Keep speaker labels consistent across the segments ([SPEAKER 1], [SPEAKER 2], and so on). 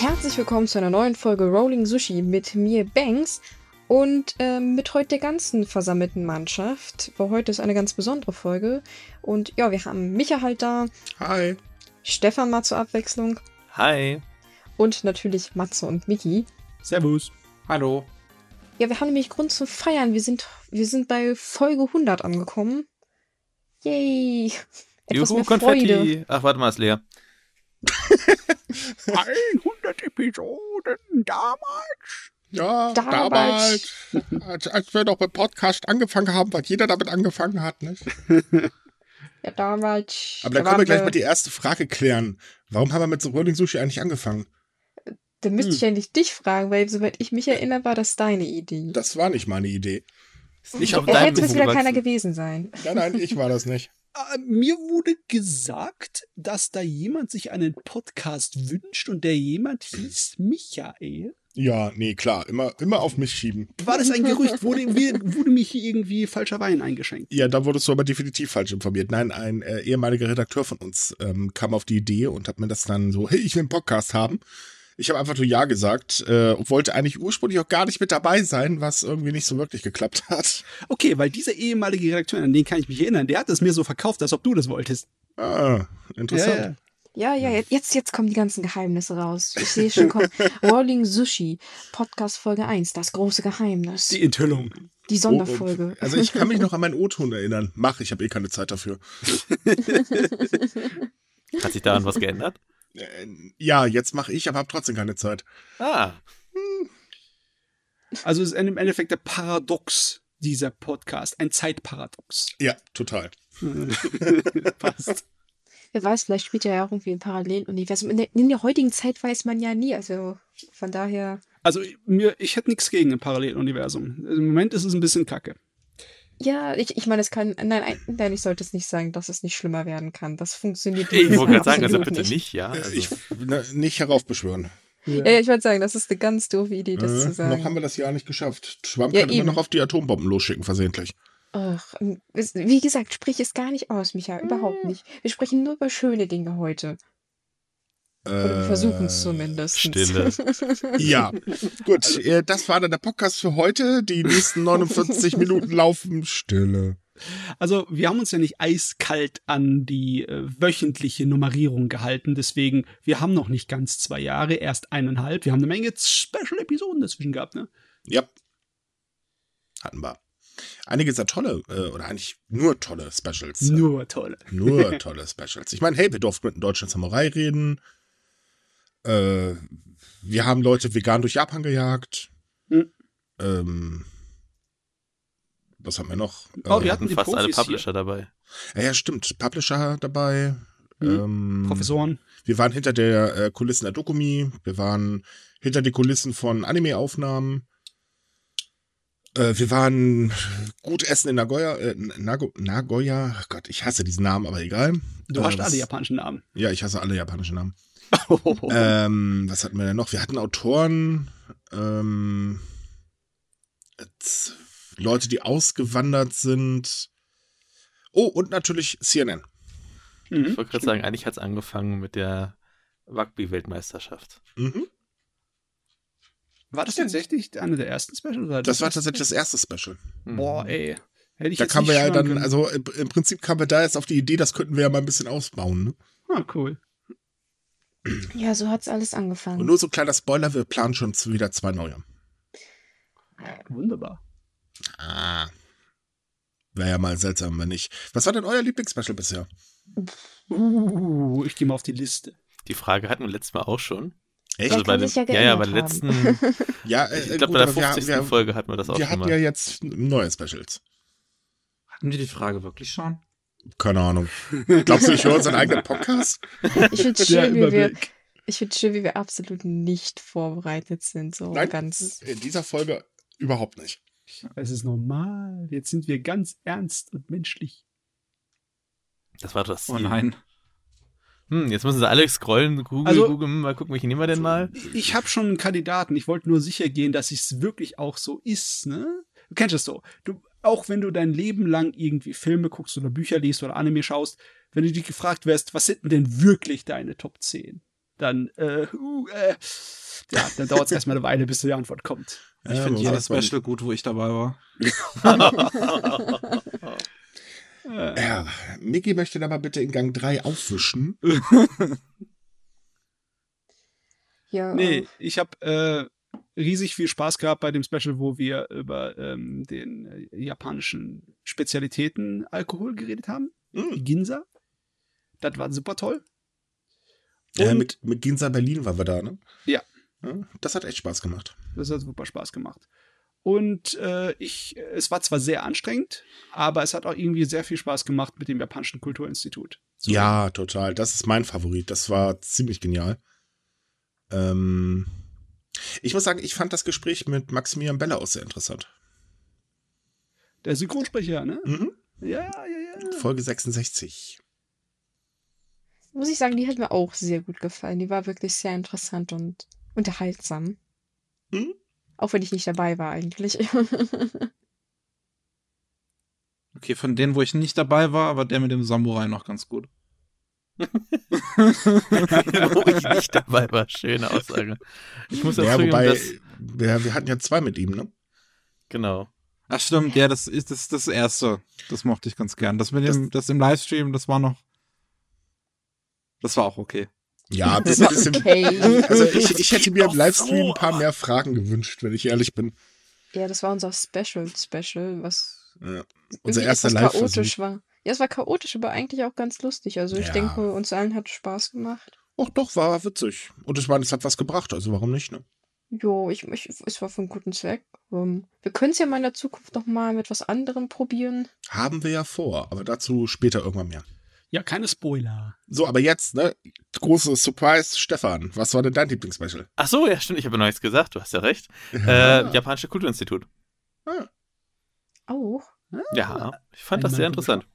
[SPEAKER 1] Herzlich willkommen zu einer neuen Folge Rolling Sushi mit mir Banks und ähm, mit heute der ganzen versammelten Mannschaft. Weil heute ist eine ganz besondere Folge. Und ja, wir haben Micha halt da.
[SPEAKER 2] Hi.
[SPEAKER 1] Stefan mal zur Abwechslung.
[SPEAKER 3] Hi.
[SPEAKER 1] Und natürlich Matze und Miki.
[SPEAKER 4] Servus.
[SPEAKER 2] Hallo.
[SPEAKER 1] Ja, wir haben nämlich Grund zu feiern. Wir sind, wir sind bei Folge 100 angekommen. Yay. Etwas
[SPEAKER 3] Juhu,
[SPEAKER 1] mehr
[SPEAKER 3] Konfetti.
[SPEAKER 1] Freude.
[SPEAKER 3] Ach, warte mal, ist leer.
[SPEAKER 4] 100 Episoden damals.
[SPEAKER 2] Ja,
[SPEAKER 1] Damals.
[SPEAKER 2] damals, als, als wir noch beim Podcast angefangen haben, weil jeder damit angefangen hat. Nicht?
[SPEAKER 1] Ja, damals.
[SPEAKER 2] Aber dann
[SPEAKER 1] da
[SPEAKER 2] können wir gleich mal die erste Frage klären. Warum haben wir mit so Rolling Sushi eigentlich angefangen?
[SPEAKER 1] Da müsste
[SPEAKER 2] Hm.
[SPEAKER 1] ich eigentlich dich fragen, weil soweit ich mich erinnere, war das deine Idee.
[SPEAKER 2] Das war nicht meine Idee.
[SPEAKER 3] Ist nicht auf
[SPEAKER 1] Er
[SPEAKER 3] deinem
[SPEAKER 1] hätte es wieder keiner gewesen sein.
[SPEAKER 2] Nein, nein, ich war das nicht.
[SPEAKER 4] Äh, mir wurde gesagt, dass da jemand sich einen Podcast wünscht und der jemand hieß Michael.
[SPEAKER 2] Ja, nee, klar. Immer, immer auf mich schieben.
[SPEAKER 4] War das ein Gerücht? Wurde, wurde mir hier irgendwie falscher Wein eingeschenkt?
[SPEAKER 2] Ja, da wurdest du aber definitiv falsch informiert. Nein, ein äh, ehemaliger Redakteur von uns ähm, kam auf die Idee und hat mir das dann so, hey, ich will einen Podcast haben. Ich habe einfach nur Ja gesagt äh, und wollte eigentlich ursprünglich auch gar nicht mit dabei sein, was irgendwie nicht so wirklich geklappt hat.
[SPEAKER 4] Okay, weil dieser ehemalige Redakteur, an den kann ich mich erinnern, der hat es mir so verkauft, als ob du das wolltest.
[SPEAKER 2] Ah, interessant.
[SPEAKER 1] Ja, ja, jetzt- jetzt, jetzt kommen die ganzen Geheimnisse raus. Ich sehe schon kommen. Rolling Sushi, Podcast Folge 1, das große Geheimnis.
[SPEAKER 4] Die Enthüllung.
[SPEAKER 1] Die Sonderfolge.
[SPEAKER 2] Oh, also ich kann mich noch an meinen O-Ton erinnern. Mach, ich habe eh keine Zeit dafür.
[SPEAKER 3] Hat sich daran was geändert?
[SPEAKER 2] Äh, ja, jetzt mache ich, aber habe trotzdem keine Zeit.
[SPEAKER 3] Ah,
[SPEAKER 4] Also es ist im Endeffekt der Paradox dieser Podcast, ein Zeitparadox.
[SPEAKER 2] Ja, total.
[SPEAKER 4] Passt.
[SPEAKER 1] Wer weiß, vielleicht spielt er ja auch irgendwie ein Paralleluniversum. In der, in der heutigen Zeit weiß man ja nie. Also von daher.
[SPEAKER 4] Also mir, ich hätte nichts gegen ein Paralleluniversum. Im Moment ist es ein bisschen kacke.
[SPEAKER 1] Ja, ich, ich meine, es kann. Nein, nein, ich sollte es nicht sagen, dass es nicht schlimmer werden kann. Das funktioniert
[SPEAKER 3] ich wollte gerade sagen, also bitte nicht, ja.
[SPEAKER 2] Äh,
[SPEAKER 3] Also,
[SPEAKER 2] Ich ne, nicht heraufbeschwören.
[SPEAKER 1] Ja, ja, ich wollte sagen, das ist eine ganz doofe Idee, das
[SPEAKER 2] Äh,
[SPEAKER 1] zu sagen.
[SPEAKER 2] noch haben wir das Jahr nicht geschafft. Schwamm
[SPEAKER 1] Ja,
[SPEAKER 2] kann immer
[SPEAKER 1] eben.
[SPEAKER 2] noch auf die Atombomben losschicken, versehentlich.
[SPEAKER 1] Ach, wie gesagt, sprich es gar nicht aus, Micha. Überhaupt
[SPEAKER 2] Hm.
[SPEAKER 1] nicht. Wir sprechen nur über schöne Dinge heute. Oder wir versuchen es zumindest.
[SPEAKER 3] Stille.
[SPEAKER 2] Ja, gut. Äh, das war dann der Podcast für heute. Die nächsten 49 Minuten laufen Stille.
[SPEAKER 4] Also wir haben uns ja nicht eiskalt an die äh, wöchentliche Nummerierung gehalten, deswegen, wir haben noch nicht ganz zwei Jahre, erst eineinhalb. Wir haben eine Menge Special-Episoden dazwischen gehabt, ne?
[SPEAKER 2] Ja. Hatten wir. Einige sehr tolle, äh, oder eigentlich nur tolle Specials.
[SPEAKER 4] Nur tolle.
[SPEAKER 2] Nur tolle Specials. Ich meine, hey, wir durften mit einem deutschen Samurai reden. Äh, wir haben Leute vegan durch Japan gejagt.
[SPEAKER 4] Hm.
[SPEAKER 2] Ähm, was haben wir noch?
[SPEAKER 4] Oh, wir
[SPEAKER 2] Äh,
[SPEAKER 4] hatten
[SPEAKER 3] hatten fast alle
[SPEAKER 4] Profis hier.
[SPEAKER 3] Publisher dabei.
[SPEAKER 2] ja, ja, stimmt. Publisher dabei.
[SPEAKER 4] Hm.
[SPEAKER 2] Ähm,
[SPEAKER 4] Professoren.
[SPEAKER 2] Wir waren hinter der äh, Kulissen der Dokumi. Wir waren hinter die Kulissen von Anime-Aufnahmen. Äh, wir waren gut essen in Nagoya. Äh, Nago Nagoya. Ach Gott, ich hasse diesen Namen, aber egal.
[SPEAKER 4] Du
[SPEAKER 2] Äh,
[SPEAKER 4] hast alle japanischen Namen.
[SPEAKER 2] Ja, ich hasse alle japanischen Namen. Ähm, was hatten wir denn noch? Wir hatten Autoren, ähm, Leute, die ausgewandert sind. Oh, und natürlich CNN.
[SPEAKER 4] Mhm.
[SPEAKER 3] Ich wollte gerade sagen, eigentlich hat es angefangen mit der Rugby-Weltmeisterschaft.
[SPEAKER 2] Mhm.
[SPEAKER 4] War das tatsächlich eine der ersten Specials? Oder
[SPEAKER 2] Das war tatsächlich das erste Special.
[SPEAKER 4] Boah, ey. Hätte ich
[SPEAKER 2] Da kamen wir ja dann,
[SPEAKER 4] können.
[SPEAKER 2] also im, im Prinzip kamen wir da jetzt auf die Idee, das könnten wir ja mal ein bisschen ausbauen. Ne?
[SPEAKER 4] Ah, cool.
[SPEAKER 1] Ja, so hat's alles angefangen.
[SPEAKER 2] Und nur so ein kleiner Spoiler, wir planen schon wieder zwei neue.
[SPEAKER 4] Wunderbar.
[SPEAKER 2] Ah. Wäre ja mal seltsam, wenn nicht. Was war denn euer Lieblingsspecial bisher?
[SPEAKER 4] Uh, ich gehe mal auf die Liste.
[SPEAKER 3] Die Frage hatten wir letztes Mal auch schon.
[SPEAKER 2] Echt?
[SPEAKER 1] Ja,
[SPEAKER 3] Also bei den,
[SPEAKER 1] ja
[SPEAKER 3] ja, ja, bei der letzten,
[SPEAKER 2] Ja, äh,
[SPEAKER 3] ich glaube bei der
[SPEAKER 2] aber wir-
[SPEAKER 3] 50.
[SPEAKER 2] wir,
[SPEAKER 3] Folge hatten wir das auch
[SPEAKER 2] wir
[SPEAKER 3] schon
[SPEAKER 2] hatten
[SPEAKER 3] mal.
[SPEAKER 2] ja jetzt neue Specials.
[SPEAKER 5] Hatten wir die Frage wirklich schon?
[SPEAKER 2] Keine Ahnung. Glaubst du, ich höre unseren eigenen Podcast?
[SPEAKER 1] Ich finde
[SPEAKER 4] Der
[SPEAKER 1] schön, wie wir,
[SPEAKER 4] Überblick.
[SPEAKER 1] ich finde schön, wie wir absolut nicht vorbereitet sind. So
[SPEAKER 2] Nein.
[SPEAKER 1] ganz.
[SPEAKER 2] In dieser Folge überhaupt nicht.
[SPEAKER 4] Es ist normal. Jetzt sind wir ganz ernst und menschlich.
[SPEAKER 3] Das war das.
[SPEAKER 5] Oh nein.
[SPEAKER 3] Hm, jetzt müssen sie alle scrollen, Google,
[SPEAKER 4] Also-
[SPEAKER 3] Google, mal gucken, welchen nehmen wir denn mal?
[SPEAKER 4] Ich habe schon einen Kandidaten. Ich wollte nur sicher gehen, dass es wirklich auch so ist. Ne? Du kennst es so. Du, auch wenn du dein Leben lang irgendwie Filme guckst oder Bücher liest oder Anime schaust, wenn du dich gefragt wirst, was sind denn wirklich deine Top 10? dann, äh, uh, äh, ja, dann dauert es erstmal eine Weile, bis die Antwort kommt.
[SPEAKER 5] Ich
[SPEAKER 2] Ja,
[SPEAKER 5] finde jedes
[SPEAKER 2] sagt man-
[SPEAKER 5] Special gut, wo ich dabei war.
[SPEAKER 4] Äh,
[SPEAKER 2] Ja, Mickey möchte aber bitte in Gang 3 aufwischen.
[SPEAKER 1] Ja,
[SPEAKER 4] Nee, ich habe äh, riesig viel Spaß gehabt bei dem Special, wo wir über ähm, den äh, japanischen Spezialitäten Alkohol geredet haben. Die Ginza. Das war super toll. Und-
[SPEAKER 2] mit, mit Ginza Berlin waren wir da, ne?
[SPEAKER 4] Ja.
[SPEAKER 2] Ja, Das hat echt Spaß gemacht.
[SPEAKER 4] Das hat super Spaß gemacht. Und äh, ich, es war zwar sehr anstrengend, aber es hat auch irgendwie sehr viel Spaß gemacht mit dem Japanischen Kulturinstitut. zu
[SPEAKER 2] Ja, total. Das ist mein Favorit. Das war ziemlich genial. Ähm, ich muss sagen, ich fand das Gespräch mit Maximilian Bella auch sehr interessant.
[SPEAKER 4] Der Synchronsprecher, ne?
[SPEAKER 2] Mhm.
[SPEAKER 4] Ja, ja, ja.
[SPEAKER 2] Folge 66.
[SPEAKER 1] muss ich sagen, die hat mir auch sehr gut gefallen. Die war wirklich sehr interessant und unterhaltsam.
[SPEAKER 2] Mhm.
[SPEAKER 1] Auch wenn ich nicht dabei war eigentlich.
[SPEAKER 5] Okay, von denen, wo ich nicht dabei war, aber der mit dem Samurai noch ganz gut.
[SPEAKER 3] Wo ich nicht dabei war. Schöne Aussage. Ich muss ja,
[SPEAKER 2] Ja, wobei,
[SPEAKER 3] dass,
[SPEAKER 2] wir, wir hatten ja zwei mit ihm, ne?
[SPEAKER 3] genau.
[SPEAKER 5] Ach stimmt, ja, das ist das, das erste. Das mochte ich ganz gern. Das mit dem, das im Livestream, das war noch. Das war auch okay.
[SPEAKER 2] Ja, das ist ein bisschen.
[SPEAKER 1] okay.
[SPEAKER 2] Also ich, ich hätte mir im Livestream
[SPEAKER 3] so
[SPEAKER 2] ein paar mehr Fragen gewünscht, wenn ich ehrlich bin.
[SPEAKER 1] Ja, das war unser Special-Special, was
[SPEAKER 2] Ja. Unser erster Live-Versuch.
[SPEAKER 1] chaotisch war. Ja, es war chaotisch, aber eigentlich auch ganz lustig. Also ich
[SPEAKER 2] Ja.
[SPEAKER 1] denke, uns allen hat es Spaß gemacht.
[SPEAKER 2] Och doch, war witzig. Und ich meine, es hat was gebracht, also warum nicht, ne?
[SPEAKER 1] Jo, ich, ich, es war für einen guten Zweck. Ähm, wir können es ja mal in der Zukunft noch mal mit was anderem probieren.
[SPEAKER 2] Haben wir ja vor, aber dazu später irgendwann mehr.
[SPEAKER 4] Ja, keine Spoiler.
[SPEAKER 2] So, aber jetzt, ne? Große Surprise, Stefan. Was war denn dein Lieblingsspecial?
[SPEAKER 3] Ach so, ja, stimmt. Ich habe ja noch nichts gesagt. Du hast ja recht. Äh, Japanische Kulturinstitut.
[SPEAKER 1] Auch.
[SPEAKER 3] Ja, ich fand
[SPEAKER 4] Ein
[SPEAKER 3] das sehr interessant.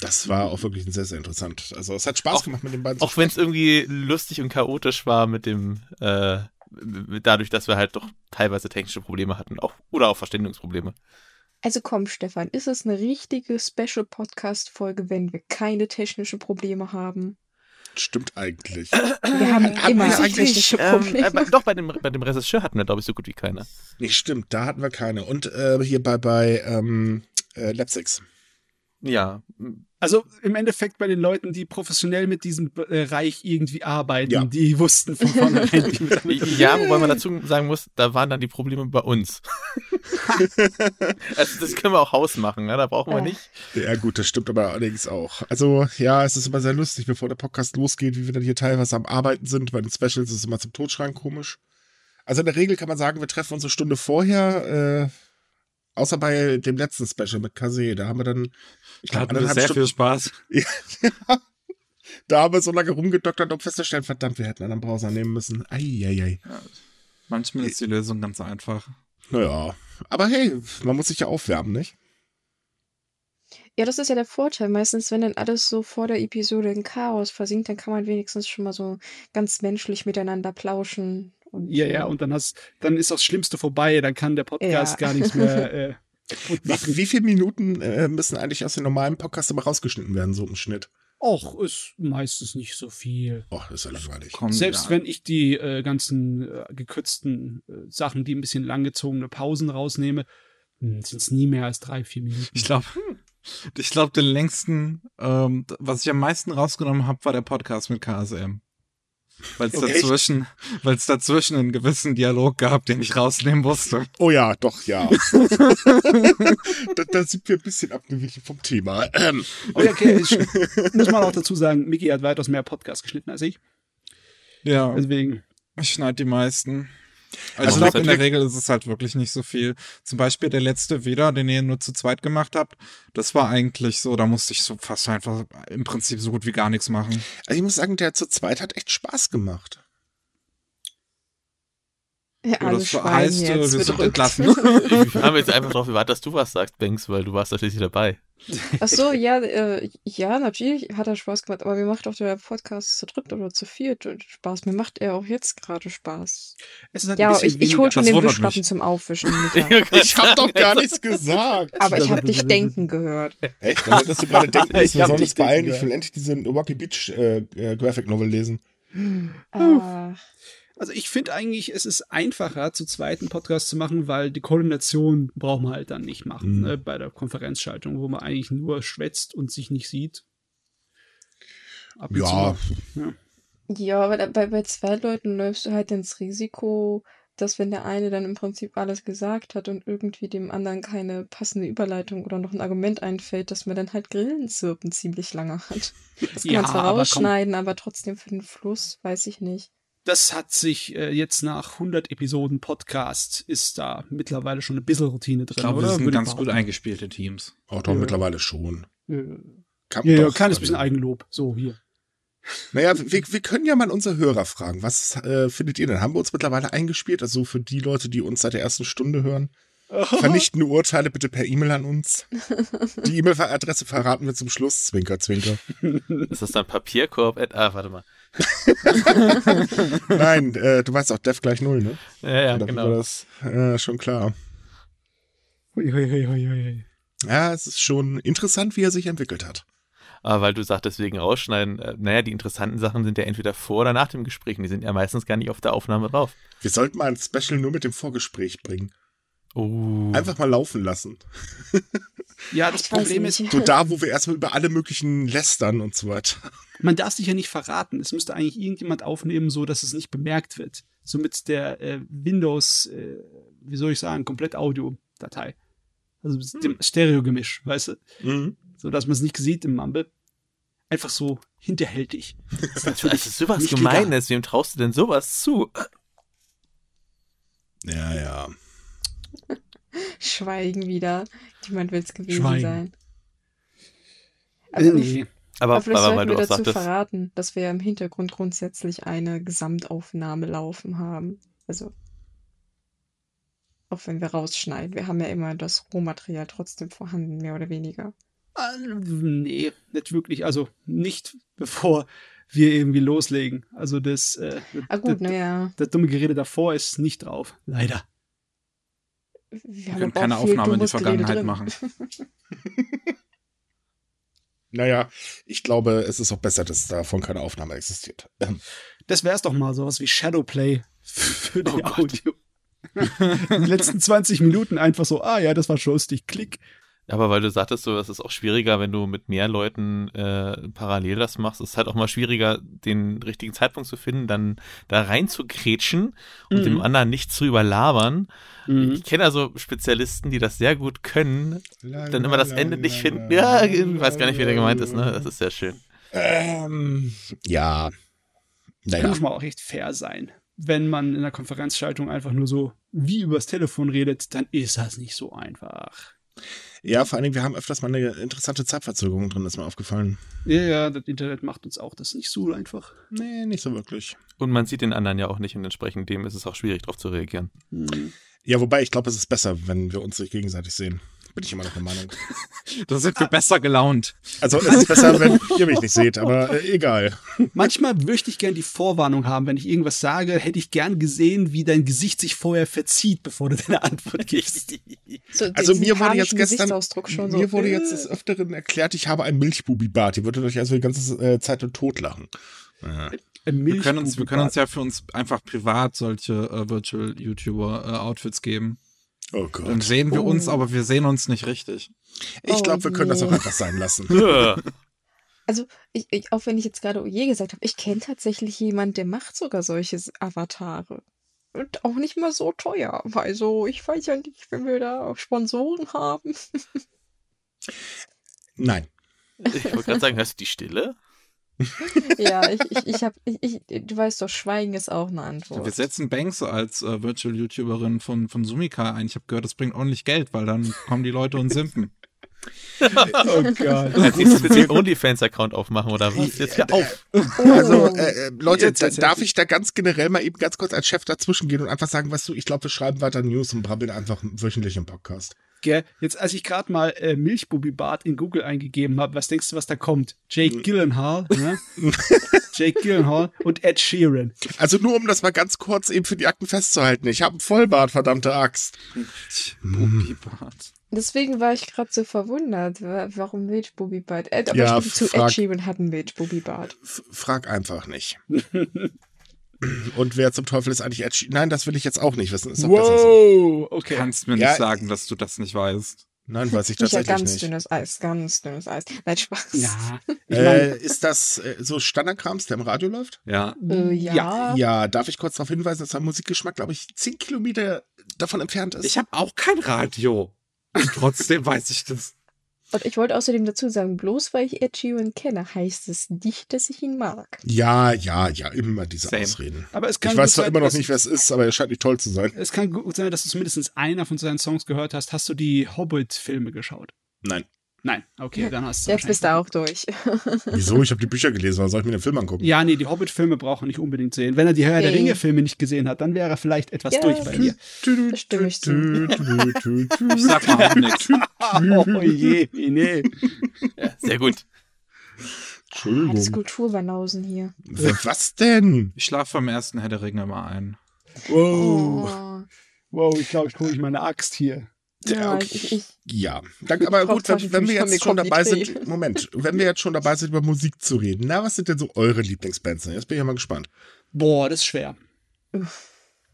[SPEAKER 2] Das war auch wirklich sehr, sehr interessant. Also es hat Spaß
[SPEAKER 3] Auch-
[SPEAKER 2] gemacht mit den beiden.
[SPEAKER 3] Auch wenn es irgendwie lustig und chaotisch war mit dem, äh, dadurch, dass wir halt doch teilweise technische Probleme hatten. Auch, oder auch Verständigungsprobleme.
[SPEAKER 1] Also komm, Stefan, ist es eine richtige Special-Podcast-Folge, wenn wir keine technischen Probleme haben?
[SPEAKER 2] Stimmt eigentlich.
[SPEAKER 1] Wir haben immer
[SPEAKER 2] wir eigentlich,
[SPEAKER 1] technische
[SPEAKER 3] Ähm,
[SPEAKER 1] Probleme.
[SPEAKER 3] äh, bei- doch, bei dem, bei dem Regisseur hatten wir, glaube ich, so gut wie keine.
[SPEAKER 2] Nee, stimmt, da hatten wir keine. Und äh, hier bei, bei ähm, äh, Lapsix.
[SPEAKER 3] Ja,
[SPEAKER 4] Also im Endeffekt bei den Leuten, die professionell mit diesem äh, Reich irgendwie arbeiten,
[SPEAKER 2] Ja.
[SPEAKER 4] die wussten von vornherein,
[SPEAKER 3] Ja, wobei man dazu sagen muss, da waren dann die Probleme bei uns. also das können wir auch Haus machen, ne? da brauchen wir
[SPEAKER 1] Ja.
[SPEAKER 3] nicht.
[SPEAKER 2] Ja, gut, das stimmt aber allerdings auch. Also, ja, es ist immer sehr lustig, bevor der Podcast losgeht, wie wir dann hier teilweise am Arbeiten sind. Bei den Specials ist es immer zum Totschreien komisch. Also in der Regel kann man sagen, wir treffen uns eine Stunde vorher, äh, außer bei dem letzten Special mit Kase. Da haben wir dann, ich
[SPEAKER 5] Da
[SPEAKER 2] glaube,
[SPEAKER 5] hatten wir sehr
[SPEAKER 2] Stunden,
[SPEAKER 5] viel Spaß.
[SPEAKER 2] da haben wir so lange rumgedoktert, um festzustellen, verdammt, wir hätten einen Browser nehmen müssen. Eieiei.
[SPEAKER 5] Manchmal ist die Lösung ganz einfach.
[SPEAKER 2] Naja, aber hey, man muss sich ja aufwärmen, nicht?
[SPEAKER 1] Ja, das ist ja der Vorteil. Meistens, wenn dann alles so vor der Episode in Chaos versinkt, dann kann man wenigstens schon mal so ganz menschlich miteinander plauschen. Und,
[SPEAKER 4] Ja, ja, und dann hast, dann ist das Schlimmste vorbei, dann kann der Podcast
[SPEAKER 1] Ja.
[SPEAKER 4] gar nichts mehr äh,
[SPEAKER 2] Wie,
[SPEAKER 4] machen.
[SPEAKER 2] wie viele Minuten äh, müssen eigentlich aus dem normalen Podcast immer rausgeschnitten werden, so im Schnitt?
[SPEAKER 4] Och, ist meistens nicht so viel.
[SPEAKER 2] Oh, das ist ja langweilig.
[SPEAKER 5] Kommt,
[SPEAKER 4] Selbst
[SPEAKER 5] ja.
[SPEAKER 4] wenn ich die äh, ganzen äh, gekürzten äh, Sachen, die ein bisschen langgezogene Pausen rausnehme, sind es nie mehr als drei, vier Minuten.
[SPEAKER 5] Ich glaube, ich glaube, den längsten, ähm, was ich am meisten rausgenommen habe, war der Podcast mit KSM. Weil es
[SPEAKER 2] Okay.
[SPEAKER 5] dazwischen, weil es dazwischen einen gewissen Dialog gab, den ich rausnehmen musste.
[SPEAKER 2] Oh ja, doch, ja. da, da sind wir ein bisschen abgewichen vom Thema. Ähm,
[SPEAKER 4] Oh ja, okay, ich, muss man auch dazu sagen, Miki hat weitaus mehr Podcasts geschnitten als ich.
[SPEAKER 5] Ja,
[SPEAKER 4] Deswegen,
[SPEAKER 5] ich schneide die meisten.
[SPEAKER 2] Also
[SPEAKER 5] Also, ich glaube, in der Regel ist es halt wirklich nicht so viel. Zum Beispiel der letzte wieder, den ihr nur zu zweit gemacht habt, das war eigentlich so, da musste ich so fast einfach im Prinzip so gut wie gar nichts machen.
[SPEAKER 2] also ich muss sagen, der zu zweit hat echt Spaß gemacht.
[SPEAKER 1] Ja,
[SPEAKER 5] Ja, das
[SPEAKER 1] schweigen
[SPEAKER 5] heißt,
[SPEAKER 1] jetzt
[SPEAKER 5] wir sind entlassen.
[SPEAKER 3] Wir haben jetzt einfach darauf gewartet, dass du was sagst, Banks, weil du warst natürlich dabei.
[SPEAKER 1] Ach so, ja, äh, ja, natürlich hat er Spaß gemacht, aber mir macht auch der Podcast zu dritt oder zu viert Spaß. Mir macht er auch jetzt gerade Spaß.
[SPEAKER 4] es ist halt
[SPEAKER 1] Ja, ich, ich
[SPEAKER 4] weniger-
[SPEAKER 1] hol schon den Wischlappen zum Aufwischen.
[SPEAKER 2] Ich habe doch gar nichts gesagt.
[SPEAKER 1] Aber ich habe dich denken gehört.
[SPEAKER 2] Echt? Dann hättest du gerade denken müssen,
[SPEAKER 4] Ich
[SPEAKER 2] wir sollen uns beeilen. Ich will endlich diese Rocky Beach äh, äh, Graphic Novel lesen.
[SPEAKER 1] Ach,
[SPEAKER 4] Also ich finde eigentlich, es ist einfacher, zu zweiten Podcast zu machen, weil die Koordination braucht man halt dann nicht machen
[SPEAKER 2] Mhm.
[SPEAKER 4] ne, bei der Konferenzschaltung, wo man eigentlich nur schwätzt und sich nicht sieht. Ab
[SPEAKER 2] Ja.
[SPEAKER 4] ja.
[SPEAKER 1] ja, aber bei, bei zwei Leuten läufst du halt ins Risiko, dass wenn der eine dann im Prinzip alles gesagt hat und irgendwie dem anderen keine passende Überleitung oder noch ein Argument einfällt, dass man dann halt Grillenzirpen ziemlich lange hat. Das kann
[SPEAKER 4] Ja,
[SPEAKER 1] man zwar
[SPEAKER 4] aber
[SPEAKER 1] rausschneiden, aber trotzdem für den Fluss, weiß ich nicht.
[SPEAKER 4] Das hat sich äh, jetzt nach 100 Episoden Podcast ist da mittlerweile schon ein bisschen Routine drin,
[SPEAKER 5] Ich glaube, wir sind
[SPEAKER 4] Würde
[SPEAKER 5] ganz gut eingespielte Teams.
[SPEAKER 2] Auch doch
[SPEAKER 4] Ja.
[SPEAKER 2] mittlerweile schon.
[SPEAKER 4] Ja,
[SPEAKER 2] Kann,
[SPEAKER 4] ja, ja kleines
[SPEAKER 2] also-
[SPEAKER 4] bisschen Eigenlob. So, hier.
[SPEAKER 2] Naja, wir, wir können ja mal unsere Hörer fragen. Was äh, findet ihr denn? Haben wir uns mittlerweile eingespielt? Also für die Leute, die uns seit der ersten Stunde hören. Vernichtende Urteile bitte per E-Mail an uns. Die E-Mail-Adresse verraten wir zum Schluss. Zwinker, zwinker.
[SPEAKER 3] Ist das dann Papierkorb? at- Ah, warte mal.
[SPEAKER 2] Nein, äh, du weißt auch Def gleich null, ne?
[SPEAKER 3] Ja, ja,
[SPEAKER 2] Dafür
[SPEAKER 3] genau.
[SPEAKER 2] war das äh, schon klar.
[SPEAKER 4] Hui, hui, hui, hui, hui.
[SPEAKER 2] Ja, es ist schon interessant, wie er sich entwickelt hat.
[SPEAKER 3] Aber weil du sagst, deswegen rausschneiden, äh, naja, die interessanten Sachen sind ja entweder vor oder nach dem Gespräch. und Die sind ja meistens gar nicht auf der Aufnahme drauf.
[SPEAKER 2] Wir sollten mal ein Special nur mit dem Vorgespräch bringen.
[SPEAKER 3] Oh.
[SPEAKER 2] Einfach mal laufen lassen.
[SPEAKER 4] Ja, das
[SPEAKER 1] Ich
[SPEAKER 4] Problem ist,
[SPEAKER 1] nicht.
[SPEAKER 2] So da, wo wir erstmal über alle möglichen lästern und so weiter.
[SPEAKER 4] man darf sich ja nicht verraten. Es müsste eigentlich irgendjemand aufnehmen, so dass es nicht bemerkt wird. So mit der äh, Windows, äh, wie soll ich sagen, komplett Audio-Datei. Also mit dem Stereo-Gemisch, weißt du?
[SPEAKER 2] Mhm.
[SPEAKER 4] So dass man es nicht sieht im Mumble. Einfach so hinterhältig. Das ist
[SPEAKER 3] Das ist sowas Gemeines. Wem traust du denn sowas zu?
[SPEAKER 2] Ja, ja.
[SPEAKER 1] Schweigen wieder. Niemand will es gewesen
[SPEAKER 4] Schweigen.
[SPEAKER 1] sein. Aber,
[SPEAKER 4] Äh, nee.
[SPEAKER 3] Aber,
[SPEAKER 1] aber vielleicht
[SPEAKER 3] aber
[SPEAKER 1] sollten wir dazu
[SPEAKER 3] sagtest,
[SPEAKER 1] verraten, dass wir im Hintergrund grundsätzlich eine Gesamtaufnahme laufen haben. Also, auch wenn wir rausschneiden. Wir haben ja immer das Rohmaterial trotzdem vorhanden, mehr oder weniger.
[SPEAKER 4] Ah, nee, nicht wirklich. Also nicht bevor wir irgendwie loslegen. Also das, äh,
[SPEAKER 1] Ah gut,
[SPEAKER 4] das,
[SPEAKER 1] naja.
[SPEAKER 4] das dumme Gerede davor ist nicht drauf. Leider.
[SPEAKER 1] Wir,
[SPEAKER 5] können keine Aufnahme in die Vergangenheit
[SPEAKER 1] drin.
[SPEAKER 5] machen.
[SPEAKER 2] Naja, ich glaube, es ist auch besser, dass davon keine Aufnahme existiert. Ähm,
[SPEAKER 4] Das wär's doch mal sowas wie Shadowplay für die
[SPEAKER 3] Oh.
[SPEAKER 4] Audio. die letzten 20 Minuten einfach so, ah ja, das war schon lustig, klick.
[SPEAKER 3] Aber weil du sagtest, so, es ist auch schwieriger, wenn du mit mehr Leuten äh, parallel das machst. Es ist halt auch mal schwieriger, den richtigen Zeitpunkt zu finden, dann da rein zu kretschen und
[SPEAKER 4] Mhm.
[SPEAKER 3] dem anderen nicht zu überlabern. Ich kenne also Spezialisten, die das sehr gut können, dann immer das Ende nicht finden. Ja, ich weiß gar nicht, wie der gemeint ist, ne? Das ist sehr schön.
[SPEAKER 2] Ähm, ja.
[SPEAKER 4] Da
[SPEAKER 2] Naja.
[SPEAKER 4] muss man auch echt fair sein. Wenn man in der Konferenzschaltung einfach nur so wie übers Telefon redet, dann ist das nicht so einfach.
[SPEAKER 2] Ja, vor allen Dingen, wir haben öfters mal eine interessante Zeitverzögerung drin, ist mir aufgefallen.
[SPEAKER 4] Ja, ja, das Internet macht uns auch das nicht so einfach.
[SPEAKER 2] Nee, nicht so wirklich.
[SPEAKER 3] Und man sieht den anderen ja auch nicht und entsprechend dem ist es auch schwierig, darauf zu reagieren.
[SPEAKER 4] Hm.
[SPEAKER 2] Ja, wobei ich glaube, es ist besser, wenn wir uns nicht gegenseitig sehen. Bin ich immer noch der Meinung.
[SPEAKER 5] Da sind wir besser gelaunt.
[SPEAKER 2] Also es ist besser, wenn ihr mich nicht seht, aber äh, egal.
[SPEAKER 4] Manchmal möchte ich gern die Vorwarnung haben, wenn ich irgendwas sage, hätte ich gern gesehen, wie dein Gesicht sich vorher verzieht, bevor du deine Antwort gibst.
[SPEAKER 1] So,
[SPEAKER 2] Also mir wurde jetzt gestern, mir
[SPEAKER 1] so,
[SPEAKER 2] wurde
[SPEAKER 1] äh,
[SPEAKER 2] jetzt des Öfteren erklärt, ich habe einen Milchbubi-Bart. Ihr würdet euch also die ganze äh, Zeit totlachen. Ja.
[SPEAKER 5] Wir können uns, wir können uns ja für uns einfach privat solche äh, Virtual YouTuber äh, Outfits geben.
[SPEAKER 2] Oh
[SPEAKER 5] Dann
[SPEAKER 2] Gott.
[SPEAKER 5] sehen wir uns,
[SPEAKER 1] Oh.
[SPEAKER 5] aber wir sehen uns nicht richtig.
[SPEAKER 2] Ich glaube, wir können das auch einfach sein lassen.
[SPEAKER 1] Also, ich, ich, auch wenn ich jetzt gerade Oje gesagt habe, ich kenne tatsächlich jemanden, der macht sogar solche Avatare. Und auch nicht mal so teuer. Also, ich weiß ja nicht, wenn wir da auch Sponsoren haben.
[SPEAKER 2] Nein.
[SPEAKER 3] Ich wollte gerade sagen, hörst du die Stille?
[SPEAKER 1] Ja, ich, ich, ich habe, ich, ich, du weißt doch, Schweigen ist auch eine Antwort.
[SPEAKER 5] Wir setzen Banks als äh, Virtual YouTuberin von, von Sumika ein. Ich habe gehört, das bringt ordentlich Geld, weil dann kommen die Leute und simpen.
[SPEAKER 4] Oh Gott.
[SPEAKER 3] Als nächstes willst du einen OnlyFans-Account aufmachen oder was? Jetzt hör auf.
[SPEAKER 2] Also, äh, äh, Leute,
[SPEAKER 4] Jetzt
[SPEAKER 2] darf
[SPEAKER 4] ich.
[SPEAKER 2] da ganz generell mal eben ganz kurz als Chef dazwischen gehen und einfach sagen, weißt du, ich glaube, wir schreiben weiter News und brabbeln einfach wöchentlich im Podcast.
[SPEAKER 4] Gell? Jetzt, als ich gerade mal äh, Milchbubi-Bart in Google eingegeben habe, was denkst du, was da kommt? Jake Gyllenhaal, ne? Jake Gyllenhaal und Ed Sheeran.
[SPEAKER 2] Also nur um das mal ganz kurz eben für die Akten festzuhalten. Ich habe einen Vollbart, verdammte Axt.
[SPEAKER 5] Bubibart.
[SPEAKER 1] Deswegen war ich gerade so verwundert. wa- Warum Milchbubibart? Äh, aber
[SPEAKER 2] Ja,
[SPEAKER 1] ich bin zu edgy und hat einen Milchbubibart.
[SPEAKER 2] Frag einfach nicht. Und wer zum Teufel ist eigentlich Ed Sheeran? Nein, das will ich jetzt auch nicht wissen. Ist doch besser so.
[SPEAKER 4] Wow, okay.
[SPEAKER 5] Kannst mir
[SPEAKER 2] Ja,
[SPEAKER 5] nicht sagen, dass du das nicht weißt.
[SPEAKER 2] Nein, weiß ich
[SPEAKER 1] Nicht ja
[SPEAKER 2] tatsächlich
[SPEAKER 1] ganz
[SPEAKER 2] nicht.
[SPEAKER 1] dünnes Eis, ganz dünnes Eis. Nein, Spaß.
[SPEAKER 4] Ja, ich
[SPEAKER 2] Äh,
[SPEAKER 4] meine,
[SPEAKER 2] ist das äh, so Standardkrams, der im Radio läuft?
[SPEAKER 5] Ja.
[SPEAKER 1] Äh, ja.
[SPEAKER 2] Ja, darf ich kurz darauf hinweisen, dass mein Musikgeschmack, glaube ich, 10 Kilometer davon entfernt ist?
[SPEAKER 5] Ich habe auch kein Radio. Und trotzdem weiß ich das.
[SPEAKER 1] Und ich wollte außerdem dazu sagen, bloß weil ich Ed Sheeran kenne, heißt es nicht, dass ich ihn mag.
[SPEAKER 2] ja, ja, ja, immer diese
[SPEAKER 5] Same.
[SPEAKER 2] Ausreden.
[SPEAKER 4] aber es kann
[SPEAKER 2] Ich weiß zwar immer noch nicht, wer es ist, aber er scheint nicht toll zu sein.
[SPEAKER 4] Es kann gut sein, dass du zumindest einer von seinen Songs gehört hast. Hast du die Hobbit-Filme geschaut?
[SPEAKER 2] Nein.
[SPEAKER 4] Nein, okay, dann hast du
[SPEAKER 1] Jetzt bist du auch durch.
[SPEAKER 2] Wieso? Ich habe die Bücher gelesen, warum soll ich mir den Film angucken?
[SPEAKER 4] Ja, nee, die Hobbit-Filme braucht er nicht unbedingt sehen. Wenn er die Herr der
[SPEAKER 1] Okay.
[SPEAKER 4] Ringe-Filme nicht gesehen hat, dann wäre er vielleicht etwas
[SPEAKER 1] Ja,
[SPEAKER 4] durch bei mir.
[SPEAKER 1] Da stimme ich zu.
[SPEAKER 5] Ich sag mal auch nichts.
[SPEAKER 4] Oh je, nee.
[SPEAKER 3] Ja, sehr gut.
[SPEAKER 2] Entschuldigung.
[SPEAKER 1] Kulturbanausen hier.
[SPEAKER 2] Was denn?
[SPEAKER 5] Ich schlafe beim ersten Herr der Ringe immer ein.
[SPEAKER 4] Wow.
[SPEAKER 1] Oh.
[SPEAKER 4] Wow, ich glaube, ich hole ich meine Axt hier.
[SPEAKER 1] Ja,
[SPEAKER 2] okay.
[SPEAKER 1] ich, ich,
[SPEAKER 2] Ja, danke, aber gut, wenn, wenn wir jetzt schon dabei sind, Moment, wenn wir jetzt schon dabei sind, über Musik zu reden, na, was sind denn so eure Lieblingsbands? Jetzt bin ich ja mal gespannt.
[SPEAKER 4] Boah, das ist schwer.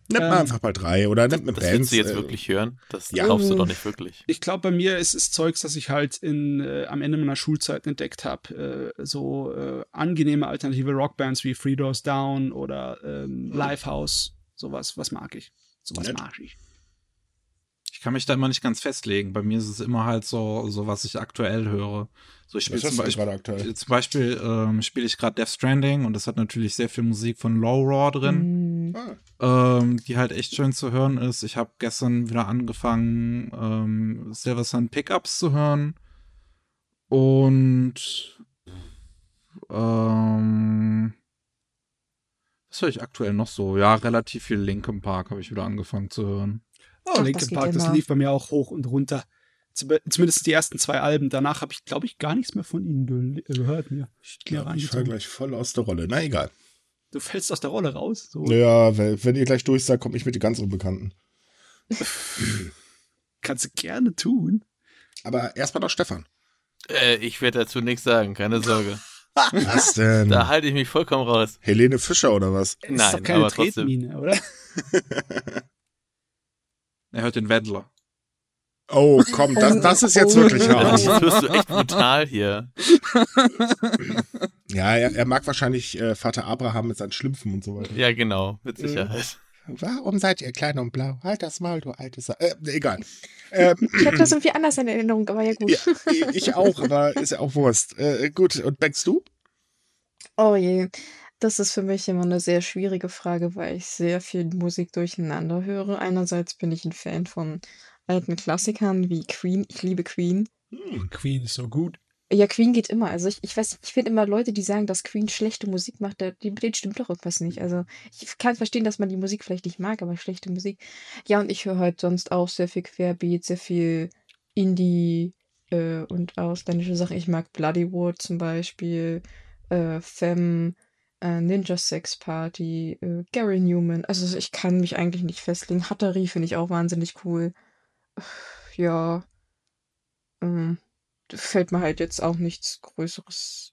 [SPEAKER 2] Nehmt mal
[SPEAKER 4] Ähm,
[SPEAKER 2] einfach mal drei oder nehmt mit
[SPEAKER 3] Das
[SPEAKER 2] Bands.
[SPEAKER 3] willst du jetzt
[SPEAKER 2] äh,
[SPEAKER 3] wirklich hören? Das
[SPEAKER 2] ja.
[SPEAKER 3] glaubst du doch nicht wirklich.
[SPEAKER 4] Ich glaube, bei mir ist es Zeugs, das ich halt in, äh, am Ende meiner Schulzeit entdeckt habe. Äh, so äh, angenehme alternative Rockbands wie Three Doors Down oder ähm, Lifehouse. Sowas, was mag ich. Sowas mag ich.
[SPEAKER 5] Ich kann mich da immer nicht ganz festlegen. Bei mir ist es immer halt so, so was ich aktuell höre. So, ich spiele zum Beispiel, zum Beispiel ähm, spiele ich gerade Death Stranding und das hat natürlich sehr viel Musik von Low Raw drin,
[SPEAKER 1] mm,
[SPEAKER 2] Ah,
[SPEAKER 5] ähm, die halt echt schön zu hören ist. Ich habe gestern wieder angefangen, ähm, Silver Sun Pickups zu hören. Und ähm, was höre ich aktuell noch so? Ja, relativ viel Linkin Park habe ich wieder angefangen zu hören.
[SPEAKER 4] Oh, Linkin Park, das lief bei mir auch hoch und runter. Zum- Zumindest die ersten zwei Alben. Danach habe ich, glaube ich, gar nichts mehr von ihnen ge gehört. Mir.
[SPEAKER 2] ich glaube, ich falle
[SPEAKER 4] reingezogen.
[SPEAKER 2] gleich voll aus der Rolle. Na, egal.
[SPEAKER 4] Du fällst aus der Rolle raus. So.
[SPEAKER 2] Ja, wenn, wenn ihr gleich durch seid, komme ich mit den ganz Unbekannten.
[SPEAKER 4] Kannst du gerne tun.
[SPEAKER 2] Aber erstmal noch Stefan.
[SPEAKER 3] Äh, ich werde dazu nichts sagen, keine Sorge.
[SPEAKER 2] Was denn?
[SPEAKER 3] Da halte ich mich vollkommen raus.
[SPEAKER 2] Helene Fischer oder was?
[SPEAKER 4] Das ist
[SPEAKER 3] Nein,
[SPEAKER 4] doch keine
[SPEAKER 3] aber trotzdem.
[SPEAKER 4] Tretmine, oder?
[SPEAKER 5] Er hört den Wendler.
[SPEAKER 2] Oh, komm, das, das ist jetzt wirklich
[SPEAKER 1] Oh.
[SPEAKER 2] hart.
[SPEAKER 3] Jetzt wirst du echt brutal hier.
[SPEAKER 2] Ja, er, er mag wahrscheinlich äh, Vater Abraham mit seinen Schlümpfen und so weiter.
[SPEAKER 3] Ja, genau, mit Sicherheit.
[SPEAKER 2] Warum seid ihr klein und blau? Halt das Maul, du altes. Sa äh, egal. Ähm,
[SPEAKER 1] ich habe das irgendwie anders in Erinnerung, aber ja gut.
[SPEAKER 2] ja, ich auch, aber ist ja auch Wurst. Äh, gut, und Beckst du?
[SPEAKER 1] Oh je. Das ist für mich immer eine sehr schwierige Frage, weil ich sehr viel Musik durcheinander höre. Einerseits bin ich ein Fan von alten Klassikern wie Queen. Ich liebe Queen.
[SPEAKER 4] Queen ist so gut.
[SPEAKER 1] Ja, Queen geht immer. Also ich, ich weiß, ich finde immer Leute, die sagen, dass Queen schlechte Musik macht, da- die, denen stimmt doch irgendwas nicht. Also ich kann verstehen, dass man die Musik vielleicht nicht mag, aber schlechte Musik. Ja, und ich höre halt sonst auch sehr viel Querbeat, sehr viel Indie äh, und ausländische Sachen. Ich mag Bloodywood zum Beispiel, äh, Femme, äh, Ninja Sex Party, äh, Gary Newman. Also ich kann mich eigentlich nicht festlegen. Hattery finde ich auch wahnsinnig cool. Ja. Ähm, fällt mir halt jetzt auch nichts Größeres,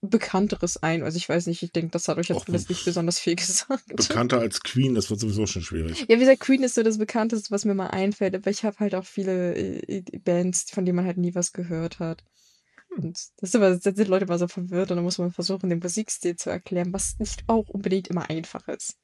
[SPEAKER 1] Bekannteres ein. Also ich weiß nicht, ich denke, das hat euch jetzt alles nicht besonders viel gesagt.
[SPEAKER 2] Bekannter als Queen, das wird sowieso schon schwierig.
[SPEAKER 1] Ja, wie gesagt, Queen ist so das Bekannteste, was mir mal einfällt, aber ich habe halt auch viele äh, äh, Bands, von denen man halt nie was gehört hat. Und das ist immer, da sind Leute immer so verwirrt und dann muss man versuchen, den Musikstil zu erklären, was nicht auch unbedingt immer einfach ist.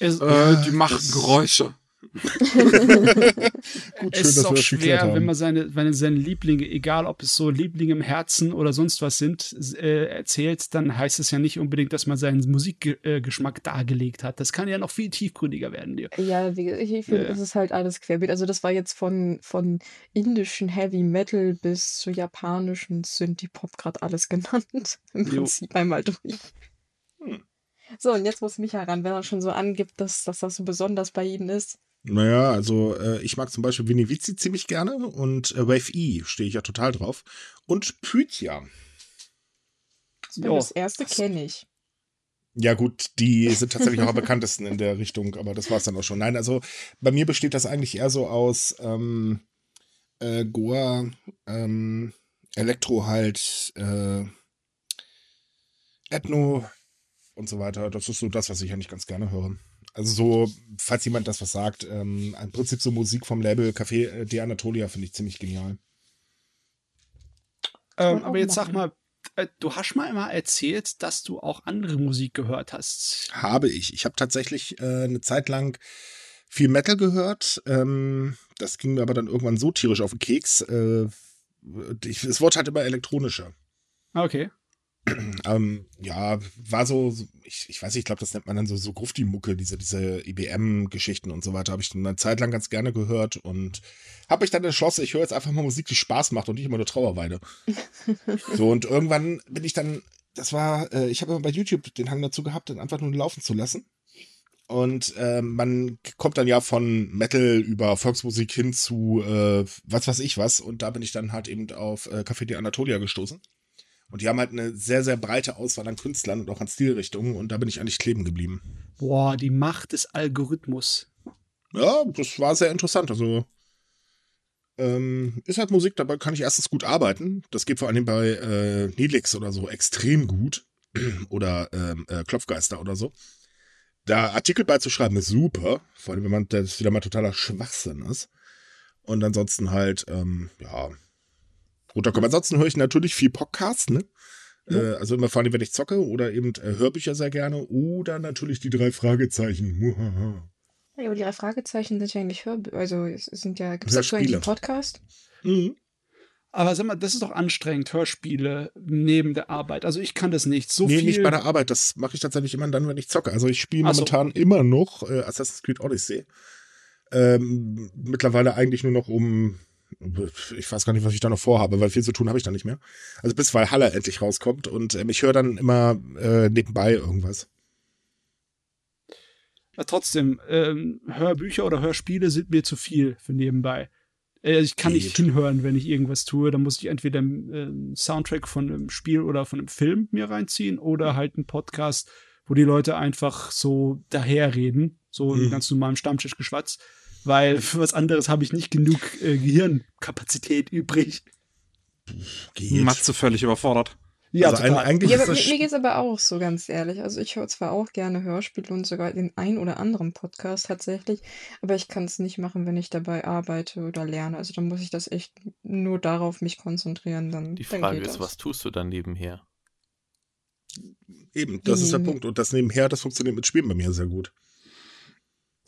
[SPEAKER 4] Es,
[SPEAKER 5] Äh, die machen
[SPEAKER 2] das-
[SPEAKER 5] Geräusche.
[SPEAKER 2] Gut, schön,
[SPEAKER 4] es ist
[SPEAKER 2] dass
[SPEAKER 4] auch schwer, wenn man seine, wenn seine Lieblinge, egal ob es so Lieblinge im Herzen oder sonst was sind, äh, erzählt, dann heißt es ja nicht unbedingt, dass man seinen Musikgeschmack dargelegt hat. Das kann ja noch viel tiefgründiger werden. Dir.
[SPEAKER 1] Ja, wie, ich finde,
[SPEAKER 4] Ja.
[SPEAKER 1] es ist halt alles querbeet. Also das war jetzt von, von indischen Heavy Metal bis zu japanischen Synthie-Pop gerade alles genannt. Im
[SPEAKER 4] Jo.
[SPEAKER 1] Prinzip einmal durch.
[SPEAKER 2] Hm.
[SPEAKER 1] So, und jetzt muss Micha ran, wenn er schon so angibt, dass, dass das so besonders bei Ihnen ist.
[SPEAKER 2] Naja, also äh, ich mag zum Beispiel Winnie Vici ziemlich gerne und äh, Wave E stehe ich ja total drauf. Und Pythia.
[SPEAKER 1] Das erste kenne ich.
[SPEAKER 2] Ja gut, die sind tatsächlich auch am bekanntesten in der Richtung, aber das war es dann auch schon. Nein, also bei mir besteht das eigentlich eher so aus ähm, äh, Goa, ähm, Elektro halt, äh, Ethno und so weiter. Das ist so das, was ich eigentlich ganz gerne höre. Also so, falls jemand das was sagt, ähm, im Prinzip so Musik vom Label Café De Anatolia finde ich ziemlich genial.
[SPEAKER 4] Ähm, aber jetzt sag mal, äh, du hast mal immer erzählt, dass du auch andere Musik gehört hast.
[SPEAKER 2] Habe ich. Ich habe tatsächlich äh, eine Zeit lang viel Metal gehört. Ähm, das ging mir aber dann irgendwann so tierisch auf den Keks. Äh, ich, es wurde halt immer elektronischer.
[SPEAKER 4] Ah, Okay.
[SPEAKER 2] Ähm, ja, war so, ich, ich weiß nicht, ich glaube, das nennt man dann so, so Grufti-Mucke, diese, diese IBM-Geschichten und so weiter, habe ich eine Zeit lang ganz gerne gehört und habe mich dann entschlossen, ich höre jetzt einfach mal Musik, die Spaß macht und nicht immer nur Trauerweide. so, und irgendwann bin ich dann, das war, äh, ich habe immer bei YouTube den Hang dazu gehabt, dann einfach nur laufen zu lassen. Und äh, man kommt dann ja von Metal über Volksmusik hin zu äh, was weiß ich was. Und da bin ich dann halt eben auf äh, Café de Anatolia gestoßen. Und die haben halt eine sehr, sehr breite Auswahl an Künstlern und auch an Stilrichtungen. Und da bin ich eigentlich kleben geblieben.
[SPEAKER 4] Boah, die Macht des Algorithmus.
[SPEAKER 2] Ja, das war sehr interessant. Also ähm, ist halt Musik, dabei kann ich erstens gut arbeiten. Das geht vor allem bei äh, Nilix oder so extrem gut. oder ähm, äh, Klopfgeister oder so. Da Artikel beizuschreiben ist super. Vor allem, wenn man das wieder mal totaler Schwachsinn ist. Und ansonsten halt, ähm, ja, runterkommen. Ansonsten höre ich natürlich viel Podcast, ne? Äh, also immer vor allem, wenn ich zocke oder eben äh, Hörbücher sehr gerne oder natürlich die drei Fragezeichen. Muhaha.
[SPEAKER 1] Ja, aber die drei Fragezeichen sind ja eigentlich Hörbücher. Also es sind ja, gibt es dazu eigentlich einen Podcast?
[SPEAKER 2] Mhm.
[SPEAKER 4] Aber sag mal, das ist doch anstrengend, Hörspiele neben der Arbeit. Also ich kann das nicht. So
[SPEAKER 2] nee,
[SPEAKER 4] viel.
[SPEAKER 2] nicht bei der Arbeit. Das mache ich tatsächlich immer dann, wenn ich zocke. Also ich spiele
[SPEAKER 4] Ach so.
[SPEAKER 2] momentan immer noch äh, Assassin's Creed Odyssey. Ähm, mittlerweile eigentlich nur noch um, ich weiß gar nicht, was ich da noch vorhabe, weil viel zu tun habe ich da nicht mehr. Also bis Valhalla endlich rauskommt und ähm, ich höre dann immer äh, nebenbei irgendwas.
[SPEAKER 4] Ja, trotzdem, ähm, Hörbücher oder Hörspiele sind mir zu viel für nebenbei. Äh, ich kann nicht
[SPEAKER 2] Geht.
[SPEAKER 4] hinhören, wenn ich irgendwas tue. Da muss ich entweder einen Soundtrack von einem Spiel oder von einem Film mir reinziehen oder halt einen Podcast, wo die Leute einfach so daherreden, so
[SPEAKER 2] Mhm.
[SPEAKER 4] in ganz normalem Stammtischgeschwatz. Weil für was anderes habe ich nicht genug äh, Gehirnkapazität übrig.
[SPEAKER 2] Geht.
[SPEAKER 5] Matze völlig überfordert.
[SPEAKER 4] Ja,
[SPEAKER 2] also ein,
[SPEAKER 4] total.
[SPEAKER 2] eigentlich
[SPEAKER 1] Ja,
[SPEAKER 2] ist
[SPEAKER 1] aber
[SPEAKER 2] das
[SPEAKER 1] mir, mir geht's aber auch so ganz ehrlich. Also ich höre zwar auch gerne Hörspiele und sogar den ein oder anderen Podcast tatsächlich, aber ich kann es nicht machen, wenn ich dabei arbeite oder lerne. Also dann muss ich das echt nur darauf mich konzentrieren. Dann,
[SPEAKER 3] Die
[SPEAKER 1] dann
[SPEAKER 3] Frage
[SPEAKER 1] geht
[SPEAKER 3] ist,
[SPEAKER 1] das.
[SPEAKER 3] was tust du dann nebenher?
[SPEAKER 2] eben, das ist der
[SPEAKER 1] Mhm.
[SPEAKER 2] Punkt. Und das nebenher, das funktioniert mit Spielen bei mir sehr gut.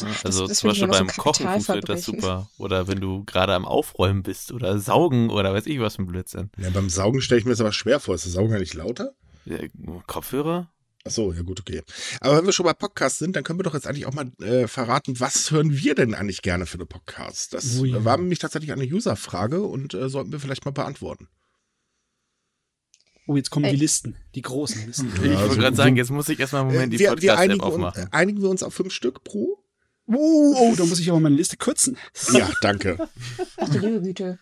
[SPEAKER 1] Ach,
[SPEAKER 3] Also
[SPEAKER 1] das
[SPEAKER 3] zum Beispiel beim
[SPEAKER 1] so
[SPEAKER 3] Kochen funktioniert das super. Oder wenn du gerade am Aufräumen bist oder saugen oder weiß ich was für ein Blödsinn.
[SPEAKER 2] Ja, beim Saugen stelle ich mir das aber schwer vor. Ist das Saugen eigentlich lauter?
[SPEAKER 3] Ja, Kopfhörer?
[SPEAKER 2] Ach so, ja gut, okay. Aber wenn wir schon bei Podcasts sind, dann können wir doch jetzt eigentlich auch mal äh, verraten, was hören wir denn eigentlich gerne für eine Podcast? Das
[SPEAKER 4] Oh ja.
[SPEAKER 2] war nämlich tatsächlich eine User-Frage und äh, sollten wir vielleicht mal beantworten.
[SPEAKER 4] Oh, jetzt kommen die
[SPEAKER 1] Ey.
[SPEAKER 4] Listen, die großen Listen.
[SPEAKER 3] ich wollte
[SPEAKER 2] also
[SPEAKER 3] gerade sagen, jetzt muss ich erstmal einen Moment die
[SPEAKER 2] wir, wir
[SPEAKER 3] Podcast-App
[SPEAKER 2] einigen, uns, äh, einigen wir uns auf fünf Stück pro?
[SPEAKER 4] Oh, oh, da muss ich aber meine Liste kürzen.
[SPEAKER 2] Ja, danke.
[SPEAKER 1] Ach du liebe Güte.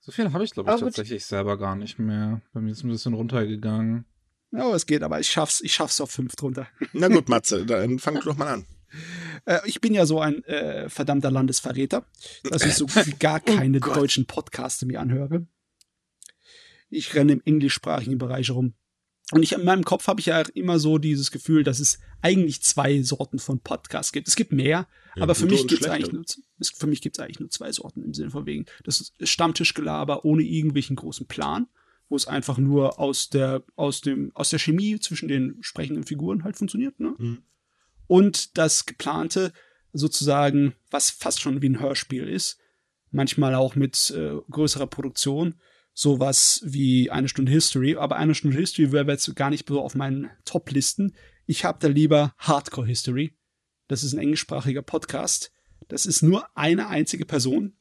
[SPEAKER 5] So viel habe ich, glaube ich,
[SPEAKER 1] Aber gut.
[SPEAKER 5] tatsächlich selber gar nicht mehr. Bei mir ist ein bisschen runtergegangen.
[SPEAKER 4] Ja, es geht, aber ich schaff's, ich schaff's auf fünf drunter.
[SPEAKER 2] Na gut, Matze, dann fang du doch mal an.
[SPEAKER 4] Äh, ich bin ja so ein äh, verdammter Landesverräter, dass ich so gar keine deutschen Podcasts mir anhöre. Ich renne im englischsprachigen Bereich rum. Und ich in meinem Kopf habe ich ja immer so dieses Gefühl, dass es eigentlich zwei Sorten von Podcasts gibt. Es gibt mehr,
[SPEAKER 2] Ja,
[SPEAKER 4] aber für mich gibt es eigentlich nur es, für mich gibt's eigentlich nur zwei Sorten im Sinne von wegen. Das ist Stammtischgelaber ohne irgendwelchen großen Plan, wo es einfach nur aus der aus dem aus der Chemie zwischen den sprechenden Figuren halt funktioniert, ne?
[SPEAKER 2] Mhm.
[SPEAKER 4] Und das geplante sozusagen, was fast schon wie ein Hörspiel ist, manchmal auch mit äh, größerer Produktion, sowas wie eine Stunde History, aber eine Stunde History wäre jetzt gar nicht so auf meinen Top-Listen. Ich habe da lieber Hardcore History. Das ist ein englischsprachiger Podcast. Das ist nur eine einzige Person,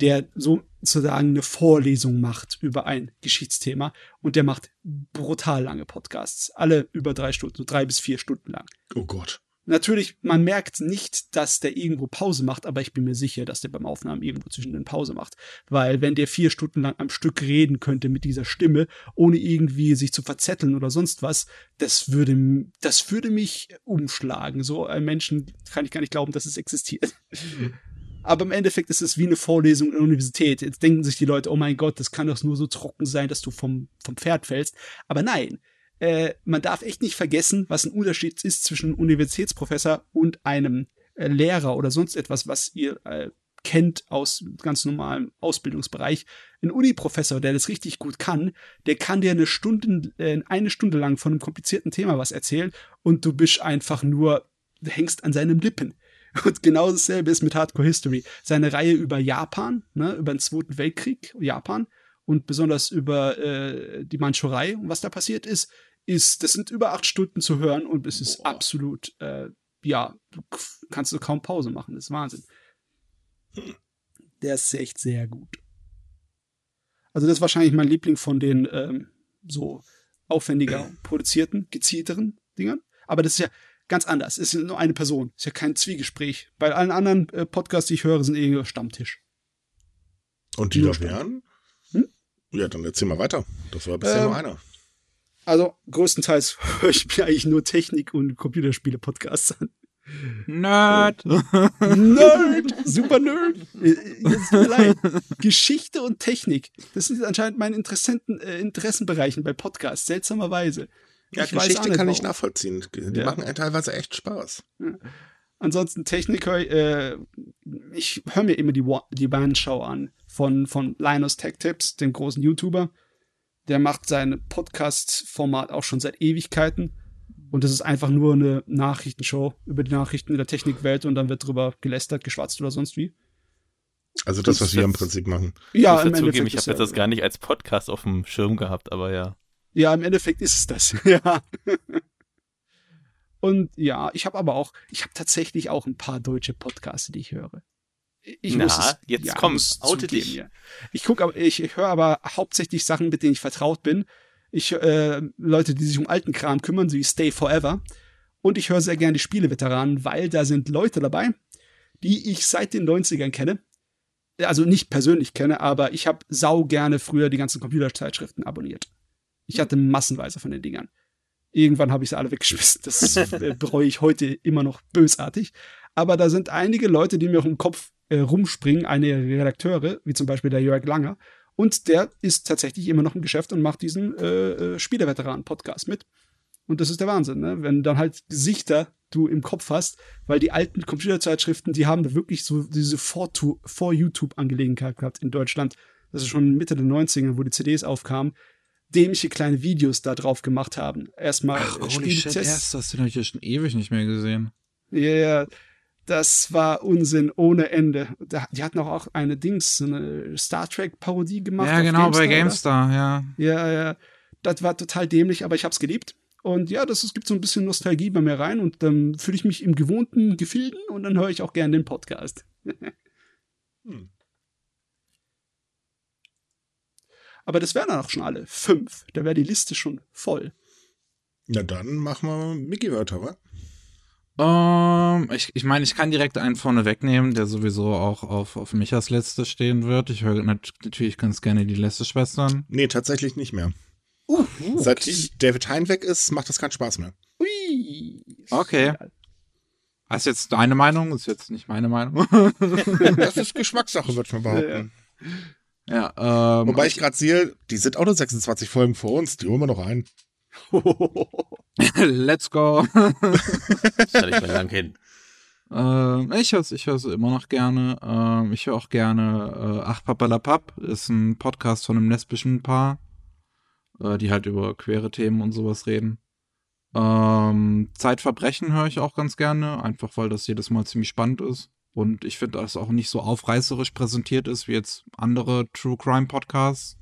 [SPEAKER 4] der sozusagen eine Vorlesung macht über ein Geschichtsthema und der macht brutal lange Podcasts. Alle über drei Stunden, so drei bis vier Stunden lang.
[SPEAKER 2] Oh Gott.
[SPEAKER 4] Natürlich, man merkt nicht, dass der irgendwo Pause macht, aber ich bin mir sicher, dass der beim Aufnahmen irgendwo zwischen den Pause macht. Weil wenn der vier Stunden lang am Stück reden könnte mit dieser Stimme, ohne irgendwie sich zu verzetteln oder sonst was, das würde, das würde mich umschlagen. So einen Menschen kann ich gar nicht glauben, dass es existiert. Aber im Endeffekt ist es wie eine Vorlesung in der Universität. Jetzt denken sich die Leute, oh mein Gott, das kann doch nur so trocken sein, dass du vom, vom Pferd fällst. Aber nein, äh, man darf echt nicht vergessen, was ein Unterschied ist zwischen Universitätsprofessor und einem äh, Lehrer oder sonst etwas, was ihr äh, kennt aus ganz normalem Ausbildungsbereich. Ein Uni-Professor, der das richtig gut kann, der kann dir eine Stunde, äh, eine Stunde lang von einem komplizierten Thema was erzählen und du bist einfach nur, hängst an seinen Lippen. Und genau dasselbe ist mit Hardcore History. Seine Reihe über Japan, ne, über den Zweiten Weltkrieg, Japan und besonders über äh, die Mandschurei und was da passiert ist, ist, das sind über acht Stunden zu hören und es ist absolut, äh, ja, du kannst du kaum Pause machen. Das ist Wahnsinn. Der ist echt sehr gut. Also das ist wahrscheinlich mein Liebling von den ähm, so aufwendiger produzierten, gezielteren Dingern. Aber das ist ja, ganz anders. Es ist nur eine Person. Es ist ja kein Zwiegespräch. Bei allen anderen äh, Podcasts, die ich höre, sind eher Stammtisch.
[SPEAKER 2] Und die da wären? Hm? Ja, dann erzähl mal weiter. Das war bisher ähm, nur einer.
[SPEAKER 4] Also, größtenteils höre ich mir eigentlich nur Technik- und Computerspiele-Podcasts an.
[SPEAKER 5] Nerd!
[SPEAKER 4] Nerd! Super Nerd! Äh, jetzt tut mir leid. Geschichte und Technik. Das sind anscheinend meine Interessanten, äh, Interessenbereichen bei Podcasts, seltsamerweise.
[SPEAKER 2] Ja, ich Geschichte kann ich nachvollziehen. Die ja. machen teilweise echt Spaß. Ja.
[SPEAKER 4] Ansonsten Technik, äh, ich höre mir immer die, die Bandschau an von, von Linus Tech Tips, dem großen YouTuber. Der macht sein Podcast-Format auch schon seit Ewigkeiten. Und das ist einfach nur eine Nachrichtenshow über die Nachrichten in der Technikwelt und dann wird drüber gelästert, geschwatzt oder sonst wie.
[SPEAKER 2] Also das, was wir im Prinzip machen.
[SPEAKER 3] Ja, ich im Endeffekt. ich habe jetzt das gar nicht als Podcast auf dem Schirm gehabt, aber ja.
[SPEAKER 4] Ja, im Endeffekt ist es das. ja. Und ja, ich habe aber auch, ich habe tatsächlich auch ein paar deutsche Podcasts, die ich höre.
[SPEAKER 3] Ich Na, muss es, jetzt ja, komm, oute dich.
[SPEAKER 4] Ja. Ich gucke aber, ich, ich höre aber hauptsächlich Sachen, mit denen ich vertraut bin. Ich äh, Leute, die sich um alten Kram kümmern, so wie Stay Forever. Und ich höre sehr gerne die Spieleveteranen, weil da sind Leute dabei, die ich seit den 90ern kenne. Also nicht persönlich kenne, aber ich habe sau gerne früher die ganzen Computerzeitschriften abonniert. Ich hatte massenweise von den Dingern. Irgendwann habe ich sie alle weggeschmissen. Das äh, bereue ich heute immer noch bösartig. Aber da sind einige Leute, die mir auch im Kopf äh, rumspringen, einige Redakteure, wie zum Beispiel der Jörg Langer. Und der ist tatsächlich immer noch im Geschäft und macht diesen äh, äh Spieleveteranen-Podcast mit. Und das ist der Wahnsinn, ne? Wenn dann halt Gesichter du im Kopf hast, weil die alten Computerzeitschriften, die haben da wirklich so diese Vor-YouTube-Angelegenheit gehabt in Deutschland. Das ist schon Mitte der 90er, wo die CDs aufkamen dämliche kleine Videos da drauf gemacht haben. Erstmal
[SPEAKER 5] Ach, holy shit, erst, das habe ich ja schon ewig nicht mehr gesehen.
[SPEAKER 4] Ja, yeah, das war Unsinn ohne Ende. Die hatten auch eine Dings, eine Star Trek Parodie gemacht.
[SPEAKER 5] Ja, genau, GameStar, bei GameStar, oder? ja.
[SPEAKER 4] Ja, ja. Das war total dämlich, aber ich hab's geliebt. Und ja, das es gibt so ein bisschen Nostalgie bei mir rein und dann fühle ich mich im gewohnten Gefilden und dann höre ich auch gerne den Podcast. hm. Aber das wären dann auch schon alle. Fünf. Da wäre die Liste schon voll.
[SPEAKER 2] Na dann machen wir Mickey-Wörter, wa?
[SPEAKER 5] Um, ähm, ich, ich meine, ich kann direkt einen vorne wegnehmen, der sowieso auch auf, auf Michas Liste stehen wird. Ich höre natürlich ganz gerne die letzte Schwestern.
[SPEAKER 2] Nee, tatsächlich nicht mehr. Uh, uh, Seit okay. David Hein weg ist, macht das keinen Spaß mehr.
[SPEAKER 5] Ui. Okay. Das ist jetzt deine Meinung, ist jetzt nicht meine Meinung.
[SPEAKER 2] das ist Geschmackssache, würde ich mal behaupten.
[SPEAKER 5] Ja. Ja, ähm,
[SPEAKER 2] Wobei ich gerade sehe, die sind auch nur 26 Folgen vor uns, die holen wir noch ein.
[SPEAKER 5] Let's go.
[SPEAKER 3] das nicht mehr lang hin.
[SPEAKER 5] Ähm, ich höre ich hör's immer noch gerne. Ähm, ich höre auch gerne äh, Ach Papalapap, ist ein Podcast von einem lesbischen Paar, äh, die halt über queere Themen und sowas reden. Ähm, Zeitverbrechen höre ich auch ganz gerne, einfach weil das jedes Mal ziemlich spannend ist. Und ich finde, dass es auch nicht so aufreißerisch präsentiert ist wie jetzt andere True Crime Podcasts.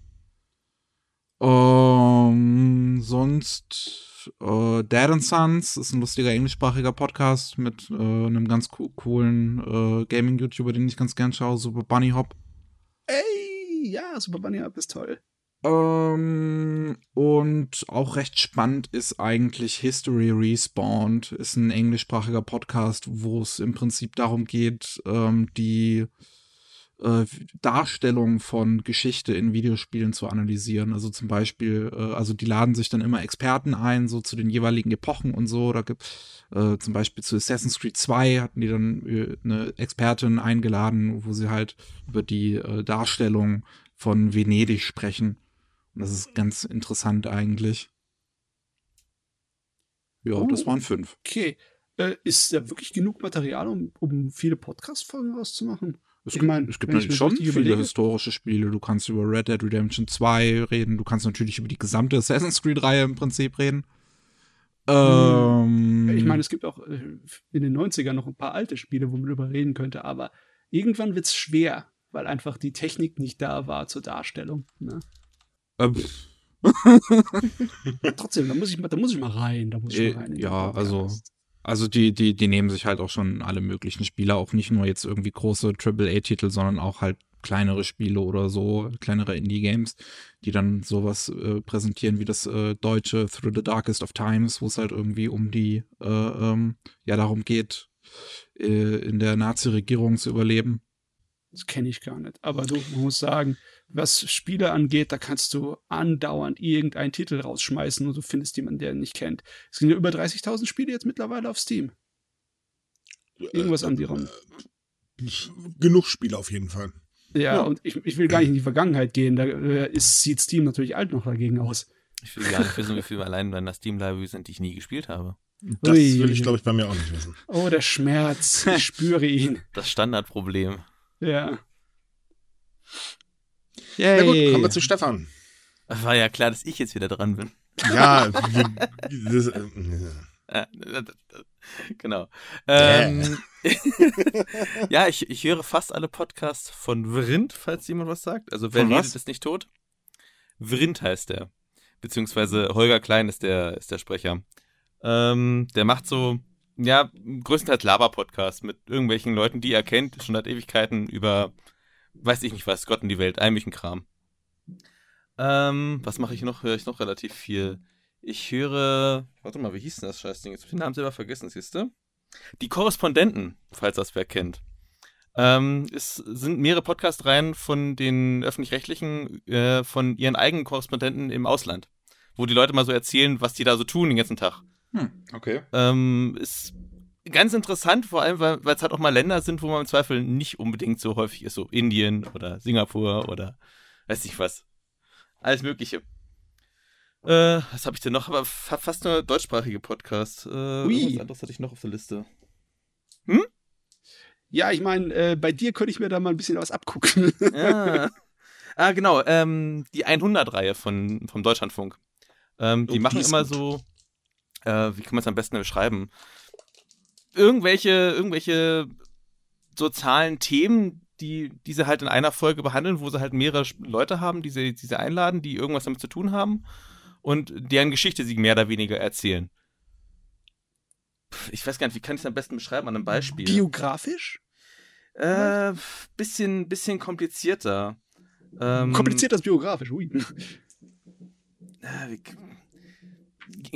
[SPEAKER 5] Ähm, sonst äh, Dad and Sons ist ein lustiger englischsprachiger Podcast mit äh, einem ganz co coolen äh, Gaming-YouTuber, den ich ganz gern schaue, Super Bunny Hop.
[SPEAKER 4] Ey, ja, Super Bunny Hop ist toll.
[SPEAKER 5] Ähm, und auch recht spannend ist eigentlich History Respawned, ist ein englischsprachiger Podcast, wo es im Prinzip darum geht, ähm, die äh, Darstellung von Geschichte in Videospielen zu analysieren. Also zum Beispiel, äh, also die laden sich dann immer Experten ein, so zu den jeweiligen Epochen und so. Da gibt äh, zum Beispiel zu Assassin's Creed 2 hatten die dann äh, eine Expertin eingeladen, wo sie halt über die äh, Darstellung von Venedig sprechen. Und das ist ganz interessant eigentlich. Ja,
[SPEAKER 4] Oh.
[SPEAKER 5] das waren fünf.
[SPEAKER 4] Okay. Äh, ist da wirklich genug Material, um, um viele Podcast-Folgen rauszumachen?
[SPEAKER 5] Es
[SPEAKER 4] Ich
[SPEAKER 5] gibt,
[SPEAKER 4] mein,
[SPEAKER 5] es gibt natürlich schon viele
[SPEAKER 4] überlege-
[SPEAKER 5] historische Spiele. Du kannst über Red Dead Redemption 2 reden. Du kannst natürlich über die gesamte Assassin's Creed-Reihe im Prinzip reden. Ähm,
[SPEAKER 4] Ich meine, es gibt auch äh, in den 90ern noch ein paar alte Spiele, wo man drüber reden könnte, aber irgendwann wird es schwer, weil einfach die Technik nicht da war zur Darstellung. Ne?
[SPEAKER 5] ähm,
[SPEAKER 4] Trotzdem, da muss ich mal, da muss ich mal rein. Da muss ich
[SPEAKER 5] Äh,
[SPEAKER 4] mal rein in den
[SPEAKER 5] ja, also,
[SPEAKER 4] Podcast.
[SPEAKER 5] Also die, die, die nehmen sich halt auch schon alle möglichen Spiele, auch nicht nur jetzt irgendwie große AAA-Titel, sondern auch halt kleinere Spiele oder so, kleinere Indie-Games, die dann sowas äh, präsentieren wie das äh, deutsche Through the Darkest of Times, wo es halt irgendwie um die, äh, ähm, ja, darum geht, äh, in der Nazi-Regierung zu überleben.
[SPEAKER 4] Das kenne ich gar nicht. Aber du man muss sagen, was Spiele angeht, da kannst du andauernd irgendeinen Titel rausschmeißen und du findest jemanden, der ihn nicht kennt. Es sind ja über 30.000 Spiele jetzt mittlerweile auf Steam. Irgendwas an die rum.
[SPEAKER 2] Genug Spiele auf jeden Fall.
[SPEAKER 4] Ja,
[SPEAKER 5] Ja.
[SPEAKER 4] und ich, ich will gar nicht in die Vergangenheit gehen. Da äh, ist, sieht Steam natürlich alt noch dagegen aus.
[SPEAKER 3] Ich will gar nicht wissen, wie viele allein in der Steam Library sind, die ich nie gespielt habe.
[SPEAKER 2] Das
[SPEAKER 4] Ui.
[SPEAKER 2] will ich, glaube ich, bei mir auch nicht wissen.
[SPEAKER 4] Oh, der Schmerz. Ich spüre ihn.
[SPEAKER 3] Das Standardproblem.
[SPEAKER 4] Ja.
[SPEAKER 2] Na gut,
[SPEAKER 5] Yay.
[SPEAKER 2] kommen wir zu Stefan.
[SPEAKER 3] War ja klar, dass ich jetzt wieder dran bin.
[SPEAKER 2] Ja, das, äh,
[SPEAKER 3] genau. Ähm, ja, ich, ich höre fast alle Podcasts von Vrind, falls jemand was sagt. Also wer
[SPEAKER 5] Von was?
[SPEAKER 3] redet, ist nicht tot. Vrind heißt der. Beziehungsweise Holger Klein ist der, ist der Sprecher. Ähm, der macht so, ja, größtenteils Laber-Podcast mit irgendwelchen Leuten, die er kennt, schon seit Ewigkeiten über, weiß ich nicht was, Gott in die Welt, all möglichen Kram. Ähm, was mache ich noch? Höre ich noch relativ viel. Ich höre, warte mal, wie hieß denn das Scheißding? Jetzt hab ich den Namen selber vergessen, siehst du? Die Korrespondenten, falls das wer kennt. Ähm, es sind mehrere Podcast-Reihen von den Öffentlich-Rechtlichen, äh, von ihren eigenen Korrespondenten im Ausland. Wo die Leute mal so erzählen, was die da so tun den ganzen Tag.
[SPEAKER 5] Hm, okay.
[SPEAKER 3] Ähm, ist ganz interessant, vor allem, weil es halt auch mal Länder sind, wo man im Zweifel nicht unbedingt so häufig ist. So Indien oder Singapur oder weiß nicht was. Alles Mögliche. Äh, was habe ich denn noch? Aber fa fast nur deutschsprachige Podcast. Äh,
[SPEAKER 4] Ui.
[SPEAKER 3] was anderes hatte ich noch auf der Liste.
[SPEAKER 4] Ja, ich meine, äh, bei dir könnte ich mir da mal ein bisschen was abgucken.
[SPEAKER 3] ah. ah, genau. Ähm, die 100-Reihe von, vom Deutschlandfunk. Ähm, die
[SPEAKER 2] Oh,
[SPEAKER 3] machen
[SPEAKER 2] die ist
[SPEAKER 3] immer
[SPEAKER 2] gut.
[SPEAKER 3] so, äh, wie kann man es am besten beschreiben? Irgendwelche, irgendwelche sozialen Themen, die, die sie halt in einer Folge behandeln, wo sie halt mehrere Leute haben, die sie, die sie einladen, die irgendwas damit zu tun haben und deren Geschichte sie mehr oder weniger erzählen. Ich weiß gar nicht, wie kann ich es am besten beschreiben an einem Beispiel?
[SPEAKER 4] Biografisch?
[SPEAKER 3] Äh, bisschen, bisschen komplizierter. Ähm,
[SPEAKER 4] Kompliziert das biografisch. Ui.
[SPEAKER 3] wie-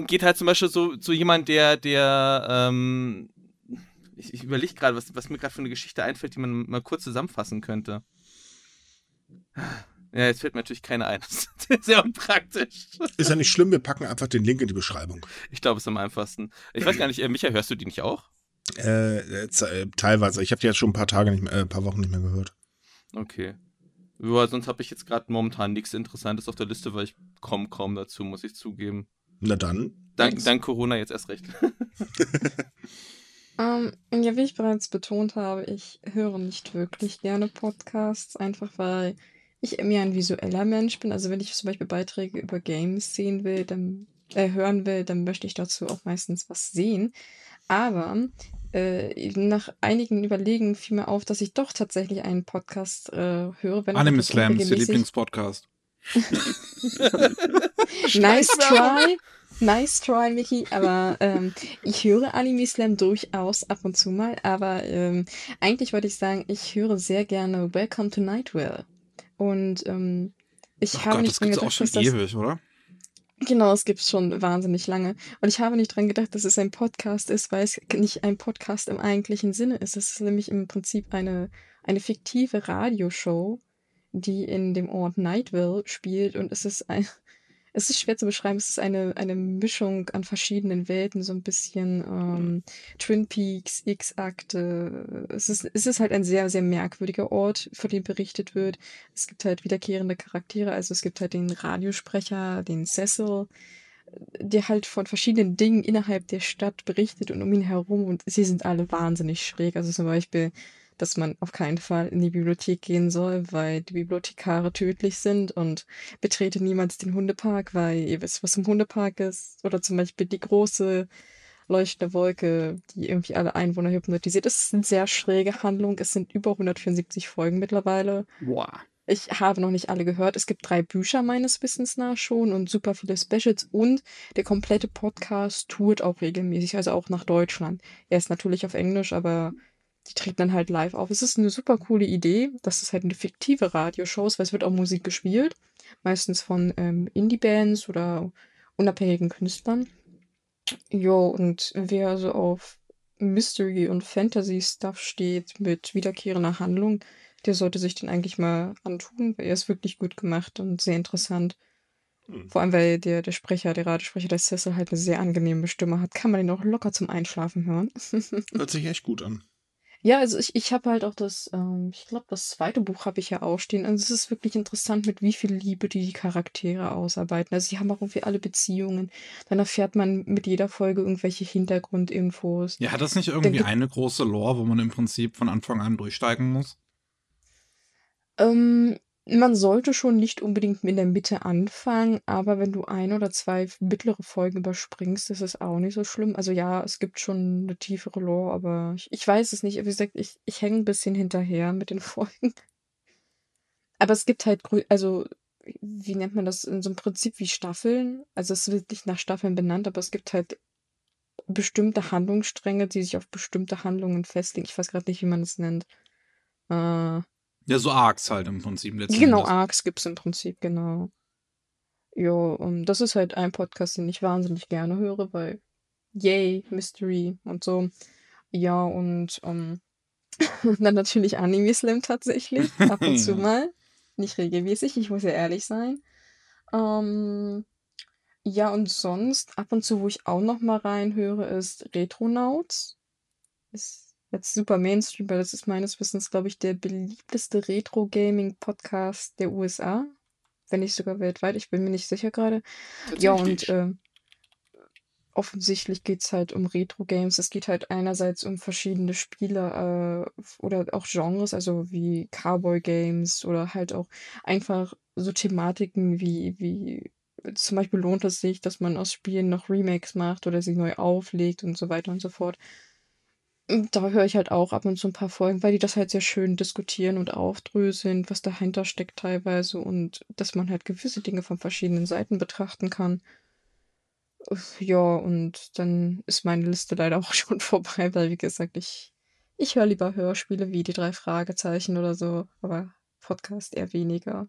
[SPEAKER 3] Geht halt zum Beispiel so, so jemand, der, der, ähm, ich, ich überlege gerade, was, was mir gerade für eine Geschichte einfällt, die man mal kurz zusammenfassen könnte. Ja, jetzt fällt mir natürlich keine ein. Das ist sehr unpraktisch.
[SPEAKER 2] ist ja nicht schlimm, wir packen einfach den Link in die Beschreibung.
[SPEAKER 3] Ich glaube, es ist am einfachsten. Ich weiß gar nicht, äh, Micha, hörst du die nicht auch?
[SPEAKER 2] Äh, äh, teilweise. Ich habe die jetzt schon ein paar Tage nicht mehr, äh, ein paar Wochen nicht mehr gehört.
[SPEAKER 3] Okay. Ja, sonst habe ich jetzt gerade momentan nichts Interessantes auf der Liste, weil ich komme kaum dazu, muss ich zugeben.
[SPEAKER 2] Na dann.
[SPEAKER 3] Dank, dank Corona jetzt erst recht.
[SPEAKER 1] Ähm, ja, wie ich bereits betont habe, ich höre nicht wirklich gerne Podcasts, einfach weil ich mehr ein visueller Mensch bin. Also wenn ich zum Beispiel Beiträge über Games sehen will, dann äh, hören will, dann möchte ich dazu auch meistens was sehen. Aber äh, nach einigen Überlegen fiel mir auf, dass ich doch tatsächlich einen Podcast äh, höre. Wenn
[SPEAKER 5] Anime Slam ist der
[SPEAKER 1] unregelmäßig.
[SPEAKER 5] Lieblingspodcast.
[SPEAKER 1] Nice try. Nice try, Mickey. Aber ähm, ich höre Anime Slam durchaus ab und zu mal. Aber ähm, eigentlich wollte ich sagen, ich höre sehr gerne Welcome to Nightwell. Und ähm, ich
[SPEAKER 5] Oh
[SPEAKER 1] habe
[SPEAKER 5] Gott,
[SPEAKER 1] nicht
[SPEAKER 5] das gibt's auch
[SPEAKER 1] gedacht,
[SPEAKER 5] schon
[SPEAKER 1] dass das.
[SPEAKER 5] ewig, oder?
[SPEAKER 1] Genau, es gibt schon wahnsinnig lange. Und ich habe nicht dran gedacht, dass es ein Podcast ist, weil es nicht ein Podcast im eigentlichen Sinne ist. Es ist nämlich im Prinzip eine, eine fiktive Radioshow, die in dem Ort Nightville spielt und es ist ein, es ist schwer zu beschreiben, es ist eine, eine Mischung an verschiedenen Welten, so ein bisschen ähm, Twin Peaks, X-Akte. Es ist, es ist halt ein sehr, sehr merkwürdiger Ort, von dem berichtet wird. Es gibt halt wiederkehrende Charaktere, also es gibt halt den Radiosprecher, den Cecil, der halt von verschiedenen Dingen innerhalb der Stadt berichtet und um ihn herum und sie sind alle wahnsinnig schräg. Also zum Beispiel dass man auf keinen Fall in die Bibliothek gehen soll, weil die Bibliothekare tödlich sind und betrete niemals den Hundepark, weil ihr wisst, was im Hundepark ist. Oder zum Beispiel die große leuchtende Wolke, die irgendwie alle Einwohner hypnotisiert. Es ist eine sehr schräge Handlung. Es sind über 174 Folgen mittlerweile.
[SPEAKER 4] Wow.
[SPEAKER 1] Ich habe noch nicht alle gehört. Es gibt drei Bücher meines Wissens nach schon und super viele Specials und der komplette Podcast tourt auch regelmäßig, also auch nach Deutschland. Er ist natürlich auf Englisch, aber die treten dann halt live auf. Es ist eine super coole Idee. Das ist halt eine fiktive Radioshow, weil es wird auch Musik gespielt. Meistens von ähm, Indie-Bands oder unabhängigen Künstlern. Jo, und wer so auf Mystery und Fantasy-Stuff steht mit wiederkehrender Handlung, der sollte sich den eigentlich mal antun, weil er ist wirklich gut gemacht und sehr interessant. Hm. Vor allem, weil der, der Sprecher, der Radiosprecher, der Cecil halt eine sehr angenehme Stimme hat, kann man ihn auch locker zum Einschlafen hören.
[SPEAKER 2] Hört sich echt gut an.
[SPEAKER 1] Ja, also ich, ich habe halt auch das, ähm, ich glaube, das zweite Buch habe ich ja auch stehen. Also es ist wirklich interessant, mit wie viel Liebe die die Charaktere ausarbeiten. Also die haben auch irgendwie alle Beziehungen. Dann erfährt man mit jeder Folge irgendwelche Hintergrundinfos.
[SPEAKER 5] Ja, hat das nicht irgendwie eine große Lore, wo man im Prinzip von Anfang an durchsteigen muss?
[SPEAKER 1] Ähm, man sollte schon nicht unbedingt in der Mitte anfangen, aber wenn du ein oder zwei mittlere Folgen überspringst, ist es auch nicht so schlimm. Also ja, es gibt schon eine tiefere Lore, aber ich, ich weiß es nicht. Wie gesagt, ich, ich hänge ein bisschen hinterher mit den Folgen. Aber es gibt halt, also, wie nennt man das? In so einem Prinzip wie Staffeln. Also es wird nicht nach Staffeln benannt, aber es gibt halt bestimmte Handlungsstränge, die sich auf bestimmte Handlungen festlegen. Ich weiß gerade nicht, wie man das nennt. Äh,
[SPEAKER 5] ja, so Arcs halt im Prinzip.
[SPEAKER 1] Genau, Arcs gibt es im Prinzip, genau. Jo, und das ist halt ein Podcast, den ich wahnsinnig gerne höre, weil Yay, Mystery und so. Ja, und um, dann natürlich Anime Slam tatsächlich, ab und zu mal. Nicht regelmäßig, ich muss ja ehrlich sein. Ähm, ja, und sonst, ab und zu, wo ich auch noch mal reinhöre, ist Retronauts. Ist jetzt super Mainstream, weil das ist meines Wissens, glaube ich, der beliebteste Retro-Gaming-Podcast der USA. Wenn nicht sogar weltweit, ich bin mir nicht sicher gerade. Ja, und äh, offensichtlich geht es halt um Retro-Games. Es geht halt einerseits um verschiedene Spiele äh, oder auch Genres, also wie Cowboy-Games oder halt auch einfach so Thematiken wie, wie zum Beispiel lohnt es sich, dass man aus Spielen noch Remakes macht oder sie neu auflegt und so weiter und so fort da höre ich halt auch ab und zu ein paar Folgen, weil die das halt sehr schön diskutieren und aufdröseln, was dahinter steckt teilweise und dass man halt gewisse Dinge von verschiedenen Seiten betrachten kann. Ja, und dann ist meine Liste leider auch schon vorbei, weil wie gesagt, ich, ich höre lieber Hörspiele wie die drei Fragezeichen oder so, aber Podcast eher weniger.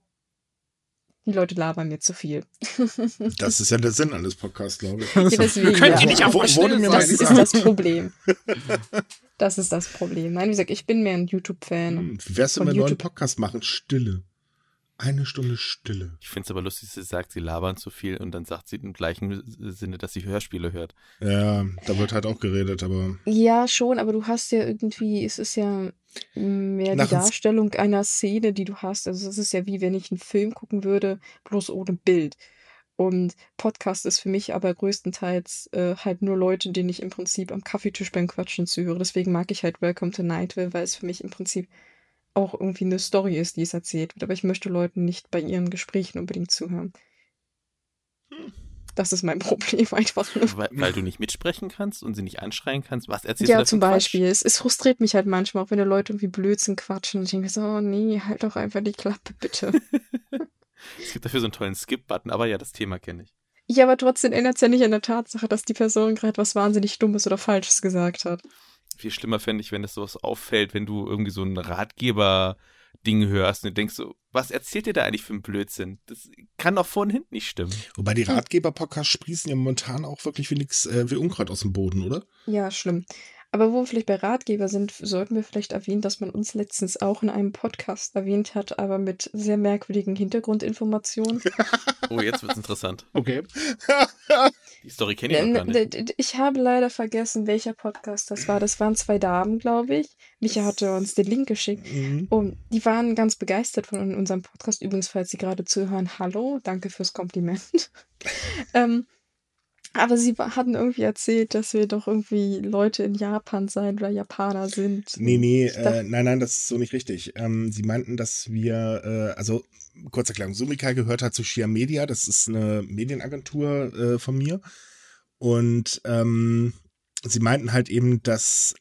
[SPEAKER 1] Die Leute labern mir zu viel.
[SPEAKER 2] Das ist ja der Sinn eines Podcasts, glaube ich.
[SPEAKER 1] Ja, deswegen, Können
[SPEAKER 2] ja.
[SPEAKER 1] Sie
[SPEAKER 2] nicht
[SPEAKER 1] auch
[SPEAKER 2] wurde mir
[SPEAKER 1] Das ist das Problem. Das ist das Problem. Nein, wie gesagt, ich bin mehr ein YouTube-Fan.
[SPEAKER 2] Hm, wie wär's, wenn wir einen neuen Podcast machen? Stille. Eine Stunde Stille.
[SPEAKER 3] Ich finde es aber lustig, dass sie sagt, sie labern zu viel und dann sagt sie im gleichen Sinne, dass sie Hörspiele hört.
[SPEAKER 2] Ja, da wird halt auch geredet, aber.
[SPEAKER 1] Ja, schon, aber du hast ja irgendwie, es ist ja mehr die Darstellung einer Szene, die du hast. Also es ist ja wie wenn ich einen Film gucken würde, bloß ohne Bild. Und Podcast ist für mich aber größtenteils äh, halt nur Leute, denen ich im Prinzip am Kaffeetisch beim Quatschen zuhöre. Deswegen mag ich halt Welcome to Nightville, weil es für mich im Prinzip auch irgendwie eine Story ist, die es erzählt wird. Aber ich möchte Leuten nicht bei ihren Gesprächen unbedingt zuhören. Hm. Das ist mein Problem einfach.
[SPEAKER 3] Weil, weil, du nicht mitsprechen kannst und sie nicht anschreien kannst. Was erzählst
[SPEAKER 1] ja,
[SPEAKER 3] du Ja,
[SPEAKER 1] zum Beispiel. Es, es, frustriert mich halt manchmal, auch wenn die Leute irgendwie Blödsinn quatschen. Und ich denke mir so, oh nee, halt doch einfach die Klappe, bitte.
[SPEAKER 3] es gibt dafür so einen tollen Skip-Button, aber ja, das Thema kenne ich.
[SPEAKER 1] Ja, aber trotzdem ändert es ja nicht an der Tatsache, dass die Person gerade was wahnsinnig Dummes oder Falsches gesagt hat.
[SPEAKER 3] Viel schlimmer fände ich, wenn es sowas auffällt, wenn du irgendwie so einen Ratgeber Ding hörst und du denkst so, was erzählt ihr da eigentlich für einen Blödsinn? Das kann doch vor und hinten nicht stimmen.
[SPEAKER 2] Wobei die Ratgeber-Podcasts sprießen ja momentan auch wirklich wie nix, äh, wie Unkraut aus dem Boden, oder?
[SPEAKER 1] Ja, schlimm. Aber wo wir vielleicht bei Ratgeber sind, sollten wir vielleicht erwähnen, dass man uns letztens auch in einem Podcast erwähnt hat, aber mit sehr merkwürdigen Hintergrundinformationen.
[SPEAKER 3] Oh, jetzt wird's interessant.
[SPEAKER 4] Okay.
[SPEAKER 3] Die Story kenne ich noch gar nicht.
[SPEAKER 1] Ich habe leider vergessen, welcher Podcast das war. Das waren zwei Damen, glaube ich. Micha hatte uns den Link geschickt.
[SPEAKER 2] Mhm.
[SPEAKER 1] Und die waren ganz begeistert von unserem Podcast. Übrigens, falls Sie gerade zuhören, hallo, danke fürs Kompliment. ähm, aber sie hatten irgendwie erzählt, dass wir doch irgendwie Leute in Japan sein oder Japaner sind.
[SPEAKER 2] Nee, nee, äh, nein, nein, das ist so nicht richtig. Ähm, sie meinten, dass wir, äh, also, kurze Erklärung, Sumika gehört halt zu Shia Media, das ist eine Medienagentur äh, von mir. Und ähm, sie meinten halt eben, dass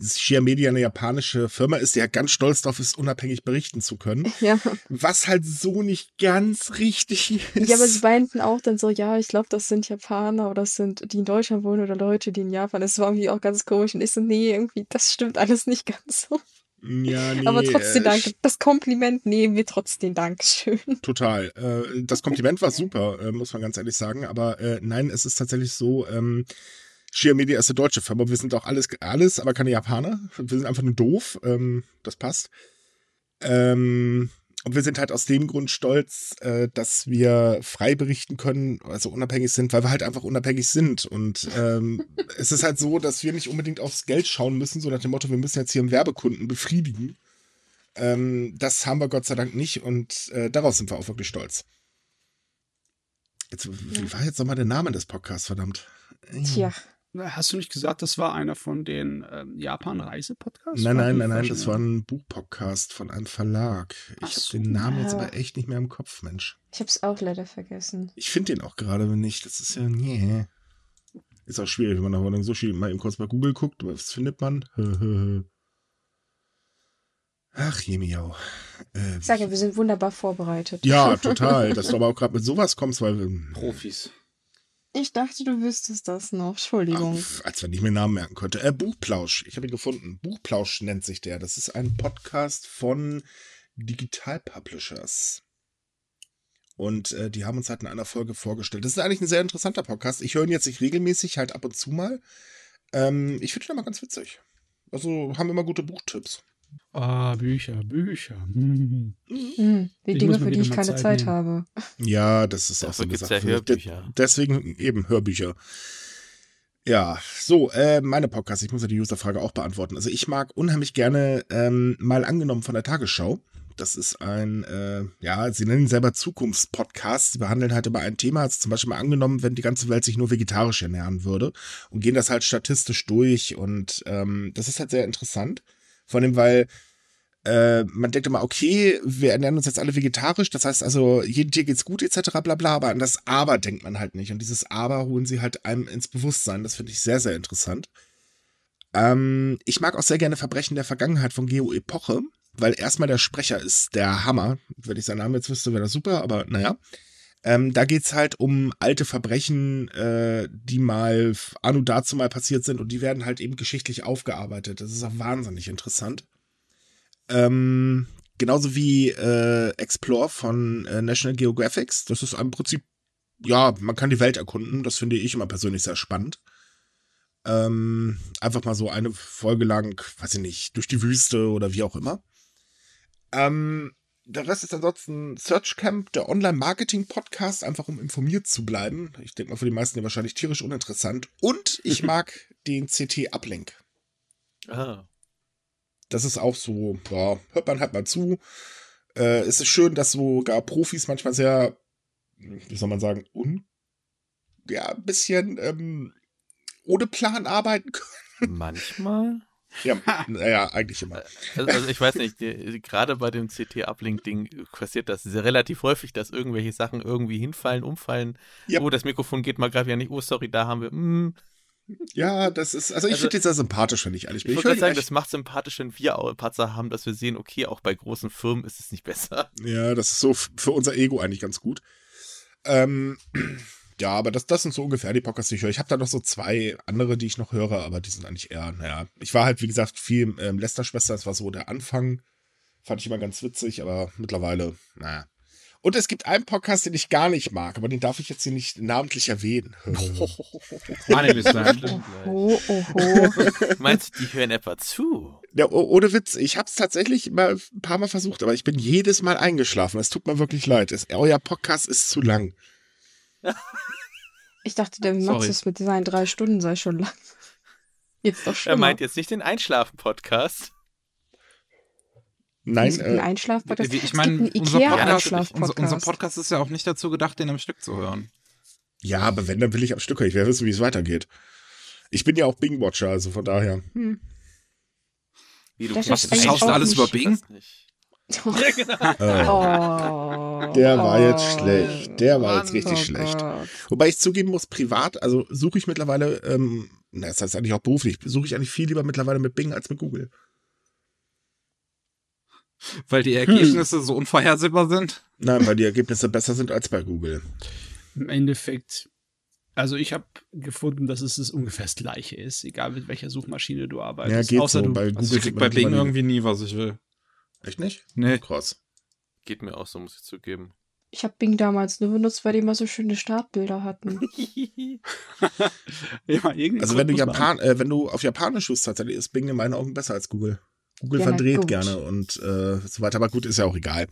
[SPEAKER 2] Shia Media eine japanische Firma ist, die ja ganz stolz darauf ist, unabhängig berichten zu können.
[SPEAKER 1] Ja.
[SPEAKER 2] Was halt so nicht ganz richtig ist.
[SPEAKER 1] ja, aber sie meinten auch dann so, ja, ich glaube, das sind Japaner oder das sind, die in Deutschland wohnen oder Leute, die in Japan. Das war irgendwie auch ganz komisch. Und ich so, nee, irgendwie, das stimmt alles nicht ganz so.
[SPEAKER 2] ja, nee,
[SPEAKER 1] aber trotzdem
[SPEAKER 2] äh,
[SPEAKER 1] danke. Das Kompliment nehmen wir trotzdem. Dankeschön.
[SPEAKER 2] Total. Äh, das Kompliment war super, äh, muss man ganz ehrlich sagen. Aber äh, nein, es ist tatsächlich so, ähm, Shia Media ist eine deutsche Firma. Wir sind auch alles, alles, aber keine Japaner. Wir sind einfach nur doof. Ähm, das passt. Ähm, und wir sind halt aus dem Grund stolz, äh, dass wir frei berichten können, also unabhängig sind, weil wir halt einfach unabhängig sind. Und ähm, es ist halt so, dass wir nicht unbedingt aufs Geld schauen müssen, so nach dem Motto, wir müssen jetzt hier einen Werbekunden befriedigen. Ähm, das haben wir Gott sei Dank nicht und äh, darauf sind wir auch wirklich stolz. Jetzt, wie war jetzt nochmal der Name des Podcasts, verdammt?
[SPEAKER 1] Tja.
[SPEAKER 4] Hast du nicht gesagt, das war einer von den ähm, Japan-Reise-Podcasts?
[SPEAKER 2] Nein, nein, nein, nein, das war ein Buchpodcast von einem Verlag. Ich habe den Namen jetzt aber echt nicht mehr im Kopf, Mensch.
[SPEAKER 1] Ich hab's auch leider vergessen.
[SPEAKER 2] Ich finde den auch gerade nicht. Das ist ja, nee. Ist auch schwierig, wenn man nach so viel mal eben kurz bei Google guckt. Was findet man? Ach, Jemiau. Äh,
[SPEAKER 1] Ich sage, wir sind wunderbar vorbereitet.
[SPEAKER 2] ja, total. Dass du aber auch gerade mit sowas kommst, weil wir.
[SPEAKER 5] Profis.
[SPEAKER 1] Ich dachte, du wüsstest das noch. Entschuldigung.
[SPEAKER 2] Ach, als wenn ich mir Namen merken könnte. Äh, Buchplausch. Ich habe ihn gefunden. Buchplausch nennt sich der. Das ist ein Podcast von Digital Publishers. Und äh, die haben uns halt in einer Folge vorgestellt. Das ist eigentlich ein sehr interessanter Podcast. Ich höre ihn jetzt nicht regelmäßig, halt ab und zu mal. Ähm, ich finde ihn aber ganz witzig. Also haben immer gute Buchtipps.
[SPEAKER 4] Ah, Bücher, Bücher. Hm.
[SPEAKER 1] Hm, die
[SPEAKER 4] Ich
[SPEAKER 1] Dinge, für die ich keine
[SPEAKER 4] Zeit
[SPEAKER 1] Zeit habe.
[SPEAKER 2] Ja, das ist auch so eine
[SPEAKER 3] gibt's
[SPEAKER 2] Sache.
[SPEAKER 3] ja Hörbücher.
[SPEAKER 2] Deswegen eben Hörbücher. Ja, so, äh, meine Podcast, ich muss ja die Userfrage auch beantworten. Also ich mag unheimlich gerne ähm, mal angenommen von der Tagesschau. Das ist ein, äh, ja, sie nennen ihn selber Zukunftspodcast. Sie behandeln halt über ein Thema, also zum Beispiel mal angenommen, wenn die ganze Welt sich nur vegetarisch ernähren würde und gehen das halt statistisch durch und ähm, das ist halt sehr interessant. Vor allem, weil äh, man denkt immer, okay, wir ernähren uns jetzt alle vegetarisch, das heißt also, jedem Tier geht's gut, etc., bla bla, aber an das Aber denkt man halt nicht. Und dieses Aber holen sie halt einem ins Bewusstsein. Das finde ich sehr, sehr interessant. Ähm, ich mag auch sehr gerne Verbrechen der Vergangenheit von Geo Epoche, weil erstmal der Sprecher ist der Hammer. Wenn ich seinen Namen jetzt wüsste, wäre das super, aber naja. Ähm, da geht's halt um alte Verbrechen, äh, die mal anno dazu mal passiert sind und die werden halt eben geschichtlich aufgearbeitet. Das ist auch wahnsinnig interessant. Ähm, genauso wie äh, Explore von äh, National Geographic. Das ist im Prinzip, ja, man kann die Welt erkunden. Das finde ich immer persönlich sehr spannend. Ähm, einfach mal so eine Folge lang, weiß ich nicht, durch die Wüste oder wie auch immer. Ähm, der Rest ist ansonsten Search Camp, der Online-Marketing-Podcast, einfach um informiert zu bleiben. Ich denke mal für die meisten ja wahrscheinlich tierisch uninteressant. Und ich mag den CT-Uplink.
[SPEAKER 3] Ah.
[SPEAKER 2] Das ist auch so, ja, hört man halt mal zu. Äh, es ist schön, dass sogar Profis manchmal sehr, wie soll man sagen, un, ja, ein bisschen ähm, ohne Plan arbeiten können.
[SPEAKER 3] Manchmal?
[SPEAKER 2] Ja, naja, eigentlich immer.
[SPEAKER 3] Also, also ich weiß nicht, die, gerade bei dem CT-Uplink-Ding passiert das relativ häufig, dass irgendwelche Sachen irgendwie hinfallen, umfallen.
[SPEAKER 2] Ja.
[SPEAKER 3] Oh, das Mikrofon geht mal gerade ja nicht. Oh, sorry, da haben wir. Mm.
[SPEAKER 2] Ja, das ist, also ich
[SPEAKER 3] Also-
[SPEAKER 2] finde die sehr sympathisch, wenn ich ehrlich
[SPEAKER 3] Ich
[SPEAKER 2] bin. höre
[SPEAKER 3] gerade
[SPEAKER 2] die
[SPEAKER 3] sagen, das macht sympathisch, wenn wir auch Patzer haben, dass wir sehen, okay, auch bei großen Firmen ist es nicht besser.
[SPEAKER 2] Ja, das ist so für unser Ego eigentlich ganz gut. Ähm, ja, aber das, das sind so ungefähr die Podcasts, die ich höre. Ich habe da noch so zwei andere, die ich noch höre, aber die sind eigentlich eher, naja. Ich war halt, wie gesagt, viel ähm, Lester-Schwester, das war so der Anfang. Fand ich immer ganz witzig, aber mittlerweile, naja. Und es gibt einen Podcast, den ich gar nicht mag, aber den darf ich jetzt hier nicht namentlich erwähnen.
[SPEAKER 5] Anime.
[SPEAKER 1] Oh, oh, oh.
[SPEAKER 3] Meinst du, die hören etwa zu?
[SPEAKER 2] Ja, oh- ohne Witz, ich habe es tatsächlich mal ein paar Mal versucht, aber ich bin jedes Mal eingeschlafen. Es tut mir wirklich leid. Es, euer Podcast ist zu lang.
[SPEAKER 1] Ich dachte, der Max
[SPEAKER 5] Sorry.
[SPEAKER 1] ist mit seinen drei Stunden sei schon lang. Jetzt doch
[SPEAKER 3] Er
[SPEAKER 1] schlimmer.
[SPEAKER 3] meint jetzt nicht den Einschlafen-Podcast.
[SPEAKER 2] Nein,
[SPEAKER 1] Es gibt einen
[SPEAKER 2] äh,
[SPEAKER 1] Einschlaf-Podcast.
[SPEAKER 5] Ich
[SPEAKER 1] Es
[SPEAKER 5] meine, unser, Podcast- unser, unser Podcast ist ja auch nicht dazu gedacht, den am Stück zu hören.
[SPEAKER 2] ja, aber wenn, dann will ich am Stück hören. Ich will wissen, wie es weitergeht. Ich bin ja auch Bing-Watcher, also von daher.
[SPEAKER 1] Hm.
[SPEAKER 3] Wie
[SPEAKER 1] Das
[SPEAKER 5] Was, du schaust alles über Bing?
[SPEAKER 2] Äh,
[SPEAKER 1] Oh.
[SPEAKER 2] Der war jetzt
[SPEAKER 1] Oh.
[SPEAKER 2] schlecht. Der war jetzt
[SPEAKER 3] Mann.
[SPEAKER 2] richtig
[SPEAKER 1] Oh
[SPEAKER 2] schlecht.
[SPEAKER 1] Gott.
[SPEAKER 2] Wobei ich zugeben muss, privat, also suche ich mittlerweile, ähm, na, das heißt eigentlich auch beruflich, suche ich eigentlich viel lieber mittlerweile mit Bing als mit Google.
[SPEAKER 5] Weil die Ergebnisse so unvorhersehbar sind.
[SPEAKER 2] Nein, weil die Ergebnisse besser sind als bei Google.
[SPEAKER 4] Im Endeffekt, also ich habe gefunden, dass es das ungefähr das gleiche ist, egal mit welcher Suchmaschine du
[SPEAKER 2] Ja,
[SPEAKER 4] arbeitest.
[SPEAKER 2] geht
[SPEAKER 4] Außer
[SPEAKER 2] so.
[SPEAKER 4] du,
[SPEAKER 2] Bei Google
[SPEAKER 5] Also ich krieg bei Bing irgendwie nie, was ich will.
[SPEAKER 2] Echt nicht?
[SPEAKER 5] Nee.
[SPEAKER 2] Krass.
[SPEAKER 3] Geht mir auch so, muss ich zugeben.
[SPEAKER 1] Ich habe Bing damals nur benutzt, weil die immer so schöne Startbilder hatten.
[SPEAKER 4] ja,
[SPEAKER 2] Also wenn du Japan, äh, wenn du auf Japanisch suchst, tatsächlich ist Bing in meinen Augen besser als Google. Google
[SPEAKER 1] Ja,
[SPEAKER 2] verdreht
[SPEAKER 1] gut.
[SPEAKER 2] gerne und äh, so weiter, aber gut, ist ja auch egal.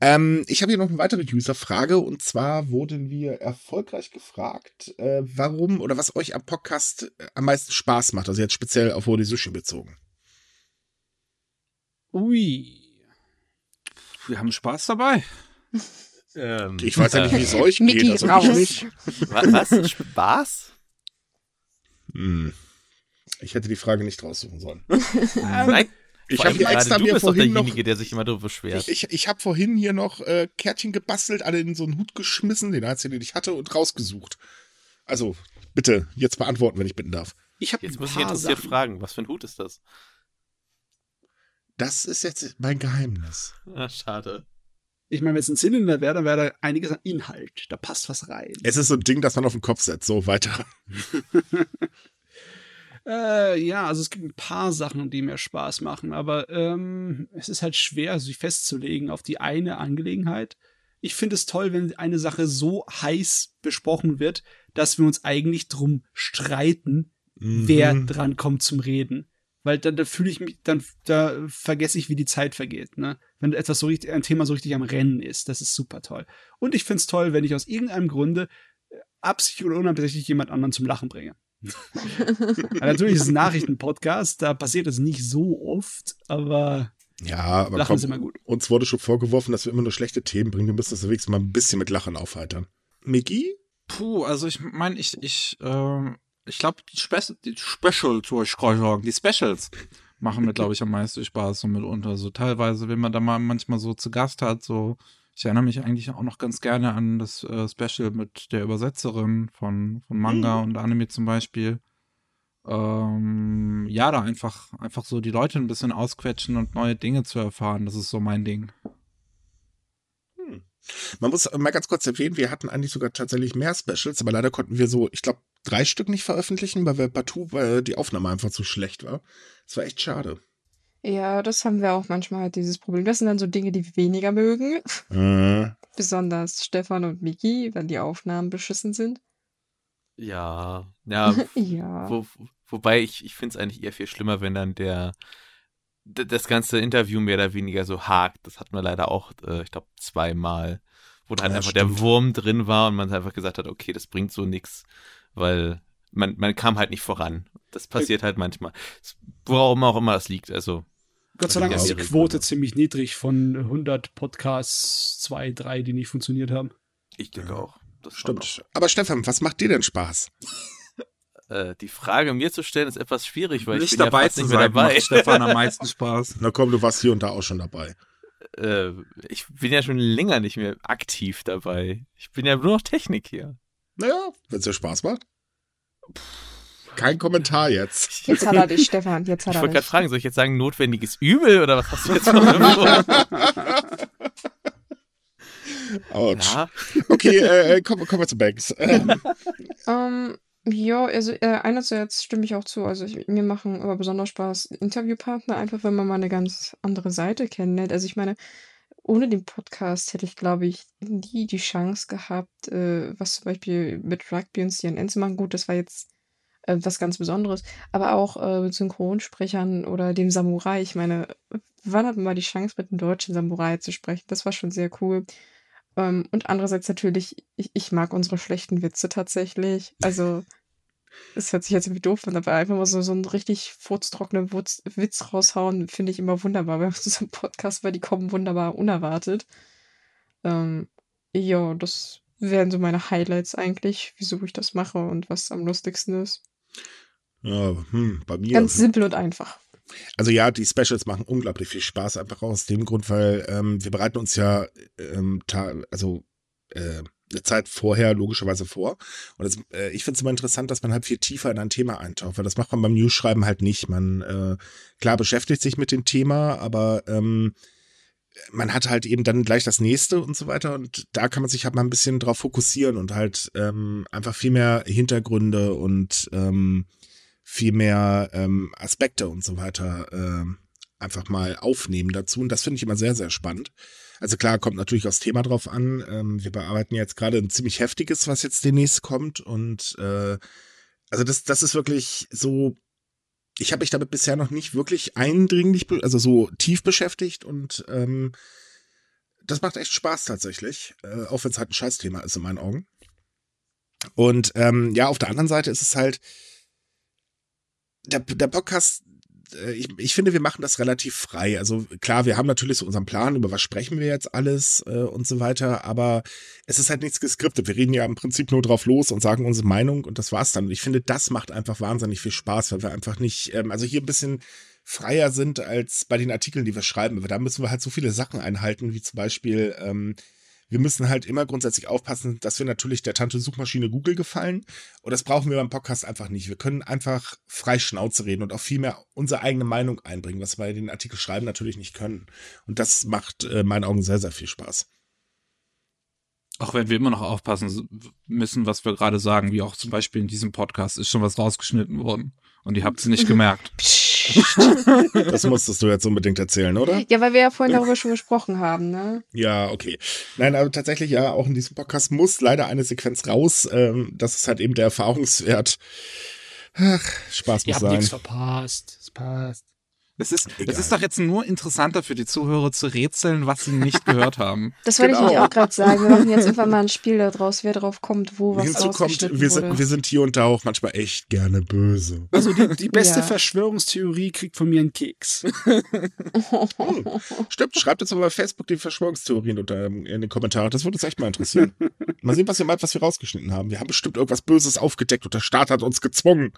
[SPEAKER 2] Ähm, ich habe hier noch eine weitere User-Frage und zwar wurden wir erfolgreich gefragt, äh, warum oder was euch am Podcast äh, am meisten Spaß macht. Also jetzt speziell auf Hori Sushi bezogen.
[SPEAKER 4] Ui.
[SPEAKER 5] Wir haben Spaß dabei.
[SPEAKER 3] Ähm,
[SPEAKER 2] Ich weiß ja nicht, wie es euch
[SPEAKER 1] Mickey
[SPEAKER 2] geht. Also
[SPEAKER 1] raus.
[SPEAKER 2] ich nicht.
[SPEAKER 3] Was? Spaß?
[SPEAKER 2] Hm. Ich hätte die Frage nicht raussuchen sollen.
[SPEAKER 3] Nein.
[SPEAKER 2] Ich habe extra
[SPEAKER 3] du
[SPEAKER 2] mir
[SPEAKER 3] bist doch
[SPEAKER 2] vorhin noch
[SPEAKER 3] derjenige, der sich immer darüber beschwert.
[SPEAKER 2] Ich, ich habe vorhin hier noch äh, Kärtchen gebastelt, alle in so einen Hut geschmissen, den einzigen, den ich hatte, und rausgesucht. Also, bitte, jetzt beantworten, wenn ich bitten darf.
[SPEAKER 4] Ich habe
[SPEAKER 3] Jetzt muss ich interessiert fragen, was für ein Hut ist das?
[SPEAKER 2] Das ist jetzt mein Geheimnis.
[SPEAKER 3] Ah, schade.
[SPEAKER 4] Ich meine, wenn es ein Zylinder wäre, dann wäre da einiges an Inhalt. Da passt was rein.
[SPEAKER 2] Es ist so ein Ding, das man auf den Kopf setzt. So, weiter.
[SPEAKER 4] Äh, ja, also es gibt ein paar Sachen, die mir Spaß machen, aber ähm, es ist halt schwer, sich festzulegen auf die eine Angelegenheit. Ich finde es toll, wenn eine Sache so heiß besprochen wird, dass wir uns eigentlich drum streiten, wer
[SPEAKER 2] Mhm.
[SPEAKER 4] dran kommt zum Reden. Weil dann da fühle ich mich, dann da vergesse ich, wie die Zeit vergeht, ne? Wenn etwas so richtig, ein Thema so richtig am Rennen ist, das ist super toll. Und ich finde es toll, wenn ich aus irgendeinem Grunde äh, absichtlich oder unabsichtlich jemand anderen zum Lachen bringe. Natürlich ist es ein Nachrichtenpodcast, da passiert es nicht so oft, aber
[SPEAKER 2] Ja, aber
[SPEAKER 4] Lachen
[SPEAKER 2] komm,
[SPEAKER 4] ist immer gut.
[SPEAKER 2] uns wurde schon vorgeworfen, dass wir immer nur schlechte Themen bringen. Wir müssen das wenigstens mal ein bisschen mit Lachen aufheitern. Miki?
[SPEAKER 5] Puh, also ich meine, ich, ich, ähm, ich glaube, die, Spe die Specials, wollte ich sagen, die Specials machen mir, glaube ich, am meisten Spaß so mitunter. So teilweise, wenn man da mal manchmal so zu Gast hat, so, ich erinnere mich eigentlich auch noch ganz gerne an das äh, Special mit der Übersetzerin von, von Manga und Anime zum Beispiel. Ähm, ja, da einfach, einfach so die Leute ein bisschen ausquetschen und neue Dinge zu erfahren, das ist so mein Ding.
[SPEAKER 2] Man muss mal ganz kurz erwähnen, wir hatten eigentlich sogar tatsächlich mehr Specials, aber leider konnten wir so, ich glaube, drei Stück nicht veröffentlichen, weil wir partout, weil die Aufnahme einfach zu schlecht war. Das war echt schade.
[SPEAKER 1] Ja, das haben wir auch manchmal halt dieses Problem. Das sind dann so Dinge, die wir weniger mögen.
[SPEAKER 2] Äh,
[SPEAKER 1] Besonders Stefan und Miki, wenn die Aufnahmen beschissen sind.
[SPEAKER 3] Ja, ja,
[SPEAKER 1] Ja.
[SPEAKER 3] Wo, wobei ich, ich finde es eigentlich eher viel schlimmer, wenn dann der das ganze Interview mehr oder weniger so hakt. Das hatten wir leider auch, äh, ich glaube, zweimal, wo dann
[SPEAKER 2] Ja,
[SPEAKER 3] einfach
[SPEAKER 2] stimmt.
[SPEAKER 3] der Wurm drin war und man einfach gesagt hat, okay, das bringt so nix, weil man, man kam halt nicht voran. Das passiert halt manchmal. Worum auch immer das liegt. Also,
[SPEAKER 4] Gott sei Dank ist die Quote ziemlich niedrig von 100 Podcasts, zwei, drei, die nicht funktioniert haben.
[SPEAKER 3] ich denke auch. Das
[SPEAKER 2] stimmt. Aber Stefan, was macht dir denn Spaß?
[SPEAKER 3] Äh, die Frage mir zu stellen ist etwas schwierig, weil ich
[SPEAKER 5] nicht
[SPEAKER 3] bin
[SPEAKER 5] dabei
[SPEAKER 3] ja fast
[SPEAKER 5] zu
[SPEAKER 3] nicht mehr
[SPEAKER 5] sein,
[SPEAKER 3] dabei.
[SPEAKER 5] macht Stefan am meisten Spaß.
[SPEAKER 2] Na komm, du warst hier und da auch schon dabei.
[SPEAKER 3] äh, ich bin ja schon länger nicht mehr aktiv dabei. Ich bin ja nur noch Technik hier.
[SPEAKER 2] Naja, wenn es dir Spaß macht. Kein Kommentar jetzt.
[SPEAKER 1] Jetzt hat er dich, Stefan. Jetzt hat
[SPEAKER 3] Ich wollte gerade fragen, soll ich jetzt sagen, notwendiges Übel oder was hast du jetzt?
[SPEAKER 2] Autsch.
[SPEAKER 3] ja,
[SPEAKER 2] Okay, äh, äh, kommen, kommen wir zu Banks. Ähm,
[SPEAKER 1] Ähm, ja, also äh, einerseits stimme ich auch zu. Also ich, mir machen aber besonders Spaß Interviewpartner, einfach wenn man mal eine ganz andere Seite kennenlernt. Also ich meine, ohne den Podcast hätte ich, glaube ich, nie die Chance gehabt, äh, was zum Beispiel mit Rugby und CNN zu machen. Gut, das war jetzt äh, was ganz Besonderes, aber auch äh, mit Synchronsprechern oder dem Samurai. Ich meine, wann hat man mal die Chance, mit einem deutschen Samurai zu sprechen? Das war schon sehr cool. Ähm, und andererseits natürlich, ich, ich mag unsere schlechten Witze tatsächlich. Also, es hört sich jetzt irgendwie doof an, aber einfach mal so, so einen richtig furztrockenen Witz, Witz raushauen, finde ich immer wunderbar bei unserem Podcast, weil die kommen wunderbar unerwartet. Ähm, ja, das wären so meine Highlights eigentlich, wieso ich das mache und was am lustigsten ist.
[SPEAKER 2] Ja, hm, bei mir.
[SPEAKER 1] Ganz simpel und einfach.
[SPEAKER 2] Also ja, die Specials machen unglaublich viel Spaß, einfach aus dem Grund, weil ähm, wir bereiten uns ja ähm, also äh, eine Zeit vorher logischerweise vor. Und das, äh, ich finde es immer interessant, dass man halt viel tiefer in ein Thema eintaucht, weil das macht man beim News-Schreiben halt nicht. Man äh, klar beschäftigt sich mit dem Thema, aber ähm, man hat halt eben dann gleich das nächste und so weiter. Und da kann man sich halt mal ein bisschen drauf fokussieren und halt ähm, einfach viel mehr Hintergründe und ähm, viel mehr ähm, Aspekte und so weiter äh, einfach mal aufnehmen dazu. Und das finde ich immer sehr, sehr spannend. Also klar, kommt natürlich aufs Thema drauf an. Ähm, wir bearbeiten jetzt gerade ein ziemlich heftiges, was jetzt demnächst kommt. Und äh, also das, das ist wirklich so. Ich habe mich damit bisher noch nicht wirklich eindringlich, also so tief beschäftigt und ähm, das macht echt Spaß tatsächlich, äh, auch wenn es halt ein Scheißthema ist in meinen Augen. Und ähm, ja, auf der anderen Seite ist es halt, der, der Podcast ich, ich finde, wir machen das relativ frei. Also klar, wir haben natürlich so unseren Plan, über was sprechen wir jetzt alles äh, und so weiter, aber es ist halt nichts geskriptet. Wir reden ja im Prinzip nur drauf los und sagen unsere Meinung und das war's dann. Und ich finde, das macht einfach wahnsinnig viel Spaß, weil wir einfach nicht, ähm, also hier ein bisschen freier sind als bei den Artikeln, die wir schreiben. Aber da müssen wir halt so viele Sachen einhalten, wie zum Beispiel ähm, wir müssen halt immer grundsätzlich aufpassen, dass wir natürlich der Tante Suchmaschine Google gefallen. Und das brauchen wir beim Podcast einfach nicht. Wir können einfach frei Schnauze reden und auch viel mehr unsere eigene Meinung einbringen, was wir bei den Artikel schreiben natürlich nicht können. Und das macht äh, meinen Augen sehr, sehr viel Spaß.
[SPEAKER 5] Auch wenn wir immer noch aufpassen müssen, was wir gerade sagen, wie auch zum Beispiel in diesem Podcast ist schon was rausgeschnitten worden. Und ihr habt sie nicht gemerkt.
[SPEAKER 2] das musstest du jetzt unbedingt erzählen, oder?
[SPEAKER 1] Ja, weil wir ja vorhin darüber schon gesprochen haben, ne?
[SPEAKER 2] Ja, okay. Nein, aber tatsächlich ja, auch in diesem Podcast muss leider eine Sequenz raus. Ähm, das ist halt eben der Erfahrungswert. Ach, Spaß muss Ihr habt nichts
[SPEAKER 4] verpasst. Es passt.
[SPEAKER 5] Es ist, es ist doch jetzt nur interessanter für die Zuhörer zu rätseln, was sie nicht gehört haben.
[SPEAKER 1] Das wollte genau. ich nämlich auch gerade sagen. Wir machen jetzt irgendwann mal ein Spiel daraus, wer drauf kommt, wo was Hinzu kommt,
[SPEAKER 2] wir sind, wir sind hier und da auch manchmal echt gerne böse.
[SPEAKER 4] Also die, die beste ja. Verschwörungstheorie kriegt von mir einen Keks.
[SPEAKER 2] oh, stimmt, schreibt jetzt mal bei Facebook die Verschwörungstheorien unter, in den Kommentaren. Das würde uns echt mal interessieren. mal sehen, was ihr meint, was wir rausgeschnitten haben. Wir haben bestimmt irgendwas Böses aufgedeckt und der Staat hat uns gezwungen.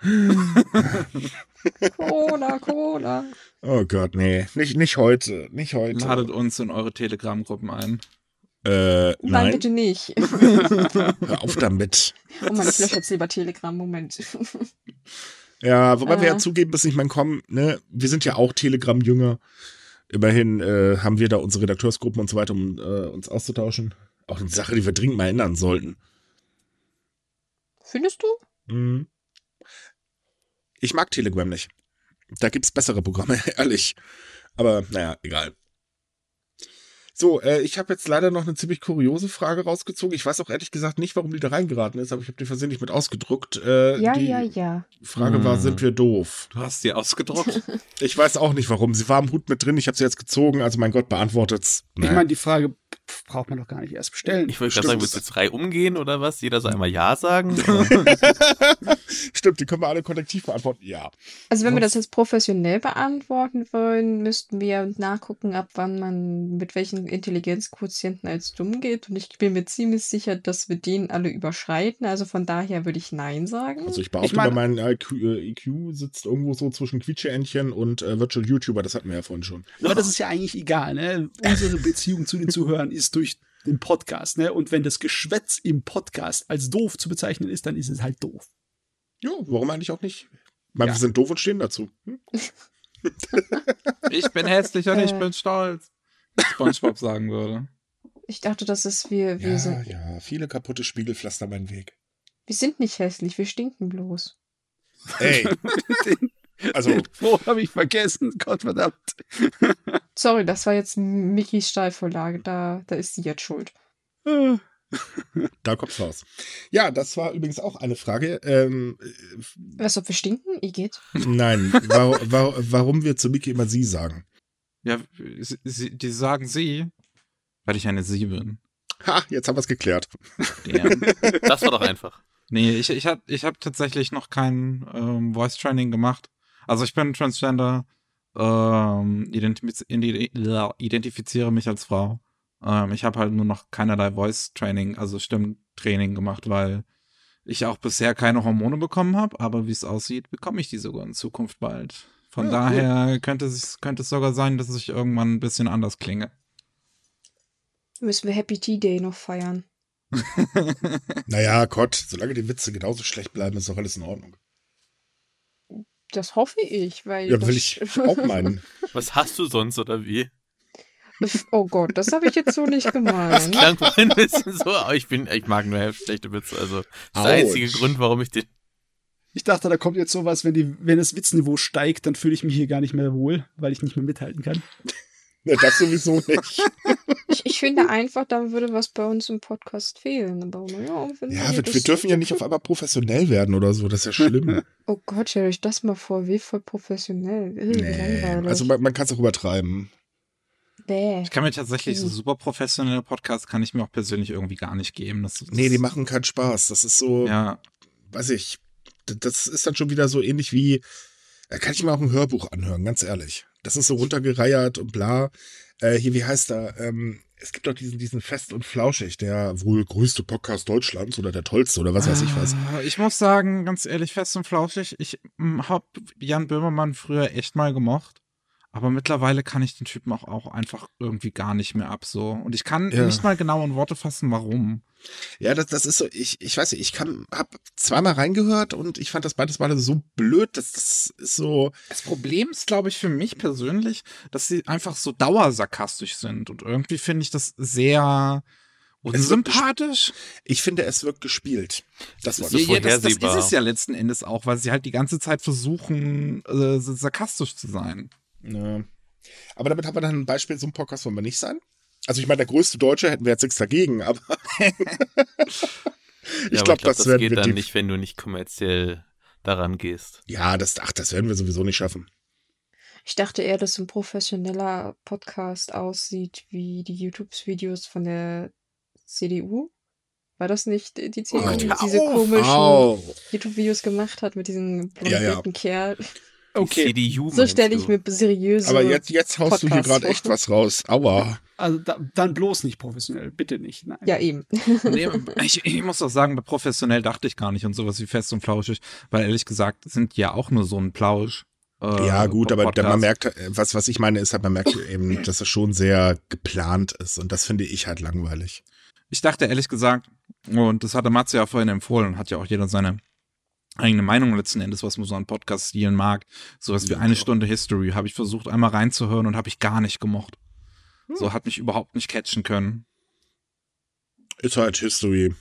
[SPEAKER 1] Corona, Corona.
[SPEAKER 2] Oh Gott, nee. Nicht, nicht heute. Nicht heute.
[SPEAKER 5] Ladet uns in eure Telegram-Gruppen ein.
[SPEAKER 2] Äh, nein. nein,
[SPEAKER 1] bitte nicht.
[SPEAKER 2] Hör auf damit.
[SPEAKER 1] Oh Mann, ich lösche jetzt lieber Telegram. Moment.
[SPEAKER 2] Ja, wobei äh. wir ja zugeben müssen, ich meine, komm, ne, wir sind ja auch Telegram-Jünger. Immerhin äh, haben wir da unsere Redakteursgruppen und so weiter, um äh, uns auszutauschen. Auch eine Sache, die wir dringend mal ändern sollten.
[SPEAKER 1] Findest du?
[SPEAKER 2] Mhm. Ich mag Telegram nicht. Da gibt's bessere Programme, ehrlich. Aber naja, egal. So, äh, ich habe jetzt leider noch eine ziemlich kuriose Frage rausgezogen. Ich weiß auch ehrlich gesagt nicht, warum die da reingeraten ist, aber ich habe die versehentlich mit ausgedruckt. Äh,
[SPEAKER 1] ja, ja, ja.
[SPEAKER 2] Frage hm. war, sind wir doof?
[SPEAKER 5] Du hast die ausgedruckt?
[SPEAKER 2] ich weiß auch nicht warum. Sie war am Hut mit drin, ich habe sie jetzt gezogen, also mein Gott, beantwortet's.
[SPEAKER 4] Ich meine, die Frage braucht man doch gar nicht erst bestellen.
[SPEAKER 3] Ich wollte gerade sagen, willst du jetzt frei umgehen oder was? Jeder soll einmal Ja sagen?
[SPEAKER 2] Stimmt, die können wir alle kollektiv beantworten. Ja.
[SPEAKER 1] Also wenn wir das jetzt professionell beantworten wollen, müssten wir nachgucken, ab wann man mit welchen Intelligenzquotienten als dumm geht. Und ich bin mir ziemlich sicher, dass wir den alle überschreiten. Also von daher würde ich Nein sagen.
[SPEAKER 2] Also ich behaupte, ich mein, mein IQ, äh, IQ, sitzt irgendwo so zwischen Quietscheentchen und äh, Virtual YouTuber. Das hatten wir ja vorhin schon.
[SPEAKER 4] Aber das ist ja eigentlich egal. Ne? Unsere Beziehung zu den Zuhörern ist durch den Podcast. Ne? Und wenn das Geschwätz im Podcast als doof zu bezeichnen ist, dann ist es halt doof.
[SPEAKER 2] Ja, warum eigentlich auch nicht? Ich meine, ja. wir sind doof und stehen dazu. Hm?
[SPEAKER 5] ich bin hässlich und äh. ich bin stolz. SpongeBob sagen würde.
[SPEAKER 1] Ich dachte, das ist wir, wir
[SPEAKER 2] ja,
[SPEAKER 1] sind.
[SPEAKER 2] Ja, viele kaputte Spiegel pflastern meinen Weg.
[SPEAKER 1] Wir sind nicht hässlich, wir stinken bloß.
[SPEAKER 2] Ey.
[SPEAKER 4] den, also. Den habe ich vergessen, Gott verdammt.
[SPEAKER 1] Sorry, das war jetzt Mickys Steilvorlage. Da, da ist sie jetzt schuld.
[SPEAKER 4] Äh,
[SPEAKER 2] Da kommt's raus. Ja, das war übrigens auch eine Frage. Ähm,
[SPEAKER 1] Was, ob wir stinken? Ihr geht?
[SPEAKER 2] nein, wa wa warum wir zu Mickey immer sie sagen.
[SPEAKER 5] Ja, sie, sie, die sagen sie, weil ich eine Sie bin.
[SPEAKER 2] Ha, jetzt haben wir es geklärt.
[SPEAKER 5] Damn.
[SPEAKER 3] Das war doch einfach.
[SPEAKER 5] nee, ich, ich habe ich hab tatsächlich noch kein ähm, Voice Training gemacht. Also ich bin Transgender, ähm, identifiz identifiziere mich als Frau. Ähm, ich habe halt nur noch keinerlei Voice Training, also Stimmtraining gemacht, weil ich auch bisher keine Hormone bekommen habe, aber wie es aussieht, bekomme ich die sogar in Zukunft bald. Von
[SPEAKER 2] Ja,
[SPEAKER 5] daher könnte es, könnte es sogar sein, dass ich irgendwann ein bisschen anders klinge.
[SPEAKER 1] Müssen wir Happy Tea Day noch feiern.
[SPEAKER 2] Naja, Gott, solange die Witze genauso schlecht bleiben, ist doch alles in Ordnung.
[SPEAKER 1] Das hoffe ich, weil.
[SPEAKER 2] Ja,
[SPEAKER 1] das
[SPEAKER 2] will ich auch meinen.
[SPEAKER 3] Was hast du sonst oder wie?
[SPEAKER 1] Oh Gott, das habe ich jetzt so nicht gemeint.
[SPEAKER 3] Klang ein bisschen so, aber ich bin, ich mag nur schlechte Witze. Also das ist der einzige. Grund, warum ich den.
[SPEAKER 4] Ich dachte, da kommt jetzt sowas, wenn, die, wenn das Witzniveau steigt, dann fühle ich mich hier gar nicht mehr wohl, weil ich nicht mehr mithalten kann.
[SPEAKER 2] Ja, das sowieso nicht.
[SPEAKER 1] Ich, ich finde einfach, da würde was bei uns im Podcast fehlen. Aber
[SPEAKER 2] Ja,
[SPEAKER 1] ihr
[SPEAKER 2] wir, wir dürfen ja nicht auf einmal professionell werden oder so. Das ist ja schlimm.
[SPEAKER 1] Oh Gott, stell euch das mal vor, wie voll professionell.
[SPEAKER 2] Nee. Also man, man kann es auch übertreiben.
[SPEAKER 1] Bäh.
[SPEAKER 5] Ich kann mir tatsächlich so super professionelle Podcasts kann ich mir auch persönlich irgendwie gar nicht geben. Das, das
[SPEAKER 2] Nee, die machen keinen Spaß. Das ist so,
[SPEAKER 5] Ja,
[SPEAKER 2] weiß ich, das ist dann schon wieder so ähnlich wie, da kann ich mir auch ein Hörbuch anhören, ganz ehrlich. Das ist so runtergereiert und bla. Äh, hier, wie heißt er? Ähm, es gibt doch diesen, diesen Fest und Flauschig, der wohl größte Podcast Deutschlands oder der tollste oder was weiß ich was.
[SPEAKER 5] Ah, Ich muss sagen, ganz ehrlich, fest und flauschig, ich mm, hab Jan Böhmermann früher echt mal gemocht. Aber mittlerweile kann ich den Typen auch, auch einfach irgendwie gar nicht mehr ab so. Und ich kann
[SPEAKER 2] Ja.
[SPEAKER 5] nicht mal genau in Worte fassen, warum.
[SPEAKER 2] Ja, das, das ist so, ich, ich weiß nicht, ich kann, hab zweimal reingehört und ich fand das beides Mal so blöd, dass das ist so,
[SPEAKER 5] Das Problem ist, glaube ich, für mich persönlich, dass sie einfach so dauersarkastisch sind. Und irgendwie finde ich das sehr unsympathisch.
[SPEAKER 2] ich finde, es wird gespielt. Das
[SPEAKER 3] so
[SPEAKER 5] ja, das, das ist es ja letzten Endes auch, weil sie halt die ganze Zeit versuchen, äh, sarkastisch zu sein.
[SPEAKER 2] Ja. Aber damit haben wir dann ein Beispiel, so ein Podcast wollen wir nicht sein. Also ich meine, der größte Deutsche hätten wir jetzt nichts dagegen, aber ich
[SPEAKER 3] Ja,
[SPEAKER 2] glaube, das,
[SPEAKER 3] das
[SPEAKER 2] werden
[SPEAKER 3] geht
[SPEAKER 2] wir
[SPEAKER 3] dann nicht, wenn du nicht kommerziell daran gehst.
[SPEAKER 2] Ja, das, ach, das werden wir sowieso nicht schaffen.
[SPEAKER 1] Ich dachte eher, dass ein professioneller Podcast aussieht wie die YouTube-Videos von der CDU. War das nicht die CDU,
[SPEAKER 2] Oh,
[SPEAKER 1] die diese
[SPEAKER 2] auf.
[SPEAKER 1] komischen. YouTube-Videos gemacht hat mit diesem
[SPEAKER 2] Ja, ja.
[SPEAKER 1] blondierten Kerl?
[SPEAKER 3] Die CDU,
[SPEAKER 1] So stelle ich mir seriöse.
[SPEAKER 2] Aber jetzt, jetzt haust du hier
[SPEAKER 1] Podcast
[SPEAKER 2] gerade echt was raus. Aua.
[SPEAKER 4] Also da, dann bloß nicht professionell, bitte nicht. Nein.
[SPEAKER 1] Ja, eben.
[SPEAKER 5] Nee, ich, ich muss auch sagen, bei professionell dachte ich gar nicht und sowas wie fest und flauschig, weil ehrlich gesagt sind ja auch nur so ein Plausch. äh,
[SPEAKER 2] ja, gut, aber
[SPEAKER 5] Podcast.
[SPEAKER 2] man merkt, äh, was, was ich meine, ist halt, man merkt eben, dass es schon sehr geplant ist. Und das finde ich halt langweilig.
[SPEAKER 5] Ich dachte ehrlich gesagt, und das hatte Matze ja vorhin empfohlen, hat ja auch jeder seine eigene Meinung letzten Endes, was man so an Podcast-Stilen mag. Sowas wie
[SPEAKER 2] Ja,
[SPEAKER 5] eine
[SPEAKER 2] klar.
[SPEAKER 5] Stunde History habe ich versucht einmal reinzuhören und habe ich gar nicht gemocht. So hat mich überhaupt nicht catchen können.
[SPEAKER 2] Ist halt History.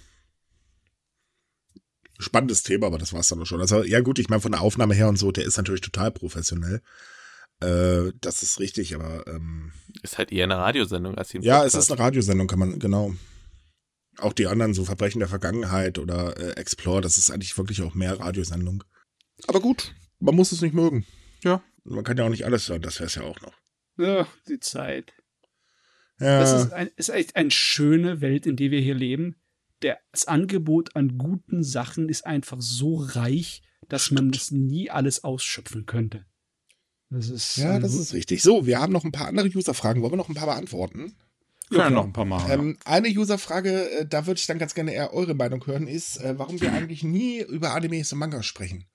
[SPEAKER 2] Spannendes Thema, aber das war's dann auch schon. Also, ja, gut, ich meine, von der Aufnahme her und so, der ist natürlich total professionell. Äh, das ist richtig, aber ähm,
[SPEAKER 3] Ist halt eher eine Radiosendung als ein
[SPEAKER 2] ja,
[SPEAKER 3] Podcast.
[SPEAKER 2] es ist eine Radiosendung, kann man, genau. Auch die anderen, so Verbrechen der Vergangenheit oder äh, Explore, das ist eigentlich wirklich auch mehr Radiosendung. Aber gut, man muss es nicht mögen.
[SPEAKER 5] Ja.
[SPEAKER 2] Man kann ja auch nicht alles hören, das wäre es ja auch noch.
[SPEAKER 4] Ja, die Zeit.
[SPEAKER 2] Ja,
[SPEAKER 4] Das ist, ein, ist echt eine schöne Welt, in der wir hier leben. Der, das Angebot an guten Sachen ist einfach so reich, dass man das nie alles ausschöpfen könnte. Das ist,
[SPEAKER 2] ja, das ist richtig. So, wir haben noch ein paar andere User-Fragen. Wollen wir noch ein paar beantworten?
[SPEAKER 5] Können
[SPEAKER 4] klar.
[SPEAKER 5] noch ein paar machen.
[SPEAKER 2] Ähm, eine User-Frage, äh, da würde ich dann ganz gerne eher eure Meinung hören, ist, äh, warum wir eigentlich nie über Animes und Manga sprechen.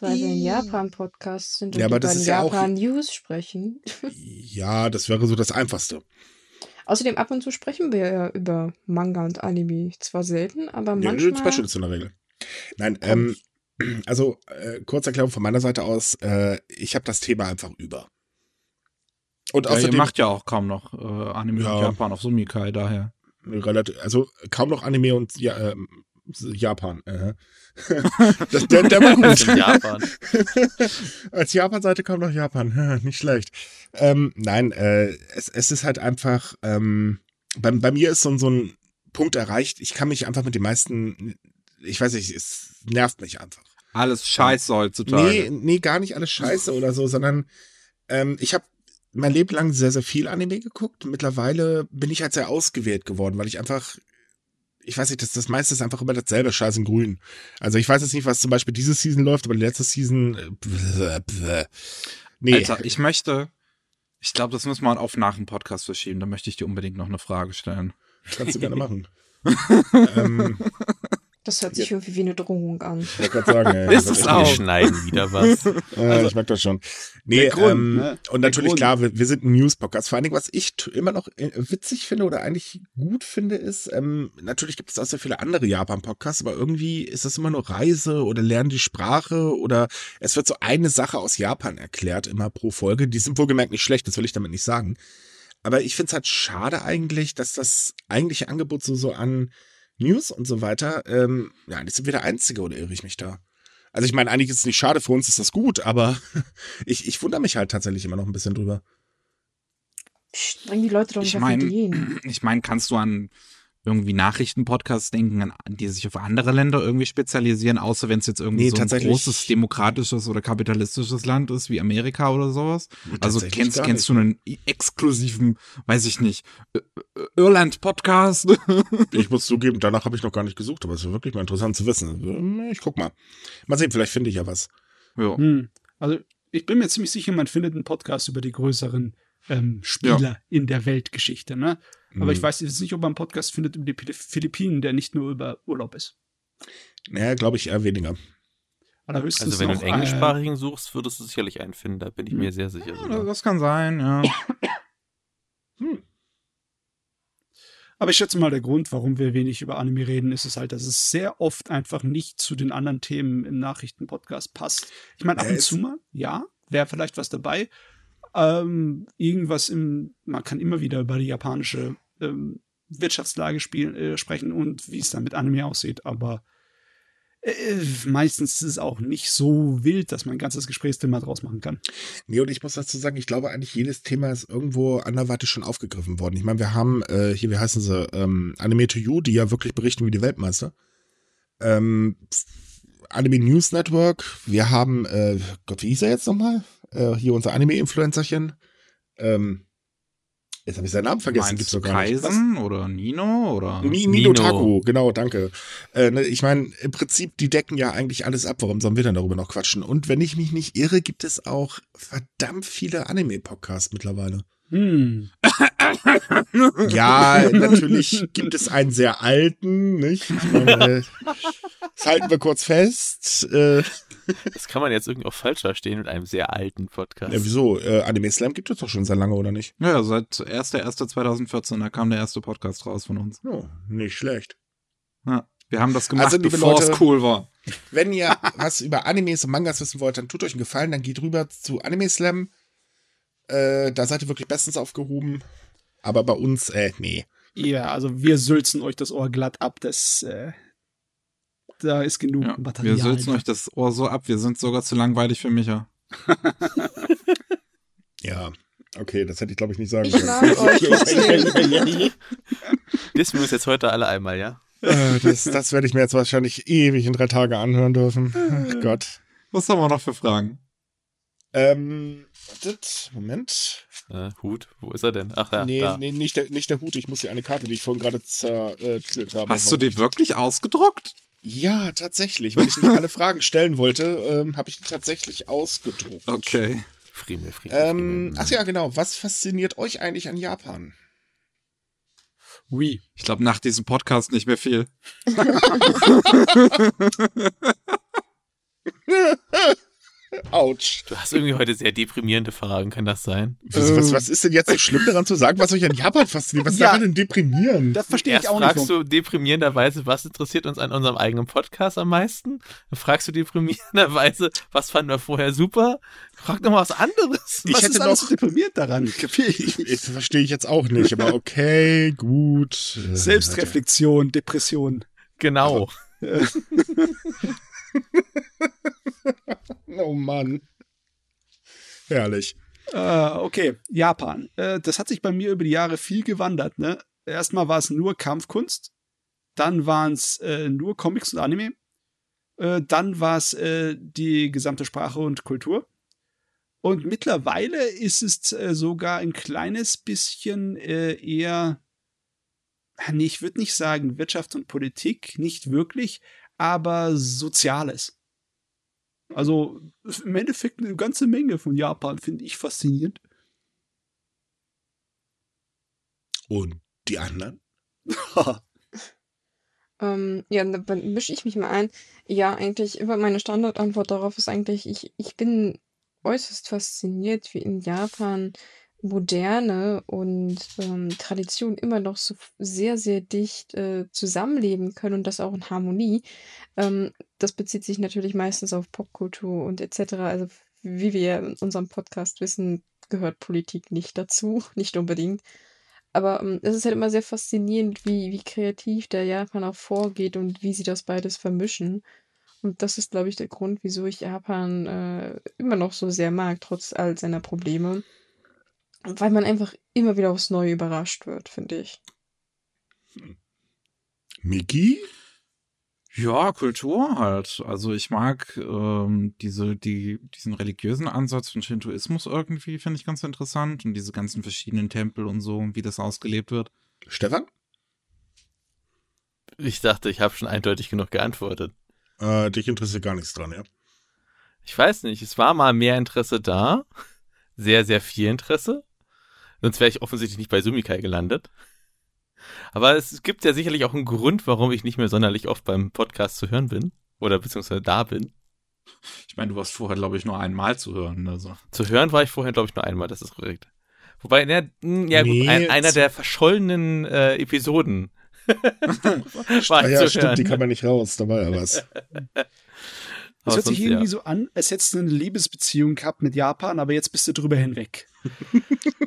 [SPEAKER 1] Weil wir ein Japan-Podcast sind und
[SPEAKER 2] Ja, aber
[SPEAKER 1] über
[SPEAKER 2] ist ja
[SPEAKER 1] Japan-News sprechen.
[SPEAKER 2] Ja, das wäre so das Einfachste.
[SPEAKER 1] Außerdem ab und zu sprechen wir ja über Manga und Anime. Zwar selten, aber
[SPEAKER 2] Ja,
[SPEAKER 1] manchmal.
[SPEAKER 2] Specials in der Regel. Nein, ähm, also äh, Kurzerklärung von meiner Seite aus, äh, ich habe das Thema einfach über. Und
[SPEAKER 5] ja, ihr
[SPEAKER 2] außerdem
[SPEAKER 5] macht ja auch kaum noch äh, Anime
[SPEAKER 2] Ja.
[SPEAKER 5] in Japan auf Sumikai, daher.
[SPEAKER 2] relativ, also kaum noch Anime und ja, ähm, Japan. Äh. das, der, der war gut.
[SPEAKER 3] Japan.
[SPEAKER 2] Als Japan-Seite kam noch Japan. Nicht schlecht. Ähm, nein, äh, es, es ist halt einfach, ähm, bei, bei mir ist so, so ein Punkt erreicht, ich kann mich einfach mit den meisten, ich weiß nicht, es nervt mich einfach.
[SPEAKER 5] Alles scheiße heutzutage.
[SPEAKER 2] Nee, nee, gar nicht alles scheiße oder so, sondern ähm, ich habe mein Leben lang sehr, sehr viel Anime geguckt. Mittlerweile bin ich halt sehr ausgewählt geworden, weil ich einfach, ich weiß nicht, das, das meiste ist einfach immer dasselbe Scheiß in Grün. Also ich weiß jetzt nicht, was zum Beispiel diese Season läuft, aber die letzte Season, äh, bläh, bläh. nee,
[SPEAKER 5] Alter, ich möchte, ich glaube, das müssen wir auf nach dem Podcast verschieben. Da möchte ich dir unbedingt noch eine Frage stellen.
[SPEAKER 2] kannst du gerne machen. ähm,
[SPEAKER 1] Das hört sich irgendwie wie eine Drohung an.
[SPEAKER 2] ich wollte gerade sagen, ey,
[SPEAKER 5] Ist
[SPEAKER 2] das
[SPEAKER 5] es auch.
[SPEAKER 3] Wir schneiden wieder was.
[SPEAKER 2] Äh, ich merke das schon. Nee,
[SPEAKER 4] der Grund,
[SPEAKER 2] ähm,
[SPEAKER 4] ne?
[SPEAKER 2] und
[SPEAKER 4] Der
[SPEAKER 2] natürlich
[SPEAKER 4] Grund.
[SPEAKER 2] klar, wir, wir sind ein News-Podcast. Vor allen Dingen, was ich immer noch äh, witzig finde oder eigentlich gut finde, ist, ähm, natürlich gibt es auch sehr viele andere Japan-Podcasts, aber irgendwie ist das immer nur Reise oder lernen die Sprache oder es wird so eine Sache aus Japan erklärt, immer pro Folge. Die sind wohlgemerkt nicht schlecht, das will ich damit nicht sagen. Aber ich finde es halt schade eigentlich, dass das eigentliche Angebot so, so an News und so weiter, ähm, ja, eigentlich sind wir der Einzige oder irre ich mich da? Also ich meine, eigentlich ist es nicht schade, für uns ist das gut, aber ich, ich wundere mich halt tatsächlich immer noch ein bisschen drüber.
[SPEAKER 1] Bring die Leute doch nicht
[SPEAKER 5] Ich
[SPEAKER 1] auf
[SPEAKER 5] meine,
[SPEAKER 1] Ideen.
[SPEAKER 5] ich meine, kannst du an irgendwie Nachrichtenpodcasts denken, an, die sich auf andere Länder irgendwie spezialisieren, außer wenn es jetzt irgendwie
[SPEAKER 2] Nee,
[SPEAKER 5] so ein großes demokratisches oder kapitalistisches Land ist wie Amerika oder sowas? Also kennst, kennst du einen exklusiven, weiß ich nicht, Irland-Podcast?
[SPEAKER 2] Ich muss zugeben, danach habe ich noch gar nicht gesucht, aber es ist wirklich mal interessant zu wissen. Ähm, Ich guck mal. Mal sehen, vielleicht finde ich ja was.
[SPEAKER 5] ja.
[SPEAKER 4] Hm. Also ich bin mir ziemlich sicher, man findet einen Podcast über die größeren ähm, Spieler in der Weltgeschichte. Ne? Aber ich
[SPEAKER 2] Hm.
[SPEAKER 4] weiß jetzt nicht, ob man einen Podcast findet über die Philippinen, der nicht nur über Urlaub ist.
[SPEAKER 2] Naja, glaube ich eher weniger.
[SPEAKER 4] Allerhöchstens
[SPEAKER 3] Also wenn du einen
[SPEAKER 4] äh,
[SPEAKER 3] englischsprachigen suchst, würdest du sicherlich einen finden, da bin ich mir sehr sicher.
[SPEAKER 5] Ja,
[SPEAKER 3] sogar.
[SPEAKER 5] das kann sein, ja.
[SPEAKER 4] Aber ich schätze mal, der Grund, warum wir wenig über Anime reden, ist es halt, dass es sehr oft einfach nicht zu den anderen Themen im Nachrichtenpodcast passt. Ich meine, ab und zu mal, ja, wäre vielleicht was dabei. Ähm, irgendwas im, man kann immer wieder über die japanische ähm, Wirtschaftslage spielen, äh, sprechen und wie es dann mit Anime aussieht, aber äh, meistens ist es auch nicht so wild, dass man ein ganzes Gesprächsthema draus machen kann.
[SPEAKER 2] Nee, und ich muss dazu sagen, ich glaube eigentlich jedes Thema ist irgendwo anderweitig schon aufgegriffen worden. Ich meine, wir haben äh, hier, wie heißen sie, ähm, Anime to You, die ja wirklich berichten wie die Weltmeister. Ähm, Anime News Network, wir haben, äh, Gott, wie hieß er jetzt nochmal? Äh, hier unser Anime-Influencerchen. Ähm, jetzt habe ich seinen Namen vergessen, gibt's doch gar nicht.
[SPEAKER 5] Kaisen oder Nino oder?
[SPEAKER 2] Ni-
[SPEAKER 3] Nino.
[SPEAKER 2] Nino Taku, genau, danke. Äh, ne, ich meine, im Prinzip, die decken ja eigentlich alles ab. Warum sollen wir denn darüber noch quatschen? Und wenn ich mich nicht irre, gibt es auch verdammt viele Anime-Podcasts mittlerweile.
[SPEAKER 4] Hm.
[SPEAKER 2] Ja, natürlich gibt es einen sehr alten, nicht? Ich meine, äh, das halten wir kurz fest. Äh,
[SPEAKER 3] Das kann man jetzt irgendwie auch falsch verstehen mit einem sehr alten Podcast.
[SPEAKER 2] ja, wieso? Äh, Anime Slam gibt es doch schon sehr lange, oder nicht?
[SPEAKER 5] Ja, seit 1.1.2014, da kam der erste Podcast raus von uns.
[SPEAKER 2] Oh, nicht schlecht.
[SPEAKER 5] Ja. Wir haben das gemacht,
[SPEAKER 2] Also,
[SPEAKER 5] bevor es cool war.
[SPEAKER 2] Wenn ihr was über Animes und Mangas wissen wollt, dann tut euch einen Gefallen, dann geht rüber zu Anime Slam. Äh, da seid ihr wirklich bestens aufgehoben. Aber bei uns, äh, nee.
[SPEAKER 4] Ja, also wir sülzen euch das Ohr glatt ab. Das, äh, da ist genug
[SPEAKER 5] Ja,
[SPEAKER 4] Material.
[SPEAKER 5] wir sülzen euch das Ohr so ab, wir sind sogar zu langweilig für Micha.
[SPEAKER 2] Ja, okay, das hätte ich glaube ich nicht sagen
[SPEAKER 1] Ich
[SPEAKER 2] können.
[SPEAKER 3] Dissen wir uns jetzt heute alle einmal, ja?
[SPEAKER 2] Äh, das, das werde ich mir jetzt wahrscheinlich ewig in drei Tage anhören dürfen. Ach Gott.
[SPEAKER 5] Was haben wir noch für Fragen?
[SPEAKER 2] Ähm, wartet, Moment.
[SPEAKER 3] Äh, Hut, wo ist er denn? Ach ja,
[SPEAKER 2] nee,
[SPEAKER 3] da.
[SPEAKER 2] nee, nicht der, nicht der Hut. Ich muss hier eine Karte, die ich vorhin gerade zertütet habe.
[SPEAKER 5] Hast du die wirklich ausgedruckt?
[SPEAKER 2] Ja, tatsächlich. Weil ich nicht alle Fragen stellen wollte, ähm, habe ich die tatsächlich ausgedruckt.
[SPEAKER 5] Okay.
[SPEAKER 3] Friemel, Friemel.
[SPEAKER 2] Ähm,
[SPEAKER 3] Friemel.
[SPEAKER 2] ach ja, genau. Was fasziniert euch eigentlich an Japan?
[SPEAKER 4] Ui.
[SPEAKER 5] Ich glaube, nach diesem Podcast nicht mehr viel.
[SPEAKER 2] Autsch.
[SPEAKER 3] Du hast irgendwie heute sehr deprimierende Fragen, kann das sein?
[SPEAKER 2] Was, was, was ist denn jetzt so schlimm daran zu sagen, was euch an Japan fasziniert? Was ist
[SPEAKER 4] Ja.
[SPEAKER 2] daran denn deprimierend?
[SPEAKER 4] Das verstehe
[SPEAKER 3] Erst
[SPEAKER 4] ich auch nicht.
[SPEAKER 3] fragst du deprimierenderweise, was interessiert uns an unserem eigenen Podcast am meisten? Dann fragst du deprimierenderweise, was fanden wir vorher super? Frag doch mal was anderes.
[SPEAKER 2] Ich
[SPEAKER 4] Was
[SPEAKER 2] hätte
[SPEAKER 4] ist alles
[SPEAKER 2] noch-
[SPEAKER 4] so deprimiert daran? Ich.
[SPEAKER 2] Das verstehe ich jetzt auch nicht, aber okay, gut.
[SPEAKER 4] Selbstreflexion, Depression.
[SPEAKER 3] Genau.
[SPEAKER 2] oh Mann. Herrlich.
[SPEAKER 4] Äh, okay, Japan. Äh, das hat sich bei mir über die Jahre viel gewandert. Ne? Erstmal war es nur Kampfkunst, dann waren es äh, nur Comics und Anime, äh, dann war es äh, die gesamte Sprache und Kultur. Und mittlerweile ist es äh, sogar ein kleines bisschen eher, ich würde nicht sagen Wirtschaft und Politik, nicht wirklich, aber Soziales. Also im Endeffekt eine ganze Menge von Japan finde ich faszinierend.
[SPEAKER 2] Und die anderen?
[SPEAKER 1] ähm, ja, dann mische ich mich mal ein. Ja, eigentlich, über meine Standardantwort darauf ist eigentlich, ich, ich bin äußerst fasziniert, wie in Japan Moderne und ähm, Tradition immer noch so sehr, sehr dicht äh, zusammenleben können und das auch in Harmonie. Ähm, das bezieht sich natürlich meistens auf Popkultur und etc. Also wie wir in unserem Podcast wissen, gehört Politik nicht dazu, nicht unbedingt. Aber ähm, es ist halt immer sehr faszinierend, wie, wie kreativ der Japan auch vorgeht und wie sie das beides vermischen. Und das ist, glaube ich, der Grund, wieso ich Japan äh, immer noch so sehr mag, trotz all seiner Probleme. Weil man einfach immer wieder aufs Neue überrascht wird, finde ich.
[SPEAKER 2] Miki?
[SPEAKER 5] Ja, Kultur halt. Also ich mag ähm, diese, die, diesen religiösen Ansatz von Shintoismus irgendwie, finde ich ganz interessant. Und diese ganzen verschiedenen Tempel und so, wie das ausgelebt wird.
[SPEAKER 2] Stefan?
[SPEAKER 3] Ich dachte, ich habe schon eindeutig genug geantwortet.
[SPEAKER 2] Äh, dich interessiert gar nichts dran, ja?
[SPEAKER 3] Ich weiß nicht, es war mal mehr Interesse da. Sehr, sehr viel Interesse. Sonst wäre ich offensichtlich nicht bei Sumikai gelandet. Aber es gibt ja sicherlich auch einen Grund, warum ich nicht mehr sonderlich oft beim Podcast zu hören bin. Oder beziehungsweise da bin.
[SPEAKER 5] Ich meine, du warst vorher, glaube ich, nur einmal zu hören. Also.
[SPEAKER 3] Zu hören war ich vorher, glaube ich, nur einmal, das ist korrekt. Wobei, ja, hm, ja nee, gut, ein, einer der verschollenen äh, Episoden
[SPEAKER 2] war ah, ja, stimmt, hören. die kann man nicht raus, da war ja was.
[SPEAKER 4] Es hört sich irgendwie ja. so an, als hättest du eine Liebesbeziehung gehabt mit Japan, aber jetzt bist du drüber hinweg.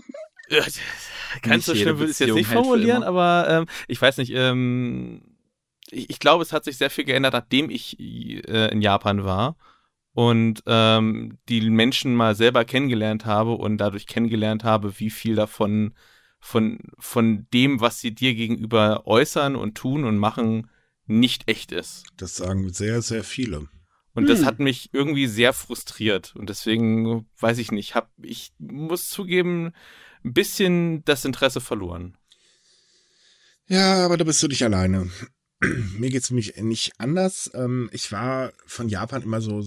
[SPEAKER 3] Ganz so schlimm würde ich es jetzt nicht formulieren, aber ähm, ich weiß nicht, ähm, ich, ich, glaube, es hat sich sehr viel geändert, nachdem ich äh, in Japan war und ähm, die Menschen mal selber kennengelernt habe und dadurch kennengelernt habe, wie viel davon von, von dem, was sie dir gegenüber äußern und tun und machen, nicht echt ist.
[SPEAKER 2] Das sagen sehr, sehr viele.
[SPEAKER 3] Und hm. das hat mich irgendwie sehr frustriert. Und deswegen, weiß ich nicht, hab, ich muss zugeben, ein bisschen das Interesse verloren.
[SPEAKER 2] Ja, aber da bist du nicht alleine. Mir geht es nämlich nicht anders. Ähm, ich war von Japan immer so,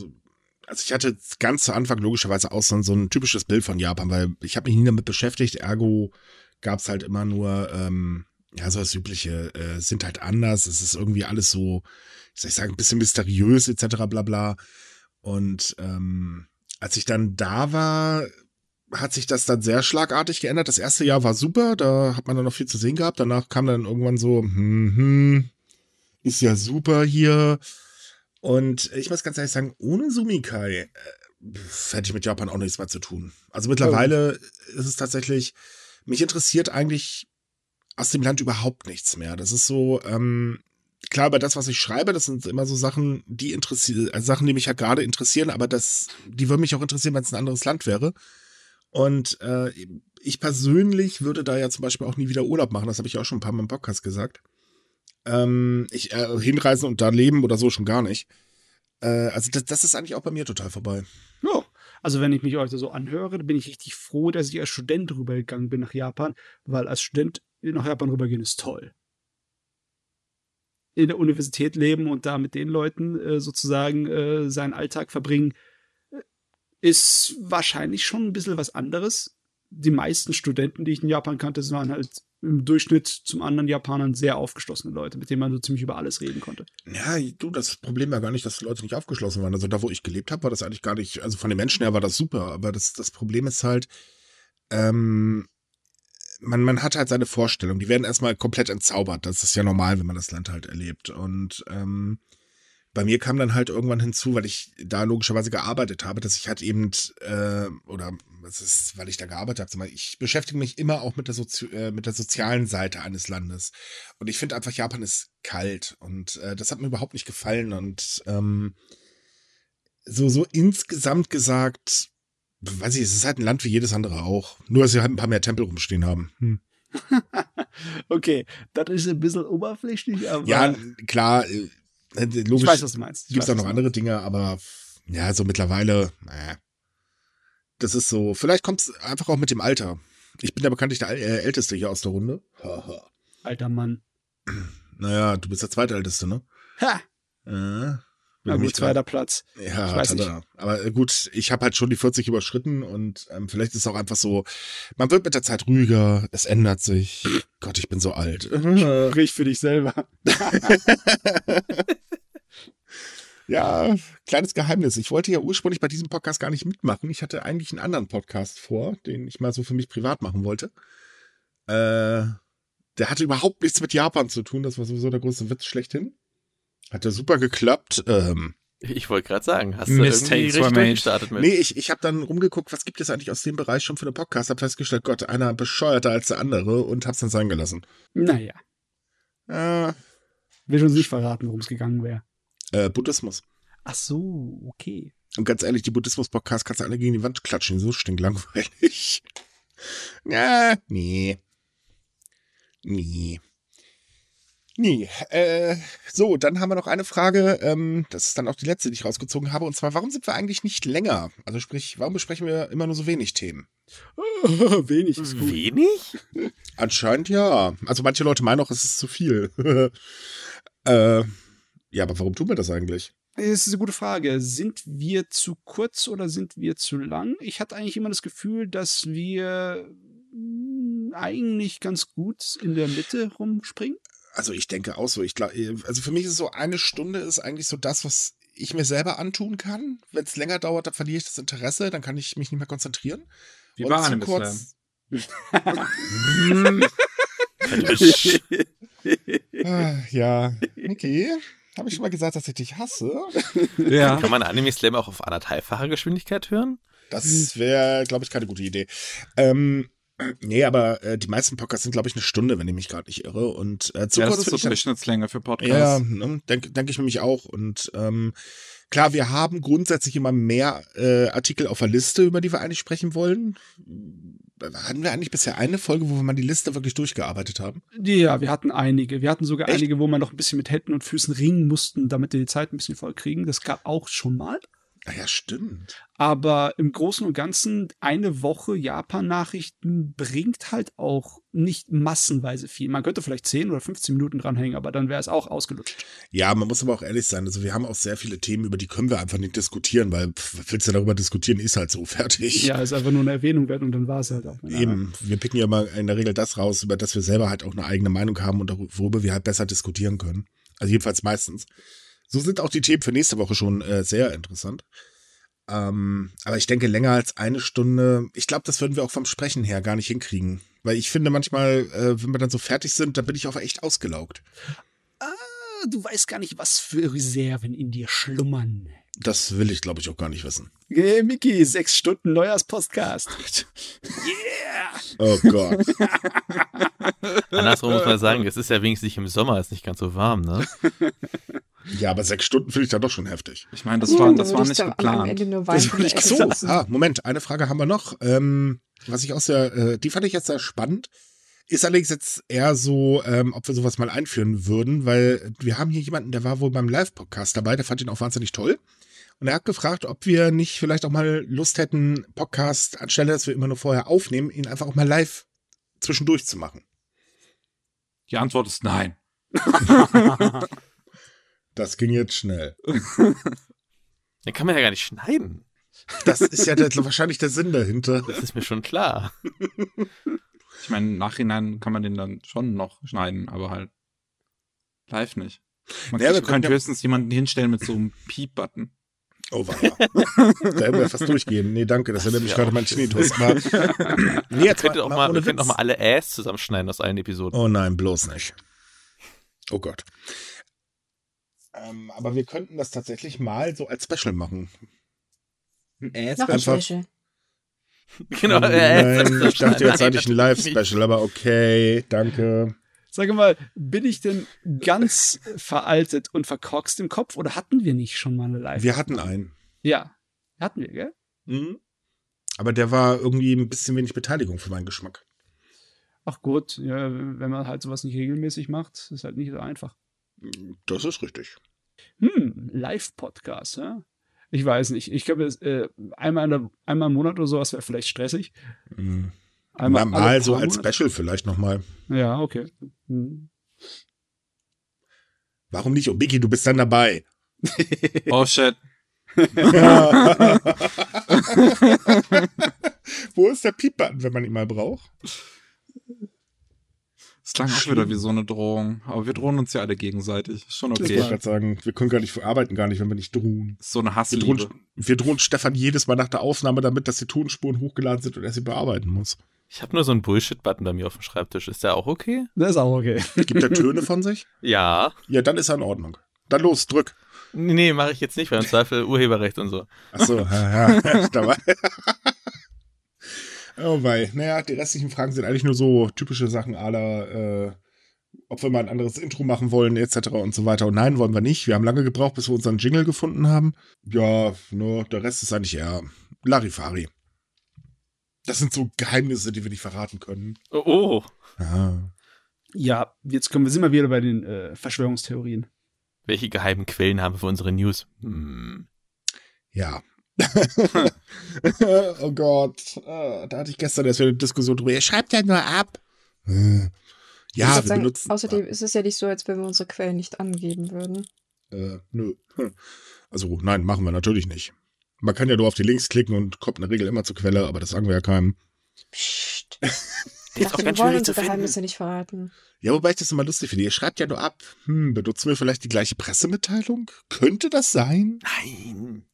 [SPEAKER 2] also ich hatte ganz zu Anfang logischerweise auch so ein, typisches Bild von Japan, weil ich habe mich nie damit beschäftigt, ergo gab es halt immer nur, ähm, ja, so das Übliche, äh, sind halt anders. Es ist irgendwie alles so, wie soll ich sagen, ein bisschen mysteriös etc. bla bla. Und ähm, als ich dann da war, hat sich das dann sehr schlagartig geändert. Das erste Jahr war super, da hat man dann noch viel zu sehen gehabt. Danach kam dann irgendwann so, hm, hm, ist ja super hier. Und ich muss ganz ehrlich sagen, ohne Sumikai äh, hätte ich mit Japan auch nichts mehr zu tun. Also mittlerweile oh. ist es tatsächlich, mich interessiert eigentlich aus dem Land überhaupt nichts mehr. Das ist so, ähm, klar, über das, was ich schreibe, das sind immer so Sachen, die interessieren, äh, Sachen, die mich ja gerade interessieren, aber das, die würden mich auch interessieren, wenn es ein anderes Land wäre. Und äh, ich persönlich würde da ja zum Beispiel auch nie wieder Urlaub machen. Das habe ich auch schon ein paar Mal im Podcast gesagt. Ähm, ich äh, hinreisen und da leben oder so schon gar nicht. Äh, also das, das ist eigentlich auch bei mir total vorbei.
[SPEAKER 4] Ja. Also wenn ich mich heute so anhöre, bin ich richtig froh, dass ich als Student rübergegangen bin nach Japan, weil als Student nach Japan rübergehen ist toll. In der Universität leben und da mit den Leuten äh, sozusagen äh, seinen Alltag verbringen, ist wahrscheinlich schon ein bisschen was anderes. Die meisten Studenten, die ich in Japan kannte, waren halt im Durchschnitt zum anderen Japanern sehr aufgeschlossene Leute, mit denen man so ziemlich über alles reden konnte.
[SPEAKER 2] Ja, du, das Problem war gar nicht, dass die Leute nicht aufgeschlossen waren. Also da, wo ich gelebt habe, war das eigentlich gar nicht, also von den Menschen her war das super, aber das, das Problem ist halt, ähm, man, man hat halt seine Vorstellungen, die werden erstmal komplett entzaubert. Das ist ja normal, wenn man das Land halt erlebt. Und ähm, bei mir kam dann halt irgendwann hinzu, weil ich da logischerweise gearbeitet habe, dass ich halt eben, äh, oder was ist, weil ich da gearbeitet habe, ich beschäftige mich immer auch mit der, Sozi äh, mit der sozialen Seite eines Landes. Und ich finde einfach, Japan ist kalt und äh, das hat mir überhaupt nicht gefallen. Und ähm, so, so insgesamt gesagt, weiß ich, es ist halt ein Land wie jedes andere auch. Nur, dass sie halt ein paar mehr Tempel rumstehen haben. Hm.
[SPEAKER 4] okay, das ist ein bisschen oberflächlich, aber.
[SPEAKER 2] Ja, klar, äh, logisch.
[SPEAKER 4] Ich weiß, was du meinst.
[SPEAKER 2] Gibt es da noch andere Dinge, aber ja, so mittlerweile, äh, das ist so, vielleicht kommt es einfach auch mit dem Alter. Ich bin ja bekanntlich der äh, Älteste hier aus der Runde.
[SPEAKER 4] Alter Mann.
[SPEAKER 2] Naja, du bist der Zweitälteste, ne?
[SPEAKER 4] Ha!
[SPEAKER 2] Äh,
[SPEAKER 4] Na gut, zweiter Platz.
[SPEAKER 2] Ja,
[SPEAKER 4] Ich weiß
[SPEAKER 2] tada. aber äh, gut, ich habe halt schon die 40 überschritten und ähm, vielleicht ist es auch einfach so, man wird mit der Zeit ruhiger, es ändert sich. Gott, ich bin so alt.
[SPEAKER 4] Sprich für dich selber.
[SPEAKER 2] Ja, kleines Geheimnis. Ich wollte ja ursprünglich bei diesem Podcast gar nicht mitmachen. Ich hatte eigentlich einen anderen Podcast vor, den ich mal so für mich privat machen wollte. Äh, der hatte überhaupt nichts mit Japan zu tun. Das war sowieso der größte Witz schlechthin. Hat ja super geklappt. Ähm,
[SPEAKER 3] Ich wollte gerade sagen, hast du
[SPEAKER 5] Mistakes
[SPEAKER 3] irgendwie richtig
[SPEAKER 5] made.
[SPEAKER 3] durchgestartet mit?
[SPEAKER 2] nee, ich, ich habe dann rumgeguckt, was gibt es eigentlich aus dem Bereich schon für einen Podcast. Hab festgestellt, Gott, einer bescheuerter als der andere und hab's dann sein gelassen.
[SPEAKER 4] Naja,
[SPEAKER 2] Äh,
[SPEAKER 4] will uns nicht verraten, worum es gegangen wäre.
[SPEAKER 2] äh, Buddhismus.
[SPEAKER 4] Ach so, okay.
[SPEAKER 2] Und ganz ehrlich, die Buddhismus-Podcasts kannst du alle gegen die Wand klatschen, die sind so stinklangweilig. Ja, nee. Nee. Nee. Äh, so, dann haben wir noch eine Frage. Ähm, das ist dann auch die letzte, die ich rausgezogen habe. Und zwar, warum sind wir eigentlich nicht länger? Also sprich, warum besprechen wir immer nur so wenig Themen?
[SPEAKER 4] Wenig ist gut.
[SPEAKER 3] Wenig?
[SPEAKER 2] Anscheinend ja. Also manche Leute meinen auch, es ist zu viel. äh, ja, aber warum tun wir das eigentlich?
[SPEAKER 4] Das ist eine gute Frage. Sind wir zu kurz oder sind wir zu lang? Ich hatte eigentlich immer das Gefühl, dass wir mm, eigentlich ganz gut in der Mitte rumspringen.
[SPEAKER 2] Also ich denke auch so. Ich glaube, also für mich ist so eine Stunde ist eigentlich so das, was ich mir selber antun kann. Wenn es länger dauert, dann verliere ich das Interesse, dann kann ich mich nicht mehr konzentrieren.
[SPEAKER 5] Wie war Anime
[SPEAKER 2] kurz- ja, okay. Habe ich schon mal gesagt, dass ich dich hasse?
[SPEAKER 5] Ja.
[SPEAKER 3] Kann man Anime Slam auch auf anderthalbfacher Geschwindigkeit hören?
[SPEAKER 2] Das wäre, glaube ich, keine gute Idee. Ähm, nee, aber äh, die meisten Podcasts sind, glaube ich, eine Stunde, wenn ich mich gerade nicht irre. Und äh, zu
[SPEAKER 5] ja, das
[SPEAKER 2] kurz
[SPEAKER 5] ist so Durchschnittslänge für
[SPEAKER 2] Ja,
[SPEAKER 5] Podcasts.
[SPEAKER 2] ne, denke denk ich nämlich auch. Und ähm, klar, wir haben grundsätzlich immer mehr äh, Artikel auf der Liste, über die wir eigentlich sprechen wollen. Hatten wir eigentlich bisher eine Folge, wo wir mal die Liste wirklich durchgearbeitet haben?
[SPEAKER 4] Ja, wir hatten einige. Wir hatten sogar
[SPEAKER 2] Echt?
[SPEAKER 4] einige, wo wir noch ein bisschen mit Händen und Füßen ringen mussten, damit wir die Zeit ein bisschen voll kriegen. Das gab auch schon mal.
[SPEAKER 2] Ah ja, stimmt.
[SPEAKER 4] Aber im Großen und Ganzen, eine Woche Japan-Nachrichten bringt halt auch nicht massenweise viel. Man könnte vielleicht 10 oder 15 Minuten dranhängen, aber dann wäre es auch ausgelutscht.
[SPEAKER 2] Ja, man muss aber auch ehrlich sein. Also wir haben auch sehr viele Themen, über die können wir einfach nicht diskutieren, weil pff, willst du darüber diskutieren, ist halt so fertig.
[SPEAKER 4] Ja, ist einfach nur eine Erwähnung wert und dann war es halt auch.
[SPEAKER 2] Eben, wir picken ja mal in der Regel das raus, über das wir selber halt auch eine eigene Meinung haben und worüber wir halt besser diskutieren können. Also jedenfalls meistens. So sind auch die Themen für nächste Woche schon äh, sehr interessant. Ähm, aber ich denke, länger als eine Stunde, ich glaube, das würden wir auch vom Sprechen her gar nicht hinkriegen. Weil ich finde manchmal, äh, wenn wir dann so fertig sind, dann bin ich auch echt ausgelaugt.
[SPEAKER 4] Ah, du weißt gar nicht, was für Reserven in dir schlummern.
[SPEAKER 2] Das will ich, glaube ich, auch gar nicht wissen.
[SPEAKER 4] Hey, Mickey, sechs Stunden Neujahrspodcast. yeah!
[SPEAKER 2] Oh Gott.
[SPEAKER 3] Andersrum muss man sagen, es ist ja wenigstens nicht im Sommer, es ist nicht ganz so warm, ne?
[SPEAKER 2] ja, aber sechs Stunden finde ich da doch schon heftig.
[SPEAKER 5] Ich meine, das war, das war nicht geplant.
[SPEAKER 4] Das war
[SPEAKER 1] der
[SPEAKER 4] nicht
[SPEAKER 2] so, ah, Moment, eine Frage haben wir noch. Ähm, was ich auch sehr, äh, die fand ich jetzt sehr spannend. Ist allerdings jetzt eher so, ähm, ob wir sowas mal einführen würden, weil wir haben hier jemanden, der war wohl beim Live-Podcast dabei, der fand ihn auch wahnsinnig toll. Und er hat gefragt, ob wir nicht vielleicht auch mal Lust hätten, Podcast, anstelle dass wir immer nur vorher aufnehmen, ihn einfach auch mal live zwischendurch zu machen.
[SPEAKER 5] Die Antwort ist nein.
[SPEAKER 2] Das ging jetzt schnell.
[SPEAKER 3] Den kann man ja gar nicht schneiden.
[SPEAKER 2] Das ist ja der, wahrscheinlich der Sinn dahinter.
[SPEAKER 3] Das ist mir schon klar.
[SPEAKER 5] Ich meine, im Nachhinein kann man den dann schon noch schneiden, aber halt live nicht. Man
[SPEAKER 2] Ja,
[SPEAKER 5] könnte höchstens jemanden hinstellen mit so einem Piep-Button.
[SPEAKER 2] Oh, war da hätten wir fast durchgehen. Nee, danke, das erinnert mich gerade mein. Mal, nee,
[SPEAKER 3] Wir
[SPEAKER 2] jetzt
[SPEAKER 3] könnten auch mal,
[SPEAKER 2] ohne
[SPEAKER 3] wir könnten auch
[SPEAKER 2] Witz.
[SPEAKER 3] mal alle Äs zusammenschneiden aus allen Episoden.
[SPEAKER 2] Oh nein, bloß nicht. Oh Gott. Ähm, aber wir könnten das tatsächlich mal so als Special machen.
[SPEAKER 5] Äh,
[SPEAKER 1] Noch ein Special.
[SPEAKER 3] Genau.
[SPEAKER 2] Oh, nein, ich dachte, jetzt hatte ich ein Live-Special, aber okay, danke.
[SPEAKER 4] Sag mal, bin ich denn ganz veraltet und verkorkst im Kopf oder hatten wir nicht schon mal eine Live?
[SPEAKER 2] Wir hatten einen.
[SPEAKER 4] Ja, hatten wir, gell?
[SPEAKER 2] Mhm. Aber der war irgendwie ein bisschen wenig Beteiligung für meinen Geschmack.
[SPEAKER 4] Ach gut, ja, wenn man halt sowas nicht regelmäßig macht, ist halt nicht so einfach.
[SPEAKER 2] Das ist richtig.
[SPEAKER 4] Hm, Live-Podcast, ja? Ich weiß nicht. Ich glaube, äh, einmal, der, einmal im Monat oder sowas wäre vielleicht stressig.
[SPEAKER 2] Mhm.
[SPEAKER 4] Einmal
[SPEAKER 2] mal
[SPEAKER 4] alle
[SPEAKER 2] so als
[SPEAKER 4] Monate?
[SPEAKER 2] Special vielleicht nochmal.
[SPEAKER 4] Ja, okay. Hm.
[SPEAKER 2] Warum nicht? Oh, Biggie, du bist dann dabei.
[SPEAKER 5] Oh shit.
[SPEAKER 2] Wo ist der Piep-Button, wenn man ihn mal braucht?
[SPEAKER 5] Das klang auch wieder wie so eine Drohung. Aber wir drohen uns ja alle gegenseitig. Ist Schon
[SPEAKER 2] Ich
[SPEAKER 5] okay.
[SPEAKER 2] wollte gerade sagen, wir können gar nicht, wir arbeiten gar nicht, wenn wir nicht drohen.
[SPEAKER 5] Ist so eine
[SPEAKER 2] Wir
[SPEAKER 5] Hassliebe.
[SPEAKER 2] drohen, wir drohen Stefan jedes Mal nach der Aufnahme damit, dass die Tonspuren hochgeladen sind und er sie bearbeiten muss.
[SPEAKER 3] Ich habe nur so einen Bullshit-Button bei mir auf dem Schreibtisch. Ist der auch okay?
[SPEAKER 4] Das ist auch okay.
[SPEAKER 2] Gibt er Töne von sich?
[SPEAKER 3] Ja.
[SPEAKER 2] Ja, dann ist er in Ordnung. Dann los, drück.
[SPEAKER 3] Nee, nee mache ich jetzt nicht, weil im Zweifel Urheberrecht und so.
[SPEAKER 2] Achso, ja, ja, dabei. Oh wei. Naja, die restlichen Fragen sind eigentlich nur so typische Sachen aller, äh, ob wir mal ein anderes Intro machen wollen, etc. und so weiter. Und nein, wollen wir nicht. Wir haben lange gebraucht, bis wir unseren Jingle gefunden haben. Ja, nur der Rest ist eigentlich eher Larifari. Das sind so Geheimnisse, die wir nicht verraten können.
[SPEAKER 3] Oh, oh.
[SPEAKER 2] Ja.
[SPEAKER 4] Ja, jetzt kommen wir, sind wir wieder bei den äh, Verschwörungstheorien.
[SPEAKER 3] Welche geheimen Quellen haben wir für unsere News? Hm.
[SPEAKER 2] Ja. oh Gott. Äh, Da hatte ich gestern erst wieder eine Diskussion drüber. Ihr schreibt ja nur ab. Äh, Ja, wir
[SPEAKER 1] sagen,
[SPEAKER 2] benutzen.
[SPEAKER 1] Außerdem ist es ja nicht so, als wenn wir unsere Quellen nicht angeben würden.
[SPEAKER 2] Äh, nö. Also, nein, machen wir natürlich nicht. Man kann ja nur auf die Links klicken und kommt in der Regel immer zur Quelle, aber das sagen wir ja keinem.
[SPEAKER 1] Psst. Dachte, wir wollen unsere
[SPEAKER 3] finden.
[SPEAKER 1] Geheimnisse nicht verraten.
[SPEAKER 2] Ja, wobei ich das immer lustig finde. Ihr schreibt ja nur ab. Hm, benutzen wir vielleicht die gleiche Pressemitteilung? Könnte das sein?
[SPEAKER 3] Nein.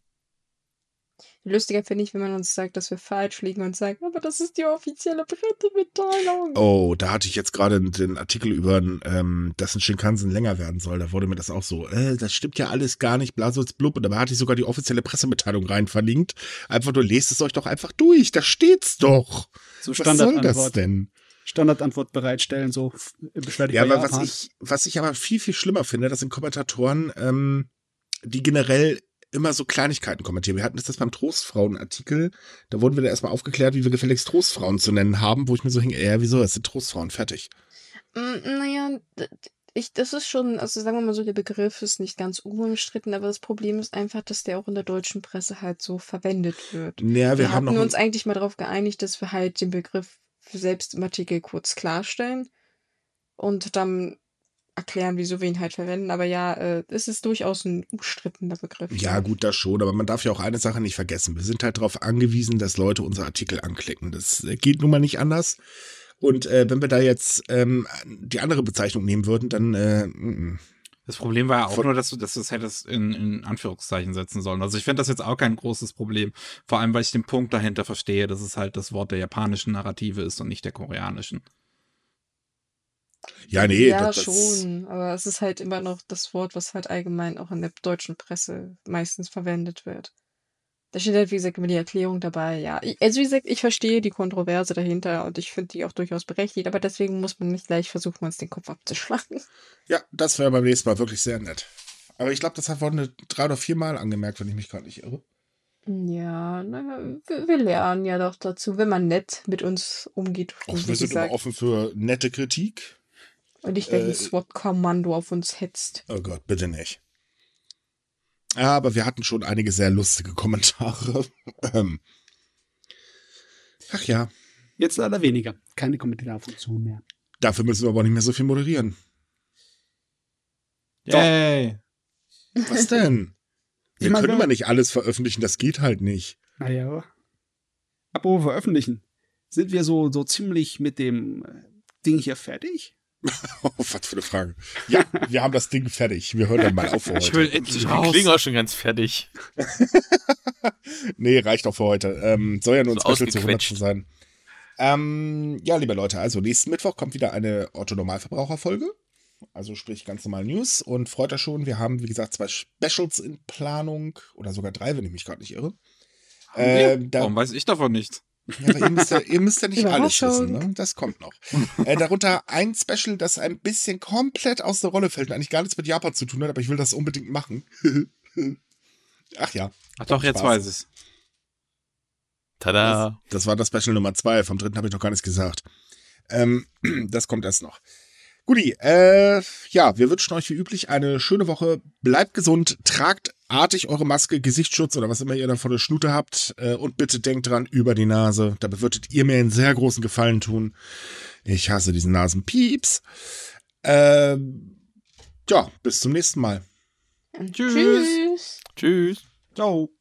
[SPEAKER 1] Lustiger finde ich, wenn man uns sagt, dass wir falsch liegen und sagt, aber das ist die offizielle Pressemitteilung.
[SPEAKER 2] Oh, da hatte ich jetzt gerade den Artikel über, ähm, dass ein Shinkansen länger werden soll. Da wurde mir das auch so, äh, das stimmt ja alles gar nicht, blasus blub. Und dabei hatte ich sogar die offizielle Pressemitteilung rein verlinkt. Einfach nur, lest es euch doch einfach durch. Da steht's doch.
[SPEAKER 4] So
[SPEAKER 2] Was soll das
[SPEAKER 4] Standardantwort.
[SPEAKER 2] denn?
[SPEAKER 4] Standardantwort bereitstellen, so beschwer dich
[SPEAKER 2] Ja, aber was ich, was ich aber viel, viel schlimmer finde, das sind Kommentatoren, ähm, die generell immer so Kleinigkeiten kommentieren. Wir hatten das beim Trostfrauen-Artikel, da wurden wir da erstmal aufgeklärt, wie wir gefälligst Trostfrauen zu nennen haben, wo ich mir so hing, ja, wieso, das sind Trostfrauen, fertig.
[SPEAKER 1] Mm, Naja, ich, das ist schon, also sagen wir mal so, der Begriff ist nicht ganz unumstritten, aber das Problem ist einfach, dass der auch in der deutschen Presse halt so verwendet wird.
[SPEAKER 2] Naja, wir,
[SPEAKER 1] wir
[SPEAKER 2] haben
[SPEAKER 1] hatten uns eigentlich mal darauf geeinigt, dass wir halt den Begriff selbst im Artikel kurz klarstellen und dann erklären, wieso wir ihn halt verwenden. Aber ja, äh, es ist durchaus ein umstrittener Begriff.
[SPEAKER 2] ja, gut, das schon, aber man darf ja auch eine Sache nicht vergessen. Wir sind halt darauf angewiesen, dass Leute unsere Artikel anklicken. Das äh, geht nun mal nicht anders. Und äh, wenn wir da jetzt ähm, die andere Bezeichnung nehmen würden, dann äh, mm,
[SPEAKER 5] Das Problem war ja auch
[SPEAKER 2] Von-
[SPEAKER 5] nur, dass du, dass du es hättest in, in Anführungszeichen setzen sollen. Also ich finde das jetzt auch kein großes Problem. Vor allem, weil ich den Punkt dahinter verstehe, dass es halt das Wort der japanischen Narrative ist und nicht der koreanischen.
[SPEAKER 2] Ja, nee,
[SPEAKER 1] ja,
[SPEAKER 2] das, das,
[SPEAKER 1] schon. Aber es ist halt immer noch das Wort, was halt allgemein auch in der deutschen Presse meistens verwendet wird. Da steht halt, wie gesagt, immer die Erklärung dabei. Ja, also wie gesagt, ich verstehe die Kontroverse dahinter und ich finde die auch durchaus berechtigt, aber deswegen muss man nicht gleich versuchen, uns den Kopf abzuschlagen.
[SPEAKER 2] Ja, das wäre beim nächsten Mal wirklich sehr nett. Aber ich glaube, das hat worden drei oder vier Mal angemerkt, wenn ich mich gerade nicht irre.
[SPEAKER 1] Ja, naja, wir, lernen ja doch dazu, wenn man nett mit uns umgeht. Und,
[SPEAKER 2] wir sind immer offen für nette Kritik.
[SPEAKER 1] Und nicht, wenn
[SPEAKER 2] äh,
[SPEAKER 1] ein SWAT-Kommando auf uns hetzt.
[SPEAKER 2] Oh Gott, bitte nicht. Aber wir hatten schon einige sehr lustige Kommentare. ähm. Ach ja,
[SPEAKER 4] Jetzt leider weniger. Keine Kommentarfunktion mehr.
[SPEAKER 2] dafür müssen wir aber nicht mehr so viel moderieren. Doch.
[SPEAKER 5] Yay!
[SPEAKER 2] Was denn? Wir können immer nicht alles veröffentlichen, das geht halt nicht.
[SPEAKER 4] Naja. Apropos veröffentlichen. Sind wir so, so ziemlich mit dem äh, Ding hier fertig?
[SPEAKER 2] Oh, was für eine Frage. Ja, wir haben das Ding fertig. Wir hören dann mal auf für
[SPEAKER 5] Ich
[SPEAKER 2] heute.
[SPEAKER 5] will endlich
[SPEAKER 3] Die
[SPEAKER 5] raus.
[SPEAKER 3] klingen auch schon ganz fertig.
[SPEAKER 2] Nee, reicht auch für heute. Ähm, soll ja nur ein
[SPEAKER 3] So
[SPEAKER 2] Special zu 100
[SPEAKER 3] ausgequetscht.
[SPEAKER 2] sein. Ähm, ja, liebe Leute, also nächsten Mittwoch kommt wieder eine Otto-Normalverbraucher-Folge. Also sprich ganz normal News und freut euch schon. Wir haben, wie gesagt, zwei Specials in Planung oder sogar drei, wenn ich mich gerade nicht irre.
[SPEAKER 5] Äh, Warum weiß ich davon nichts?
[SPEAKER 2] Ja, aber ihr müsst ja, ihr müsst ja nicht alles wissen, ne? Das kommt noch. äh, darunter ein Special, das ein bisschen komplett aus der Rolle fällt und eigentlich gar nichts mit Japan zu tun hat, aber ich will das unbedingt machen. Ach ja.
[SPEAKER 5] Ach doch, jetzt weiß es.
[SPEAKER 3] Tada.
[SPEAKER 2] Das, das, war das Special Nummer zwei. Vom dritten habe ich noch gar nichts gesagt. Ähm, das kommt erst noch. Guti, äh, ja, wir wünschen euch wie üblich eine schöne Woche. Bleibt gesund, tragt artig eure Maske, Gesichtsschutz oder was immer ihr da vor der Schnute habt. Äh, und bitte denkt dran, über die Nase. Dabei würdet ihr mir einen sehr großen Gefallen tun. Ich hasse diesen Nasenpieps. Äh, ja, bis zum nächsten Mal.
[SPEAKER 1] Tschüss.
[SPEAKER 3] Tschüss.
[SPEAKER 4] Ciao.